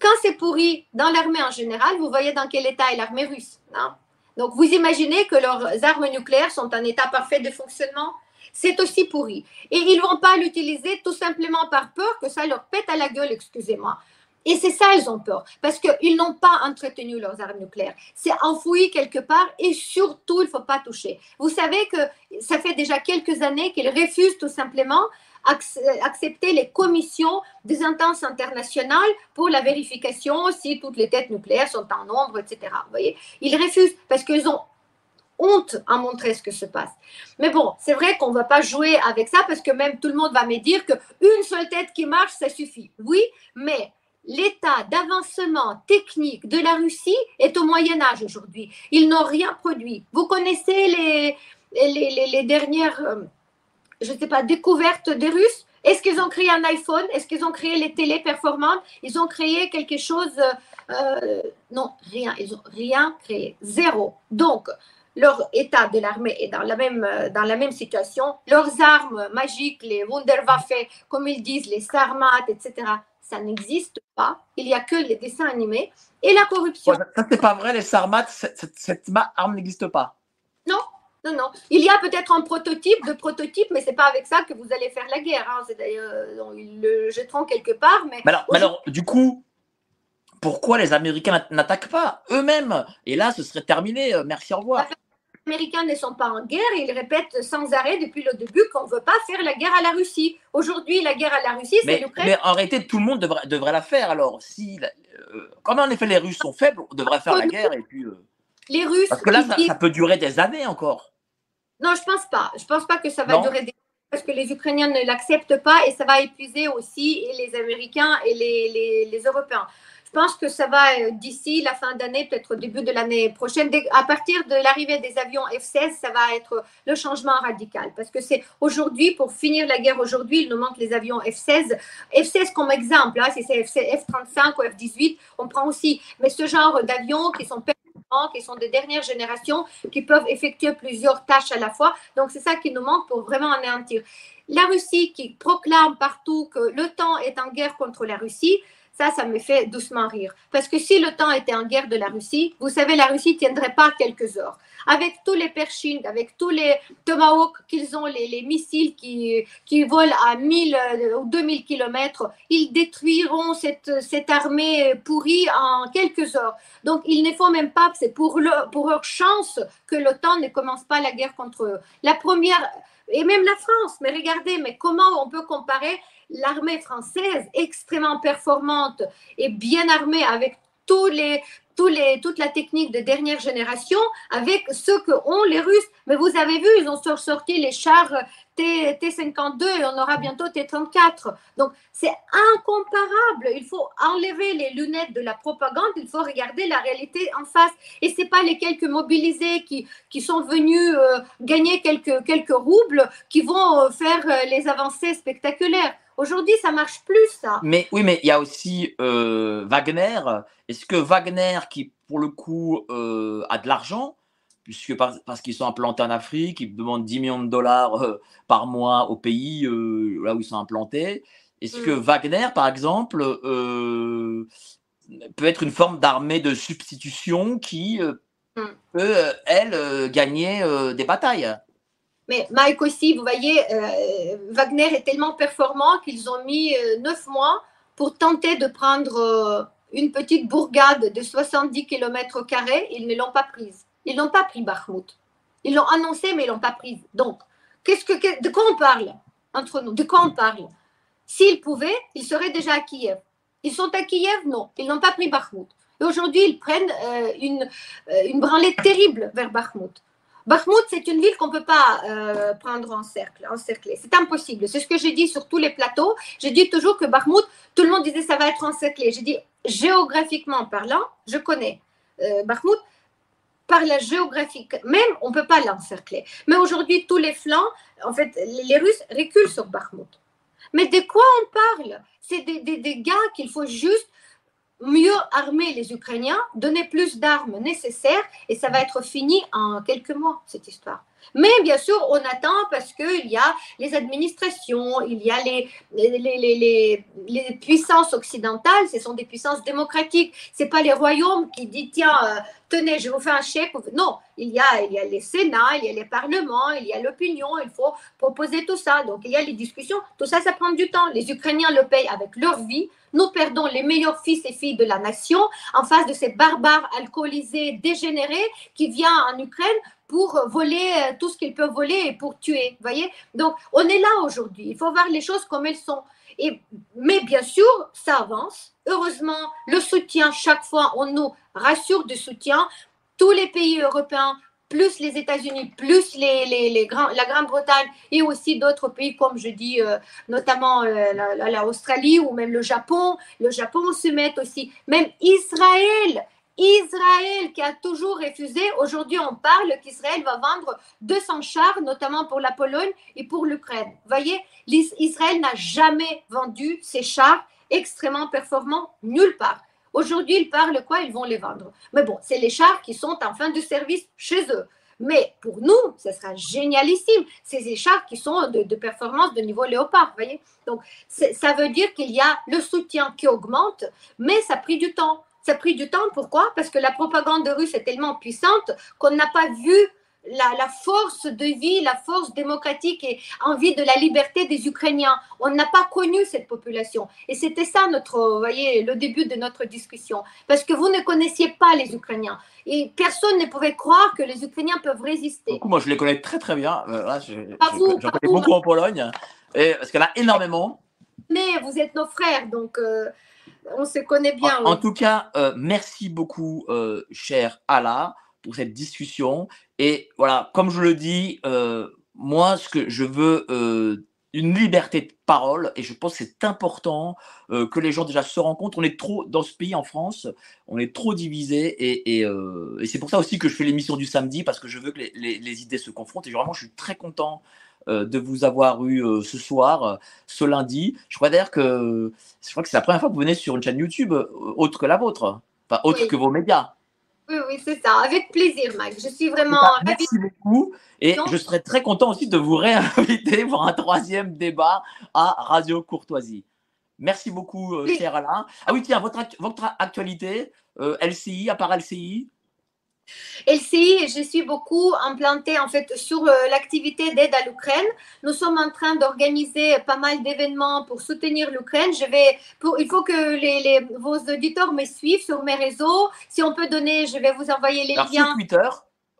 quand c'est pourri dans l'armée en général, vous voyez dans quel état est l'armée russe. Hein? Donc, vous imaginez que leurs armes nucléaires sont en état parfait de fonctionnement? C'est aussi pourri. Et ils ne vont pas l'utiliser tout simplement par peur que ça leur pète à la gueule, excusez-moi. Et c'est ça, ils ont peur, parce qu'ils n'ont pas entretenu leurs armes nucléaires. C'est enfoui quelque part et surtout, il ne faut pas toucher. Vous savez que ça fait déjà quelques années qu'ils refusent tout simplement accepter les commissions des instances internationales pour la vérification si toutes les têtes nucléaires sont en nombre, etc. Vous voyez, ils refusent parce qu'ils ont honte à montrer ce que se passe. Mais bon, c'est vrai qu'on ne va pas jouer avec ça parce que même tout le monde va me dire qu'une seule tête qui marche, ça suffit. Oui, mais l'état d'avancement technique de la Russie est au Moyen Âge aujourd'hui. Ils n'ont rien produit. Vous connaissez les, les, dernières, euh, je ne sais pas, découvertes des Russes? Est-ce qu'ils ont créé un iPhone? Est-ce qu'ils ont créé les télé performantes? Ils ont créé quelque chose euh, Non, rien. Ils n'ont rien créé. Zéro. Donc, leur état de l'armée est dans la, même, euh, dans la même situation. Leurs armes magiques, les Wunderwaffe, comme ils disent, les Sarmat, etc., ça n'existe pas. Il n'y a que les dessins animés et la corruption. ça, c'est pas vrai, les Sarmat, cette, arme n'existe pas. Non, non, non. Il y a peut-être un prototype de prototype, mais c'est pas avec ça que vous allez faire la guerre. Hein. C'est d'ailleurs, euh, ils le jetteront quelque part. Mais, mais alors, du coup, pourquoi les Américains n'attaquent pas eux-mêmes? Et là, ce serait terminé. Euh, merci, au revoir. Américains ne sont pas en guerre et ils répètent sans arrêt depuis le début qu'on ne veut pas faire la guerre à la Russie. Aujourd'hui, la guerre à la Russie, c'est l'Ukraine. Mais en réalité, tout le monde devrait, devrait la faire. Alors, si, euh, comme en effet les Russes sont faibles, on devrait faire la guerre et puis. Euh, les Russes. Parce que là, ça, peut durer des années encore. Non, je pense pas. Je pense pas que ça va durer des parce que les Ukrainiens ne l'acceptent pas et ça va épuiser aussi les Américains et les, les, les Européens. Je pense que ça va euh, d'ici la fin d'année, peut-être au début de l'année prochaine. À partir de l'arrivée des avions F-16, ça va être le changement radical. Parce que c'est aujourd'hui, pour finir la guerre aujourd'hui, il nous manque les avions F-16. F-16 comme exemple, hein, si c'est F-35 ou F-18, on prend aussi. Mais ce genre d'avions qui sont qui sont des dernières générations, qui peuvent effectuer plusieurs tâches à la fois. Donc, c'est ça qui nous manque pour vraiment anéantir. La Russie qui proclame partout que temps est en guerre contre la Russie, ça, ça me fait doucement rire. Parce que si l'OTAN était en guerre de la Russie, vous savez, la Russie ne tiendrait pas quelques heures. Avec tous les Pershing, avec tous les Tomahawk qu'ils ont, les, missiles qui, qui volent à 1000 ou 2000 km, ils détruiront cette, cette armée pourrie en quelques heures. Donc, il ne faut même pas, c'est pour leur chance que l'OTAN ne commence pas la guerre contre eux. La première, et même la France, mais regardez, mais comment on peut comparer l'armée française extrêmement performante et bien armée avec tous les, tous toute la technique de dernière génération avec ce que ont les Russes. Mais vous avez vu, ils ont sorti les chars T, 52 et on aura bientôt T34. Donc c'est incomparable. Il faut enlever les lunettes de la propagande, il faut regarder la réalité en face. Et ce n'est pas les quelques mobilisés qui, qui sont venus euh, gagner quelques, quelques roubles qui vont euh, faire euh, les avancées spectaculaires. Aujourd'hui, ça marche plus, ça. Mais oui, mais il y a aussi euh, Wagner. Est-ce que Wagner, qui pour le coup euh, a de l'argent, puisque parce qu'ils sont implantés en Afrique, ils demandent 10 millions de dollars euh, par mois au pays là où ils sont implantés, est-ce que mm. Wagner, par exemple, peut être une forme d'armée de substitution qui mm. peut, elle, gagner des batailles? Mais Mike aussi, vous voyez, euh, Wagner est tellement performant qu'ils ont mis euh, neuf mois pour tenter de prendre euh, une petite bourgade de 70 km. Ils ne l'ont pas prise. Ils n'ont pas pris Bakhmut. Ils l'ont annoncé, mais ils ne l'ont pas prise. Donc, de quoi on parle entre nous? De quoi on parle? S'ils pouvaient, ils seraient déjà à Kiev. Ils sont à Kiev? Non, ils n'ont pas pris Bakhmut. Et aujourd'hui, ils prennent une, une branlée terrible vers Bakhmut. Bakhmut, c'est une ville qu'on ne peut pas euh, prendre en cercle, encercler. C'est impossible. C'est ce que j'ai dit sur tous les plateaux. J'ai dit toujours que Bakhmut, tout le monde disait ça va être encerclé. J'ai dit géographiquement parlant, je connais euh. Par la géographie même, on ne peut pas l'encercler. Mais aujourd'hui, tous les flancs, en fait, les Russes reculent sur Bakhmut. Mais de quoi on parle? C'est des, des, des gars qu'il faut juste mieux armer les Ukrainiens, donner plus d'armes nécessaires et ça va être fini en quelques mois, cette histoire. Mais bien sûr, on attend parce qu'il y a les administrations, il y a les, les, les, puissances occidentales, ce sont des puissances démocratiques. Ce n'est pas les royaumes qui disent tiens, euh, tenez, je vous fais un chèque. Non, il y, a, il y a les sénats, il y a les parlements, il y a l'opinion, il faut proposer tout ça. Donc il y a les discussions. Tout ça, ça prend du temps. Les Ukrainiens le payent avec leur vie. Nous perdons les meilleurs fils et filles de la nation en face de ces barbares alcoolisés, dégénérés qui viennent en Ukraine pour voler euh, tout ce qu'ils peuvent voler et pour tuer. Voyez Donc, on est là aujourd'hui. Il faut voir les choses comme elles sont. Et, mais bien sûr, ça avance. Heureusement, le soutien, chaque fois, on nous rassure de soutien. Tous les pays européens, plus les États-Unis, plus les, les, les grands, la Grande-Bretagne et aussi d'autres pays, comme je dis, euh, notamment euh, l'Australie ou même le Japon. Le Japon se met aussi. Même Israël Israël qui a toujours refusé. Aujourd'hui, on parle qu'Israël va vendre 200 chars, notamment pour la Pologne et pour l'Ukraine. Vous voyez, Israël n'a jamais vendu ces chars extrêmement performants nulle part. Aujourd'hui, ils parlent quoi? Ils vont les vendre. Mais bon, c'est les chars qui sont en fin de service chez eux. Mais pour nous, ce sera génialissime. C'est des chars qui sont de, performance de niveau léopard, vous voyez Donc, ça veut dire qu'il y a le soutien qui augmente, mais ça a pris du temps. Ça a pris du temps. Pourquoi? Parce que la propagande russe est tellement puissante qu'on n'a pas vu la, force de vie, la force démocratique et envie de la liberté des Ukrainiens. On n'a pas connu cette population. Et c'était ça notre, voyez, le début de notre discussion. Parce que vous ne connaissiez pas les Ukrainiens. Et personne ne pouvait croire que les Ukrainiens peuvent résister. moi, je les connais très très bien. Euh, là, je, connais beaucoup en Pologne. Et, parce en a énormément. Mais vous êtes nos frères, donc... Euh, on se connaît bien. En, tout cas, euh, merci beaucoup, euh, cher Allah, pour cette discussion. Et voilà, comme je le dis, euh, moi, ce que je veux, une liberté de parole, et je pense que c'est important que les gens déjà se rencontrent. On est trop, dans ce pays, en France, on est trop divisés, et, c'est pour ça aussi que je fais l'émission du samedi, parce que je veux que les, les idées se confrontent. Et vraiment, je suis très content de vous avoir eu euh, ce soir, euh, ce lundi. Je crois d'ailleurs que je crois que c'est la première fois que vous venez sur une chaîne YouTube autre que la vôtre, enfin autre que vos médias. Oui, oui, c'est ça. Avec plaisir, Mac. Je suis vraiment Merci beaucoup. Et je serais très content aussi de vous réinviter pour un troisième débat à Radio Courtoisie. Merci beaucoup, euh, Oui. cher Alain. Ah oui, tiens, votre, votre actualité, euh, LCI, à part LCI LCI, je suis beaucoup implantée en fait sur euh, l'activité d'aide à l'Ukraine. Nous sommes en train d'organiser pas mal d'événements pour soutenir l'Ukraine. Je vais, pour, il faut que les, les- vos auditeurs me suivent sur mes réseaux. Si on peut donner, je vais vous envoyer les Alors, sur liens. Twitter,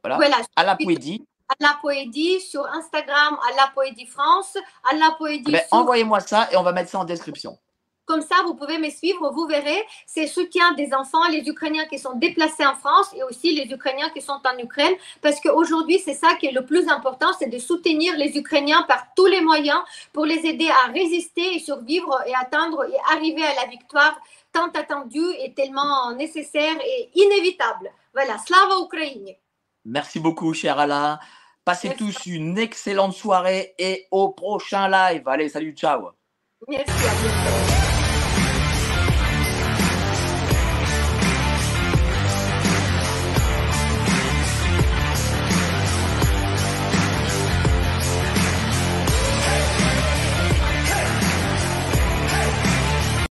voilà, Voilà, à la Poédie. à la Poédie, sur Instagram, à la Poédie France, à la Poédie. Sur- Envoyez-moi ça et on va mettre ça en description. Comme ça, vous pouvez me suivre, vous verrez, c'est soutien des enfants, les Ukrainiens qui sont déplacés en France et aussi les Ukrainiens qui sont en Ukraine, parce qu'aujourd'hui, c'est ça qui est le plus important, c'est de soutenir les Ukrainiens par tous les moyens pour les aider à résister et survivre et atteindre et arriver à la victoire tant attendue et tellement nécessaire et inévitable. Voilà, Slava Ukraine. Merci beaucoup, cher Alain. Passez Merci. tous une excellente soirée et au prochain live. Allez, salut, ciao. Merci à vous.